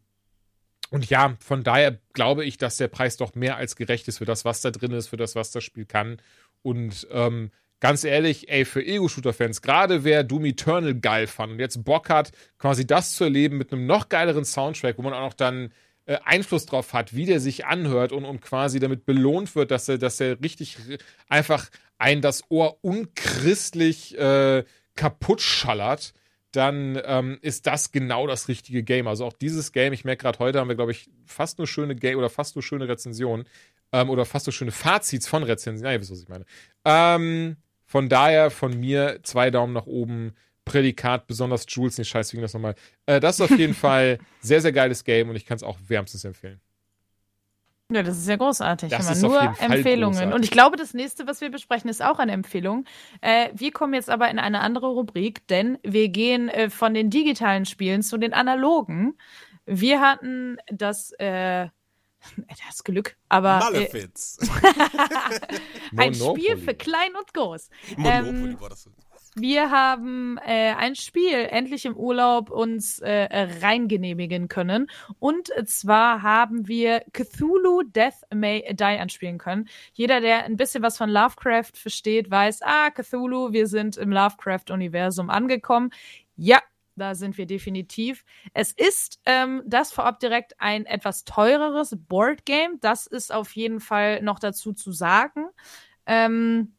und ja, von daher glaube ich, dass der Preis doch mehr als gerecht ist für das, was da drin ist, für das, was das Spiel kann. Und ähm, ganz ehrlich, ey, für Ego-Shooter-Fans, gerade wer Doom Eternal geil fand und jetzt Bock hat, quasi das zu erleben mit einem noch geileren Soundtrack, wo man auch noch dann äh, Einfluss drauf hat, wie der sich anhört und, und quasi damit belohnt wird, dass er, dass er richtig einfach ein das Ohr unchristlich äh, kaputt schallert, dann ähm, ist das genau das richtige Game. Also auch dieses Game, ich merke gerade heute haben wir, glaube ich, fast nur schöne Game oder fast nur schöne Rezensionen ähm, oder fast nur schöne Fazits von Rezensionen. Ja, ihr wisst, was ich meine. Ähm, von daher von mir zwei Daumen nach oben. Prädikat, besonders Jules, nicht scheiße, wie ging das nochmal. Äh, das ist auf jeden Fall sehr, sehr geiles Game und ich kann es auch wärmstens empfehlen. Ja, das ist ja großartig. Das ist nur Empfehlungen. großartig. Und ich glaube, das nächste, was wir besprechen, ist auch eine Empfehlung. Äh, wir kommen jetzt aber in eine andere Rubrik, denn wir gehen äh, von den digitalen Spielen zu den analogen. Wir hatten das, äh, das Glück, aber äh, Malefiz. ein Spiel für klein und groß. Monopoly ähm, war das. Wir haben äh, ein Spiel endlich im Urlaub uns äh, reingenehmigen können. Und zwar haben wir Cthulhu Death May Die anspielen können. Jeder, der ein bisschen was von Lovecraft versteht, weiß, ah, Cthulhu, wir sind im Lovecraft-Universum angekommen. Ja, da sind wir definitiv. Es ist ähm, das vorab direkt ein etwas teureres Boardgame. Das ist auf jeden Fall noch dazu zu sagen. Ähm,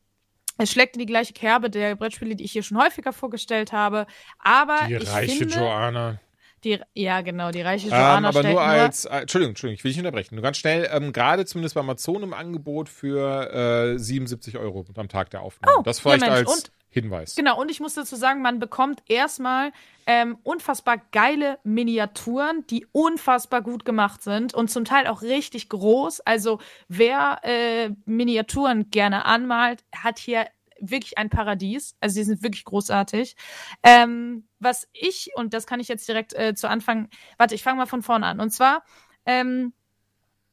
es schlägt in die gleiche Kerbe der Brettspiele, die ich hier schon häufiger vorgestellt habe. Aber Die ich reiche finde, Joanna. Die, ja, genau, die reiche Ähm, Joanna aber stellt nur als, äh, Entschuldigung, Entschuldigung, ich will dich nicht unterbrechen. Nur ganz schnell, ähm, gerade zumindest bei Amazon im Angebot für äh, 77 Euro am Tag der Aufnahme. Oh, das vielleicht ja, Mensch, als und- Hinweis. Genau, und ich muss dazu sagen, man bekommt erstmal ähm, unfassbar geile Miniaturen, die unfassbar gut gemacht sind und zum Teil auch richtig groß. Also wer äh, Miniaturen gerne anmalt, hat hier wirklich ein Paradies. Also die sind wirklich großartig. Ähm, was ich, und das kann ich jetzt direkt äh, zu Anfang, warte, ich fange mal von vorne an. Und zwar ähm,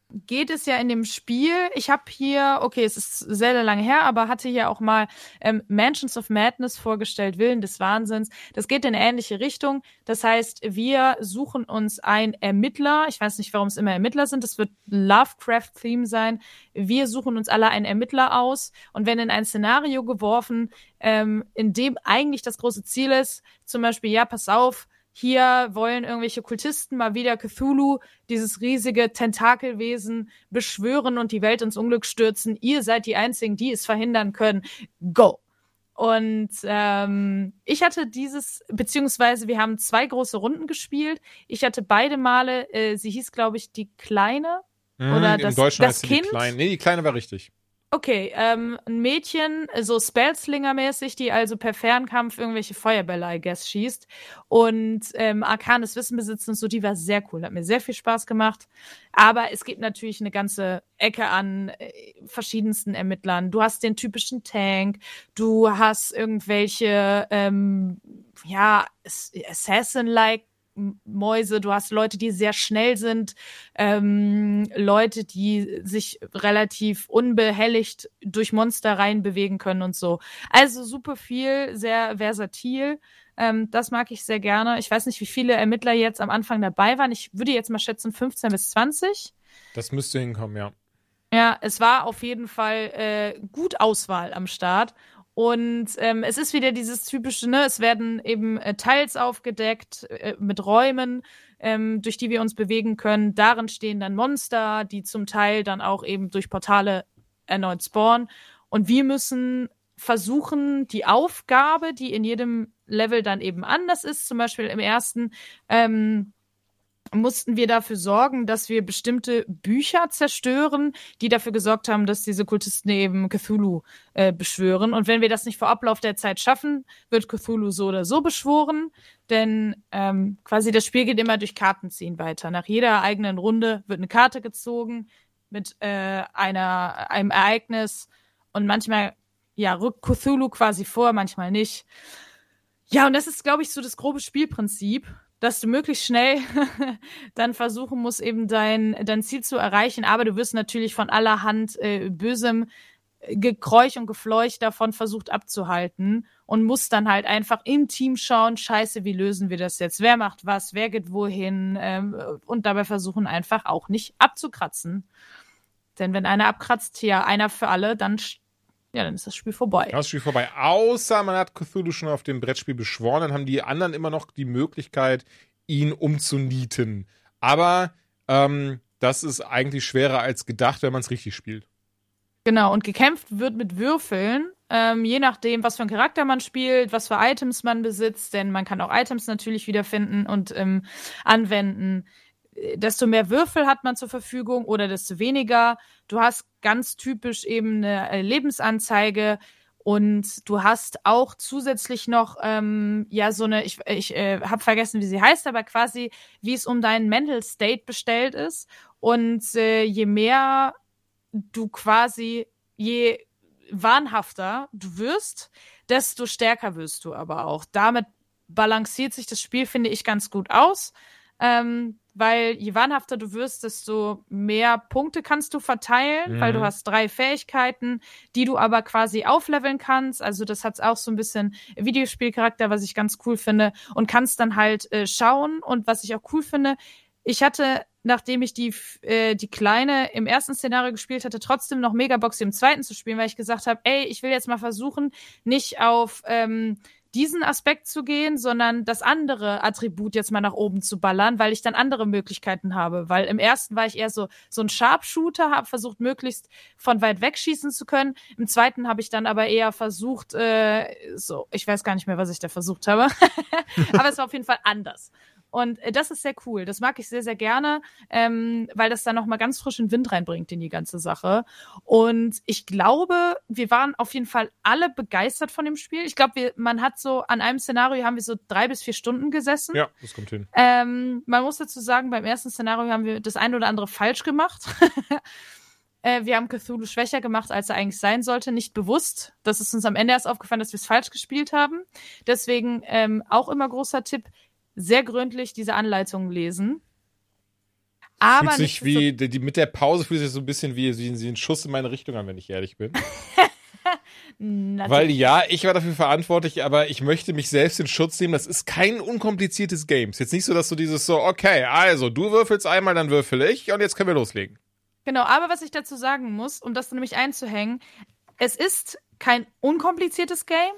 geht es ja in dem Spiel, ich habe hier, okay, es ist sehr, sehr lange her, aber hatte hier auch mal ähm, Mansions of Madness vorgestellt, Willen des Wahnsinns. Das geht in ähnliche Richtung. Das heißt, wir suchen uns einen Ermittler. Ich weiß nicht, warum es immer Ermittler sind. Das wird Lovecraft-Theme sein. Wir suchen uns alle einen Ermittler aus und werden in ein Szenario geworfen, ähm, in dem eigentlich das große Ziel ist, zum Beispiel, ja, pass auf, hier wollen irgendwelche Kultisten mal wieder Cthulhu, dieses riesige Tentakelwesen, beschwören und die Welt ins Unglück stürzen. Ihr seid die Einzigen, die es verhindern können. Go! Und ähm, ich hatte dieses, beziehungsweise wir haben zwei große Runden gespielt. Ich hatte beide Male, äh, sie hieß, glaube ich, die Kleine. Oder Hm, das- das heißt sie die Kind? Kleine. Nee, die Kleine war richtig. Okay, ähm, ein Mädchen, so Spellslinger-mäßig, die also per Fernkampf irgendwelche Feuerbälle, I guess, schießt und ähm, arkanes Wissen besitzt und so, die war sehr cool, hat mir sehr viel Spaß gemacht. Aber es gibt natürlich eine ganze Ecke an äh, verschiedensten Ermittlern. Du hast den typischen Tank, du hast irgendwelche, ähm, ja, Ass- Assassin-like Mäuse, du hast Leute, die sehr schnell sind, ähm, Leute, die sich relativ unbehelligt durch Monster reinbewegen können und so. Also super viel, sehr versatil. Ähm, das mag ich sehr gerne. Ich weiß nicht, wie viele Ermittler jetzt am Anfang dabei waren. Ich würde jetzt mal schätzen 15 bis 20. Das müsste hinkommen, ja. Ja, es war auf jeden Fall äh, gut Auswahl am Start. Und ähm, es ist wieder dieses typische, ne, es werden eben äh, Teils aufgedeckt äh, mit Räumen, ähm, durch die wir uns bewegen können. Darin stehen dann Monster, die zum Teil dann auch eben durch Portale erneut spawnen. Und wir müssen versuchen, die Aufgabe, die in jedem Level dann eben anders ist, zum Beispiel im ersten, ähm, mussten wir dafür sorgen, dass wir bestimmte Bücher zerstören, die dafür gesorgt haben, dass diese Kultisten eben Cthulhu äh, beschwören. Und wenn wir das nicht vor Ablauf der Zeit schaffen, wird Cthulhu so oder so beschworen. Denn ähm, quasi das Spiel geht immer durch Kartenziehen weiter. Nach jeder eigenen Runde wird eine Karte gezogen mit äh, einer, einem Ereignis. Und manchmal ja, rückt Cthulhu quasi vor, manchmal nicht. Ja, und das ist, glaube ich, so das grobe Spielprinzip dass du möglichst schnell dann versuchen musst, eben dein, dein Ziel zu erreichen. Aber du wirst natürlich von allerhand äh, bösem äh, Gekräuch und Gefleuch davon versucht abzuhalten. und musst dann halt einfach im Team schauen, scheiße, wie lösen wir das jetzt? Wer macht was? Wer geht wohin? Ähm, und dabei versuchen einfach auch nicht abzukratzen. Denn wenn einer abkratzt, ja, einer für alle, dann, ja, dann ist das Spiel vorbei. Das Spiel vorbei. Außer man hat Cthulhu schon auf dem Brettspiel beschworen, dann haben die anderen immer noch die Möglichkeit, ihn umzunieten. Aber ähm, das ist eigentlich schwerer als gedacht, wenn man es richtig spielt. Genau, und gekämpft wird mit Würfeln, ähm, je nachdem, was für ein Charakter man spielt, was für Items man besitzt, denn man kann auch Items natürlich wiederfinden und ähm, anwenden. Desto mehr Würfel hat man zur Verfügung oder desto weniger. Du hast ganz typisch eben eine äh, Lebensanzeige und du hast auch zusätzlich noch ähm, ja so eine, ich, ich äh, habe vergessen, wie sie heißt, aber quasi, wie es um deinen Mental State bestellt ist. Und äh, je mehr du quasi, je wahnhafter du wirst, desto stärker wirst du aber auch. Damit balanciert sich das Spiel, finde ich, ganz gut aus. Ähm, weil je wahnhafter du wirst, desto mehr Punkte kannst du verteilen, mhm. weil du mhm. hast drei Fähigkeiten, die du aber quasi aufleveln kannst. Also das hat auch so ein bisschen Videospielcharakter, was ich ganz cool finde und kannst dann halt äh, schauen. Und was ich auch cool finde, ich hatte nachdem ich die, äh, die Kleine im ersten Szenario gespielt hatte, trotzdem noch Megabox im zweiten zu spielen, weil ich gesagt habe, ey, ich will jetzt mal versuchen, nicht auf ähm, diesen Aspekt zu gehen, sondern das andere Attribut jetzt mal nach oben zu ballern, weil ich dann andere Möglichkeiten habe. Weil im ersten war ich eher so, so ein Sharpshooter, habe versucht, möglichst von weit weg schießen zu können. Im zweiten habe ich dann aber eher versucht, äh, so, ich weiß gar nicht mehr, was ich da versucht habe. aber es war auf jeden Fall anders. Und äh, das ist sehr cool. Das mag ich sehr, sehr gerne, ähm, weil das da nochmal ganz frischen Wind reinbringt in die ganze Sache. Und ich glaube, wir waren auf jeden Fall alle begeistert von dem Spiel. Ich glaube, man hat so an einem Szenario haben wir so drei bis vier Stunden gesessen. Ja, das kommt hin. Ähm, man muss dazu sagen, beim ersten Szenario haben wir das eine oder andere falsch gemacht. Äh, wir haben Cthulhu schwächer gemacht, als er eigentlich sein sollte, nicht bewusst. Das ist uns am Ende erst aufgefallen, dass wir es falsch gespielt haben. Deswegen ähm, auch immer großer Tipp, sehr gründlich diese Anleitungen lesen. Aber fühlt sich wie, so die, mit der Pause fühlt sich so ein bisschen wie, wie, wie ein Schuss in meine Richtung an, wenn ich ehrlich bin. Weil ja, ich war dafür verantwortlich, aber ich möchte mich selbst in Schutz nehmen. Das ist kein unkompliziertes Game. Ist jetzt nicht so, dass du dieses so, okay, also du würfelst einmal, dann würfel ich und jetzt können wir loslegen. Genau, aber was ich dazu sagen muss, um das nämlich einzuhängen, es ist kein unkompliziertes Game,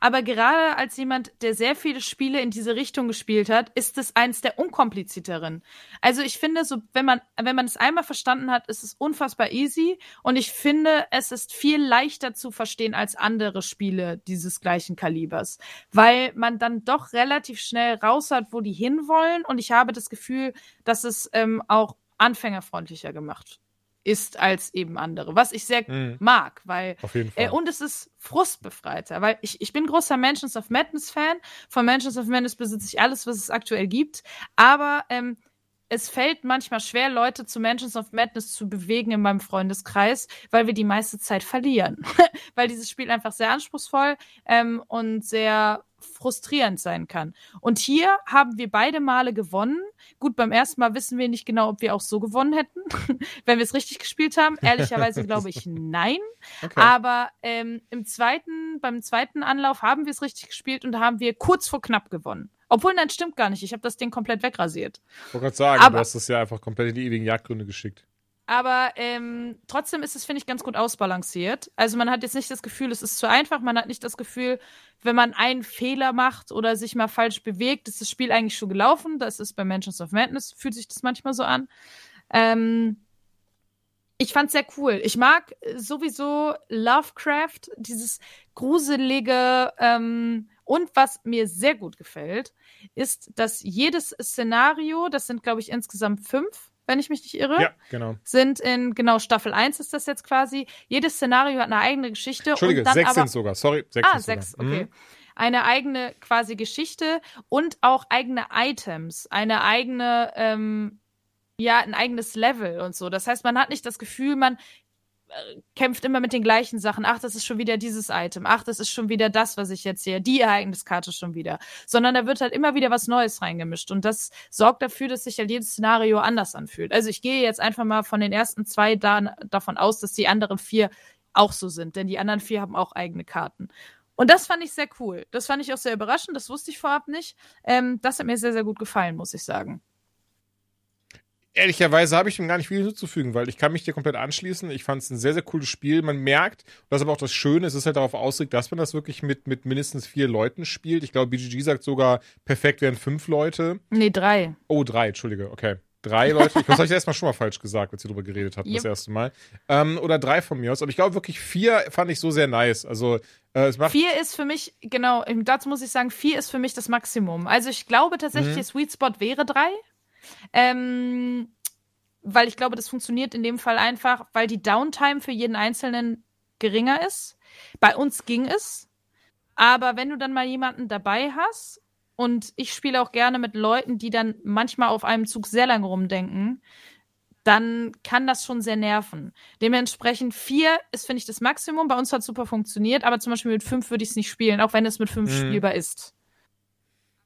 aber gerade als jemand, der sehr viele Spiele in diese Richtung gespielt hat, ist es eins der unkomplizierteren. Also ich finde, so wenn man wenn man es einmal verstanden hat, ist es unfassbar easy und ich finde, es ist viel leichter zu verstehen als andere Spiele dieses gleichen Kalibers, weil man dann doch relativ schnell raus hat, wo die hinwollen und ich habe das Gefühl, dass es ähm, auch anfängerfreundlicher gemacht ist als eben andere, was ich sehr mhm. mag, weil Auf jeden Fall. Äh, und es ist frustbefreiter, weil ich, ich bin großer Mansions of Madness Fan. Von Mansions of Madness besitze ich alles, was es aktuell gibt, aber ähm, es fällt manchmal schwer, Leute zu Mansions of Madness zu bewegen in meinem Freundeskreis, weil wir die meiste Zeit verlieren. weil dieses Spiel einfach sehr anspruchsvoll ähm, und sehr frustrierend sein kann. Und hier haben wir beide Male gewonnen. Gut, beim ersten Mal wissen wir nicht genau, ob wir auch so gewonnen hätten, wenn wir es richtig gespielt haben. Ehrlicherweise glaube ich nein. Okay. Aber ähm, im zweiten, beim zweiten Anlauf haben wir es richtig gespielt und haben wir kurz vor knapp gewonnen. Obwohl, nein, stimmt gar nicht. Ich habe das Ding komplett wegrasiert. Ich wollte gerade sagen, Aber, du hast es ja einfach komplett in die ewigen Jagdgründe geschickt. Aber ähm, trotzdem ist es, finde ich, ganz gut ausbalanciert. Also man hat jetzt nicht das Gefühl, es ist zu einfach. Man hat nicht das Gefühl, wenn man einen Fehler macht oder sich mal falsch bewegt, ist das Spiel eigentlich schon gelaufen. Das ist bei Mansions of Madness, fühlt sich das manchmal so an. Ähm, ich fand's sehr cool. Ich mag sowieso Lovecraft, dieses gruselige ähm, und was mir sehr gut gefällt, ist, dass jedes Szenario, das sind glaube ich insgesamt fünf, wenn ich mich nicht irre. Ja, genau. Sind in, genau, Staffel 1 ist das jetzt quasi. Jedes Szenario hat eine eigene Geschichte. Entschuldige, sechs sind sogar, sorry. Sechs ah, sechs, sogar. okay. Mhm. Eine eigene quasi Geschichte und auch eigene Items, eine eigene, ähm, ja, ein eigenes Level und so. Das heißt, man hat nicht das Gefühl, man kämpft immer mit den gleichen Sachen. Ach, das ist schon wieder dieses Item. Ach, das ist schon wieder das, was ich jetzt sehe. Die Ereigniskarte schon wieder. Sondern da wird halt immer wieder was Neues reingemischt. Und das sorgt dafür, dass sich halt jedes Szenario anders anfühlt. Also ich gehe jetzt einfach mal von den ersten zwei da, davon aus, dass die anderen vier auch so sind. Denn die anderen vier haben auch eigene Karten. Und das fand ich sehr cool. Das fand ich auch sehr überraschend. Das wusste ich vorab nicht. Ähm, das hat mir sehr, sehr gut gefallen, muss ich sagen. Ehrlicherweise habe ich dem gar nicht viel hinzuzufügen, weil ich kann mich dir komplett anschließen. Ich fand es ein sehr, sehr cooles Spiel. Man merkt, das ist aber auch das Schöne, es ist halt darauf ausgelegt, dass man das wirklich mit, mit mindestens vier Leuten spielt. Ich glaube, BGG sagt sogar, perfekt wären fünf Leute. Nee, drei. Oh, drei, entschuldige, okay. Drei Leute. Ich, das habe ich erstmal schon mal falsch gesagt, als wir darüber geredet hatten, Yep. das erste Mal. Ähm, oder drei von mir aus. Aber ich glaube wirklich vier fand ich so sehr nice. Also äh, es macht. Vier ist für mich, genau, dazu muss ich sagen, vier ist für mich das Maximum. Also ich glaube tatsächlich, Mhm. Sweet Spot wäre drei. Ähm, weil ich glaube, das funktioniert in dem Fall einfach, weil die Downtime für jeden Einzelnen geringer ist. Bei uns ging es. Aber wenn du dann mal jemanden dabei hast, und ich spiele auch gerne mit Leuten, die dann manchmal auf einem Zug sehr lange rumdenken, dann kann das schon sehr nerven. Dementsprechend vier ist, finde ich, das Maximum. Bei uns hat es super funktioniert, aber zum Beispiel mit fünf würde ich es nicht spielen, auch wenn es mit fünf Mhm. spielbar ist.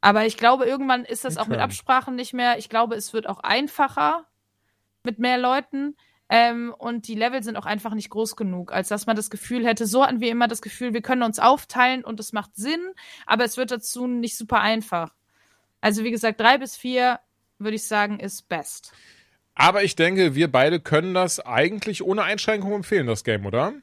Aber ich glaube, irgendwann ist das auch mit. Absprachen nicht mehr. Ich glaube, es wird auch einfacher mit mehr Leuten. Ähm, und die Level sind auch einfach nicht groß genug, als dass man das Gefühl hätte, so hatten wir immer das Gefühl, wir können uns aufteilen und es macht Sinn, aber es wird dazu nicht super einfach. Also wie gesagt, drei bis vier würde ich sagen, ist best. Aber ich denke, wir beide können das eigentlich ohne Einschränkung empfehlen, das Game, oder?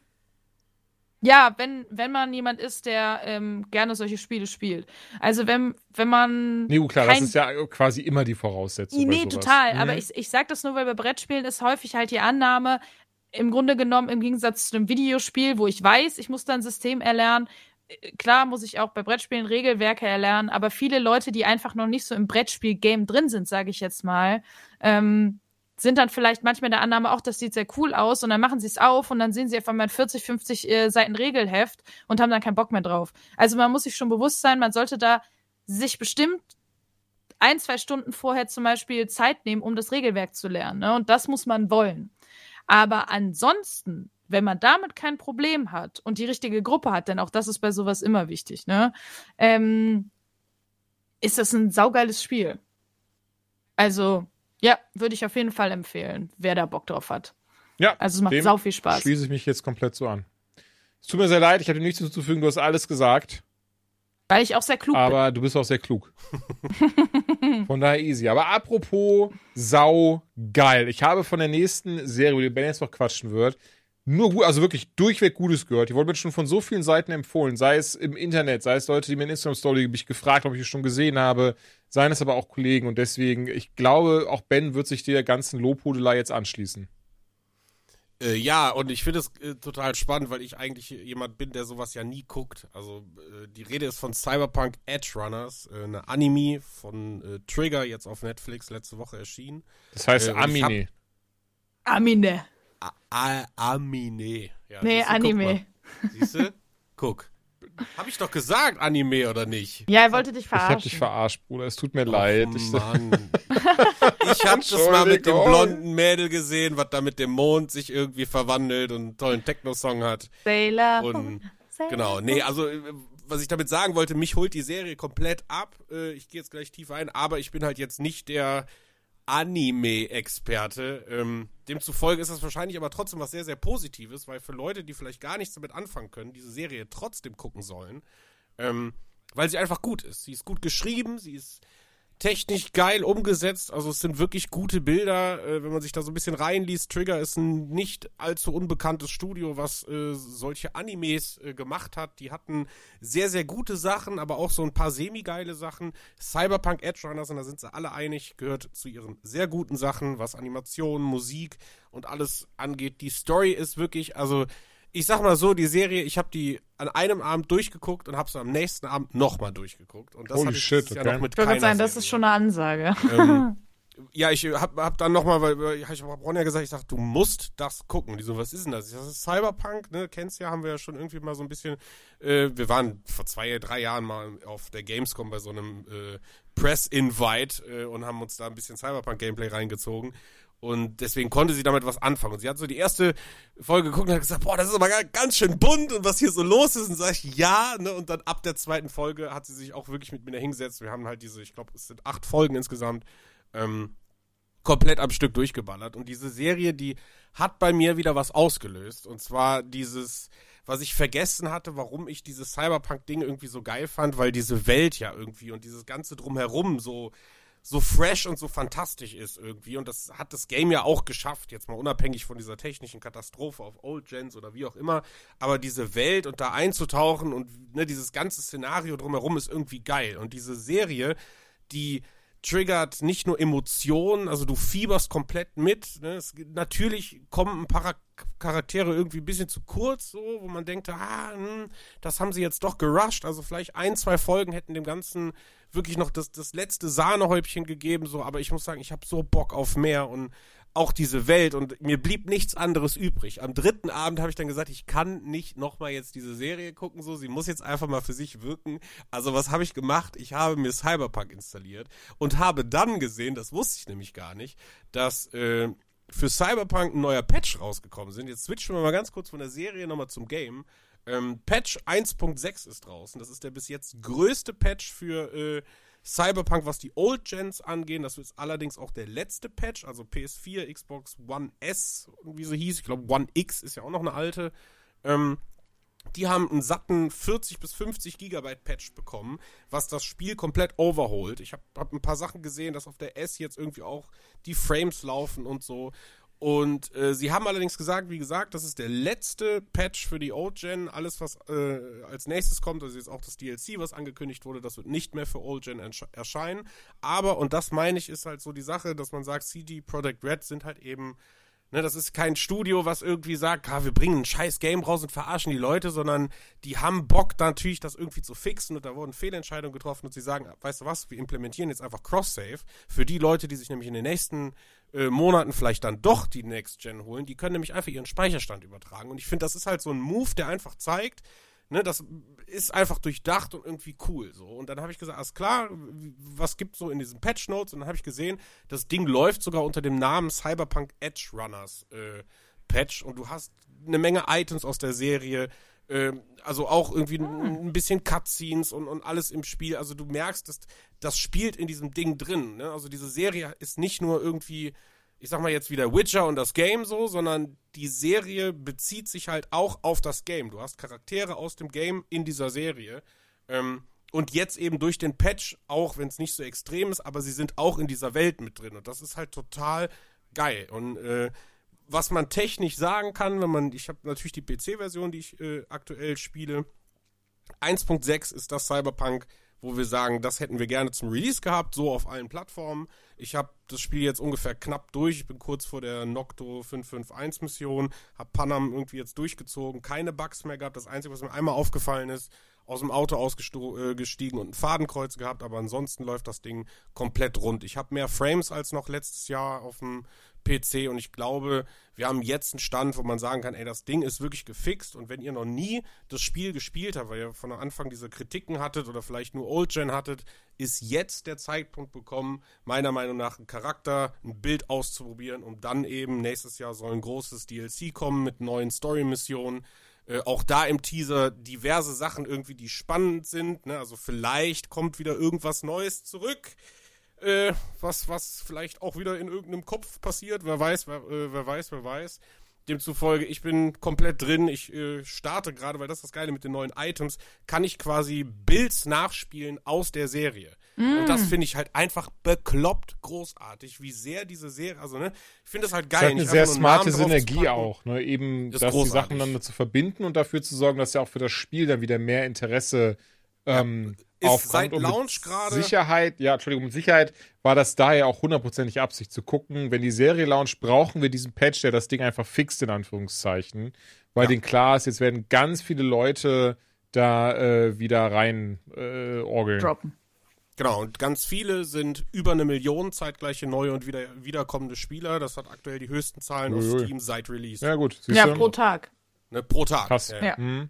Ja, wenn, wenn man jemand ist, der ähm, gerne solche Spiele spielt. Also wenn, wenn man. Nee, gut, klar, kein das ist ja quasi immer die Voraussetzung. Nee, total. Mhm. Aber ich, ich sag das nur, weil bei Brettspielen ist häufig halt die Annahme, im Grunde genommen im Gegensatz zu einem Videospiel, wo ich weiß, ich muss da ein System erlernen. äh, Klar muss ich auch bei Brettspielen Regelwerke erlernen, aber viele Leute, die einfach noch nicht so im Brettspiel-Game drin sind, sage ich jetzt mal, ähm, sind dann vielleicht manchmal der Annahme, auch das sieht sehr cool aus und dann machen sie es auf und dann sehen sie auf einmal ein 40, 50 äh, Seiten Regelheft und haben dann keinen Bock mehr drauf. Also man muss sich schon bewusst sein, man sollte da sich bestimmt ein, zwei Stunden vorher zum Beispiel Zeit nehmen, um das Regelwerk zu lernen. Ne? Und das muss man wollen. Aber ansonsten, wenn man damit kein Problem hat und die richtige Gruppe hat, denn auch das ist bei sowas immer wichtig, ne? Ähm, ist das ein saugeiles Spiel. Also, ja, würde ich auf jeden Fall empfehlen, wer da Bock drauf hat. ja, Also es macht sau viel Spaß. Schließe ich mich jetzt komplett so an. Es tut mir sehr leid, ich habe dir nichts hinzuzufügen, du hast alles gesagt. Weil ich auch sehr klug bin. Aber du bist auch sehr klug. von daher easy. Aber apropos sau geil. Ich habe von der nächsten Serie, über die Ben jetzt noch quatschen wird, nur gut, also wirklich durchweg Gutes gehört. Die wurde mir schon von so vielen Seiten empfohlen. Sei es im Internet, sei es Leute, die mir in Instagram Story mich gefragt, ob ich es schon gesehen habe. Seien es aber auch Kollegen. Und deswegen, ich glaube, auch Ben wird sich der ganzen Lobhudelei jetzt anschließen. Äh, ja, und ich finde es äh, total spannend, weil ich eigentlich jemand bin, der sowas ja nie guckt. Also äh, die Rede ist von Cyberpunk Edge Runners, äh, eine Anime von äh, Trigger, jetzt auf Netflix letzte Woche erschienen. Das heißt Äh, Amine. Amine. A A Amine. Ja, Nee, Anime. mal. Siehste? Guck. Hab ich doch gesagt, Anime oder nicht? Ja, er wollte dich Ich verarschen. hab dich verarscht, Bruder. Es tut mir leid. Oh, Ich, Mann. ich hab das mal mit dem blonden Mädel gesehen, was da mit dem Mond sich irgendwie verwandelt und einen tollen Techno-Song hat. Sailor. Und Sailor. genau, nee, also äh, was ich damit sagen wollte, mich holt die Serie komplett ab. Äh, Ich gehe jetzt gleich tief ein, aber ich bin halt jetzt nicht der Anime-Experte. Ähm, demzufolge ist das wahrscheinlich aber trotzdem was sehr, sehr Positives, weil für Leute, die vielleicht gar nichts damit anfangen können, diese Serie trotzdem gucken sollen, ähm, weil sie einfach gut ist. Sie ist gut geschrieben, sie ist technisch geil umgesetzt. Also es sind wirklich gute Bilder, äh, wenn man sich da so ein bisschen reinliest. Trigger ist ein nicht allzu unbekanntes Studio, was äh, solche Animes äh, gemacht hat. Die hatten sehr, sehr gute Sachen, aber auch so ein paar semi-geile Sachen. Cyberpunk Edge Runners, und da sind sie alle einig, gehört zu ihren sehr guten Sachen, was Animation, Musik und alles angeht. Die Story ist wirklich, also ich sag mal so, die Serie, ich habe die an einem Abend durchgeguckt und habe sie am nächsten Abend nochmal durchgeguckt. Und das Holy shit, okay. Jahr noch mit Ich sagen, das Serie. ist schon eine Ansage. Ähm, ja, ich hab, hab dann nochmal, weil weil ich hab Ronja gesagt, ich sag, du musst das gucken. Die so, was ist denn das? Ich sag, Das ist Cyberpunk, ne? Kennst ja, haben wir ja schon irgendwie mal so ein bisschen. Äh, wir waren vor zwei, drei Jahren mal auf der Gamescom bei so einem äh, Press-Invite äh, und haben uns da ein bisschen Cyberpunk-Gameplay reingezogen. Und deswegen konnte sie damit was anfangen. Und sie hat so die erste Folge geguckt und hat gesagt, boah, das ist aber ga- ganz schön bunt und was hier so los ist. Und sag ich, ja, ne? Und dann ab der zweiten Folge hat sie sich auch wirklich mit mir hingesetzt. Wir haben halt diese, ich glaube, es sind acht Folgen insgesamt. Ähm, komplett am Stück durchgeballert. Und diese Serie, die hat bei mir wieder was ausgelöst. Und zwar dieses, was ich vergessen hatte, warum ich dieses Cyberpunk-Ding irgendwie so geil fand, weil diese Welt ja irgendwie und dieses Ganze drumherum so, so fresh und so fantastisch ist irgendwie. Und das hat das Game ja auch geschafft, jetzt mal unabhängig von dieser technischen Katastrophe auf Old Gens oder wie auch immer. Aber diese Welt und da einzutauchen und ne, dieses ganze Szenario drumherum ist irgendwie geil. Und diese Serie, die triggert nicht nur Emotionen, also du fieberst komplett mit. Ne? Es, natürlich kommen ein paar Charaktere irgendwie ein bisschen zu kurz, so, wo man denkt, ah, hm, das haben sie jetzt doch gerusht. Also vielleicht ein, zwei Folgen hätten dem Ganzen wirklich noch das, das letzte Sahnehäubchen gegeben, so, aber ich muss sagen, ich habe so Bock auf mehr und auch diese Welt und mir blieb nichts anderes übrig. Am dritten Abend habe ich dann gesagt, ich kann nicht nochmal jetzt diese Serie gucken, so, sie muss jetzt einfach mal für sich wirken. Also was habe ich gemacht? Ich habe mir Cyberpunk installiert und habe dann gesehen, das wusste ich nämlich gar nicht, dass äh, für Cyberpunk ein neuer Patch rausgekommen sind. Jetzt switchen wir mal ganz kurz von der Serie nochmal zum Game. Ähm, Patch 1.6 ist draußen. Das ist der bis jetzt größte Patch für äh, Cyberpunk, was die Old Gens angehen. Das ist allerdings auch der letzte Patch, also PS4, Xbox One S, wie sie hieß. Ich glaube, One X ist ja auch noch eine alte. Ähm, die haben einen satten 40 bis 50 Gigabyte Patch bekommen, was das Spiel komplett overholt. Ich habe hab ein paar Sachen gesehen, dass auf der S jetzt irgendwie auch die Frames laufen und so. Und äh, sie haben allerdings gesagt, wie gesagt, das ist der letzte Patch für die Old Gen. Alles, was äh, als nächstes kommt, also jetzt auch das DLC, was angekündigt wurde, das wird nicht mehr für Old Gen erscheinen. Aber, und das meine ich, ist halt so die Sache, dass man sagt, CD Product Red sind halt eben Ne, das ist kein Studio, was irgendwie sagt, ah, wir bringen ein scheiß Game raus und verarschen die Leute, sondern die haben Bock natürlich, das irgendwie zu fixen und da wurden Fehlentscheidungen getroffen und sie sagen, weißt du was, wir implementieren jetzt einfach Cross-Save für die Leute, die sich nämlich in den nächsten äh, Monaten vielleicht dann doch die Next Gen holen. Die können nämlich einfach ihren Speicherstand übertragen und ich finde, das ist halt so ein Move, der einfach zeigt, Ne, das ist einfach durchdacht und irgendwie cool. So. Und dann habe ich gesagt, alles klar, was gibt so in diesen Patch Notes? Und dann habe ich gesehen, das Ding läuft sogar unter dem Namen Cyberpunk Edge Runners äh, Patch und du hast eine Menge Items aus der Serie. Äh, also auch irgendwie ein, ein bisschen Cutscenes und, und alles im Spiel. Also du merkst, dass das spielt in diesem Ding drin. Ne? Also diese Serie ist nicht nur irgendwie ich sag mal jetzt wieder Witcher und das Game so, sondern die Serie bezieht sich halt auch auf das Game. Du hast Charaktere aus dem Game in dieser Serie. Ähm, und jetzt eben durch den Patch, auch wenn es nicht so extrem ist, aber sie sind auch in dieser Welt mit drin. Und das ist halt total geil. Und äh, was man technisch sagen kann, wenn man, ich habe natürlich die PC-Version, die ich äh, aktuell spiele. 1.6 ist das Cyberpunk wo wir sagen, das hätten wir gerne zum Release gehabt, so auf allen Plattformen. Ich habe das Spiel jetzt ungefähr knapp durch. Ich bin kurz vor der Nocto 551 Mission, habe Panam irgendwie jetzt durchgezogen, keine Bugs mehr gehabt. Das Einzige, was mir einmal aufgefallen ist, aus dem Auto ausgestiegen äh, und ein Fadenkreuz gehabt, aber ansonsten läuft das Ding komplett rund. Ich habe mehr Frames als noch letztes Jahr auf dem PC und ich glaube, wir haben jetzt einen Stand, wo man sagen kann, ey, das Ding ist wirklich gefixt und wenn ihr noch nie das Spiel gespielt habt, weil ihr von Anfang diese Kritiken hattet oder vielleicht nur Old Gen hattet, ist jetzt der Zeitpunkt bekommen, meiner Meinung nach einen Charakter, ein Bild auszuprobieren, um dann eben nächstes Jahr soll ein großes DLC kommen mit neuen Story-Missionen. Äh, auch da im Teaser diverse Sachen irgendwie, die spannend sind. Ne? Also vielleicht kommt wieder irgendwas Neues zurück äh, was, was vielleicht auch wieder in irgendeinem Kopf passiert. Wer weiß, wer, äh, wer weiß, wer weiß. Demzufolge, ich bin komplett drin. Ich äh, starte gerade, weil das ist das Geile mit den neuen Items, kann ich quasi Builds nachspielen aus der Serie. Mm. Und das finde ich halt einfach bekloppt großartig, wie sehr diese Serie, also ne, ich finde das halt geil. Das ist halt eine sehr smarte Synergie auch, ne, eben, das dass die Sachen dann zu verbinden und dafür zu sorgen, dass ja auch für das Spiel dann wieder mehr Interesse ähm, ja ist aufkommt. Seit Launch gerade. Sicherheit, ja, Entschuldigung, mit Sicherheit war das daher auch hundertprozentig Absicht zu gucken. Wenn die Serie launcht, brauchen wir diesen Patch, der das Ding einfach fixt, in Anführungszeichen. Weil ja. denen klar ist, jetzt werden ganz viele Leute da äh, wieder rein äh, orgeln. Droppen. Genau, und ganz viele sind über eine Million zeitgleiche neue und wieder, wiederkommende Spieler. Das hat aktuell die höchsten Zahlen Uiui. auf Steam seit Release. Ja, gut. Ja, pro Tag. Ne, pro Tag. Krass. Ja. ja. Mhm.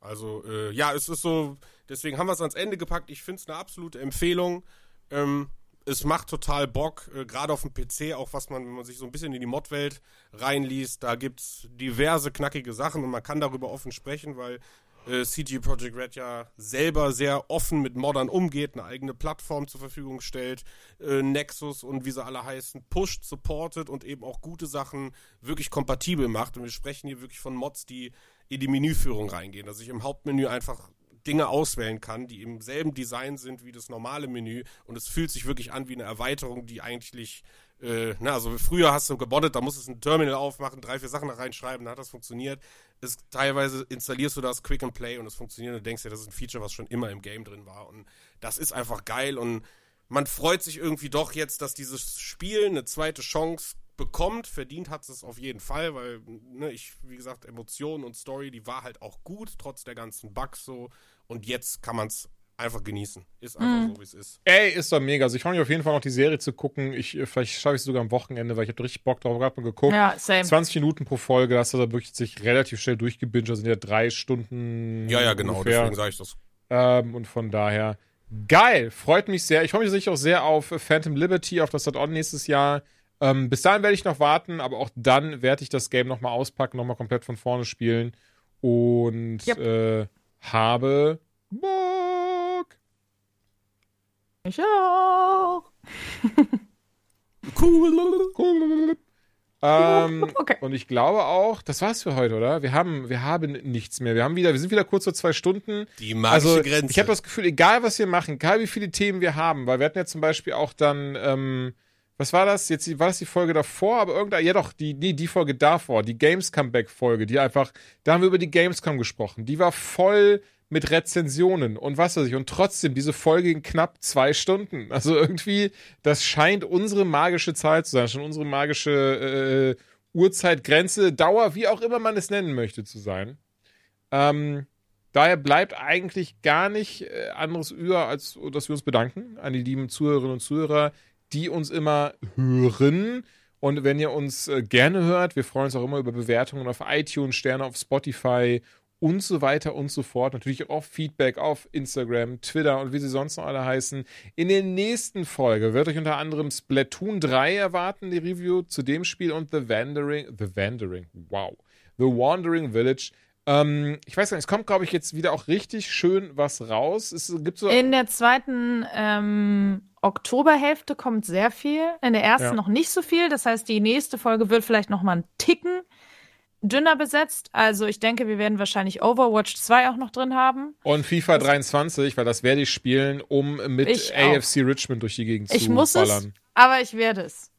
Also, äh, ja, es ist so, deswegen haben wir es ans Ende gepackt. Ich finde es eine absolute Empfehlung. Ähm, es macht total Bock, äh, gerade auf dem PC, auch was man, wenn man sich so ein bisschen in die Mod-Welt reinliest, da gibt es diverse knackige Sachen und man kann darüber offen sprechen, weil äh, CG Projekt Red ja selber sehr offen mit Modern umgeht, eine eigene Plattform zur Verfügung stellt, äh, Nexus und wie sie alle heißen, pusht, supportet und eben auch gute Sachen wirklich kompatibel macht. Und wir sprechen hier wirklich von Mods, die in die Menüführung reingehen, dass ich im Hauptmenü einfach Dinge auswählen kann, die im selben Design sind wie das normale Menü und es fühlt sich wirklich an wie eine Erweiterung, die eigentlich äh, na, also früher hast du gebottet, da musstest du ein Terminal aufmachen, drei, vier Sachen da reinschreiben, dann hat das funktioniert. Es, teilweise installierst du das Quick and Play und es funktioniert und du denkst dir, das ist ein Feature, was schon immer im Game drin war. Und das ist einfach geil und man freut sich irgendwie doch jetzt, dass dieses Spiel eine zweite Chance bekommt. Verdient hat es auf jeden Fall, weil, ne, ich, wie gesagt, Emotionen und Story, die war halt auch gut, trotz der ganzen Bugs so. Und jetzt kann man es einfach genießen. Ist einfach Mhm. so, wie es ist. Ey, ist doch mega. Also ich freue mich auf jeden Fall noch die Serie zu gucken. Ich, äh, vielleicht schaffe ich es sogar am Wochenende, weil ich habe richtig Bock drauf. Ich habe mal geguckt. Ja, same. 20 Minuten pro Folge, das hat er wirklich sich relativ schnell durchgebinged. Das sind ja drei Stunden. Ja, ja, genau, ungefähr. deswegen sage ich das. Ähm, und von daher, geil, freut mich sehr. Ich freue mich sicher auch sehr auf Phantom Liberty, auf das Add-on nächstes Jahr. Ähm, bis dahin werde ich noch warten, aber auch dann werde ich das Game nochmal auspacken, nochmal komplett von vorne spielen. Und Yep. äh, habe Bock. Ich auch. Cool. Ähm, Okay. Und ich glaube auch, das war's für heute, oder? Wir haben, wir haben nichts mehr. Wir haben wieder, wir sind wieder kurz vor zwei Stunden. Die magische also, Grenze. Ich habe das Gefühl, egal was wir machen, egal wie viele Themen wir haben, weil wir hatten ja zum Beispiel auch dann, ähm, was war das? Jetzt war das die Folge davor, aber irgendein, ja doch, die, nee, die Folge davor, die Games Comeback Folge, die einfach, da haben wir über die Gamescom gesprochen. Die war voll mit Rezensionen und was weiß ich. Und trotzdem, diese Folge ging knapp zwei Stunden. Also irgendwie, das scheint unsere magische Zeit zu sein, schon unsere magische äh, Uhrzeitgrenze, Dauer, wie auch immer man es nennen möchte, zu sein. Ähm, daher bleibt eigentlich gar nicht äh, anderes über, als dass wir uns bedanken an die lieben Zuhörerinnen und Zuhörer, die uns immer hören. Und wenn ihr uns äh, gerne hört, wir freuen uns auch immer über Bewertungen auf iTunes, Sterne auf Spotify und so weiter und so fort. Natürlich auch Feedback auf Instagram, Twitter und wie sie sonst noch alle heißen. In der nächsten Folge wird euch unter anderem Splatoon 3 erwarten, die Review zu dem Spiel und The Wandering, The Wandering, wow, The Wandering Village. Ähm, ich weiß gar nicht, es kommt, glaube ich, jetzt wieder auch richtig schön was raus. Es gibt so. In der zweiten ähm, Oktoberhälfte kommt sehr viel. In der ersten Ja. noch nicht so viel. Das heißt, die nächste Folge wird vielleicht noch mal einen Ticken dünner besetzt. Also ich denke, wir werden wahrscheinlich Overwatch 2 auch noch drin haben. Und FIFA 23, weil das werde ich spielen, um mit Ich auch. AFC Richmond durch die Gegend Ich zu muss ballern. es, aber ich werde es.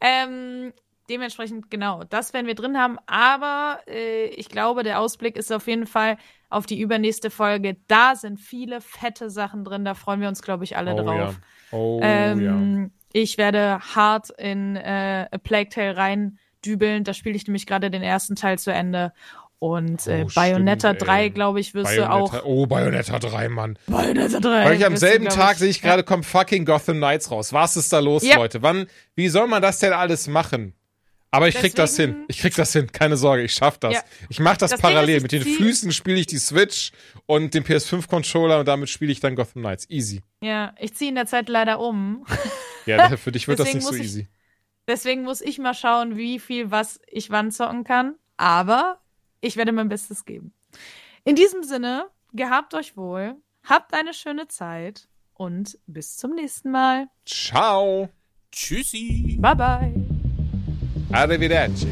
Ähm, dementsprechend, genau, das werden wir drin haben. Aber äh, ich glaube, der Ausblick ist auf jeden Fall auf die übernächste Folge. Da sind viele fette Sachen drin. Da freuen wir uns, glaube ich, alle oh, drauf. Ja. Oh ja. Ähm, Ich werde hart in äh, A Plague Tale reindübeln. Da spiele ich nämlich gerade den ersten Teil zu Ende. Und äh, Oh, Bayonetta stimmt, 3, ey. glaube ich, wirst Bayonetta, du auch. oh, Bayonetta 3, Mann. Bayonetta 3. Weil ich am du, selben glaub Tag sehe ich gerade, kommt fucking Gotham Knights raus. Was ist da los, Ja. Leute? Wann, wie soll man das denn alles machen? Aber ich krieg das Deswegen- hin. Ich krieg das hin. Keine Sorge, ich schaff das. Ja. Ich mach das, Das parallel. ist, Mit den Füßen spiele ich die Switch und den PS5-Controller und damit spiele ich dann Gotham Knights. Easy. Ja, ich ziehe in der Zeit leider um. Ja, für dich wird das Deswegen nicht so muss ich- easy. Deswegen muss ich mal schauen, wie viel was ich wann zocken kann. Aber ich werde mein Bestes geben. In diesem Sinne, gehabt euch wohl, habt eine schöne Zeit und bis zum nächsten Mal. Ciao. Tschüssi. Bye bye. Arrivederci.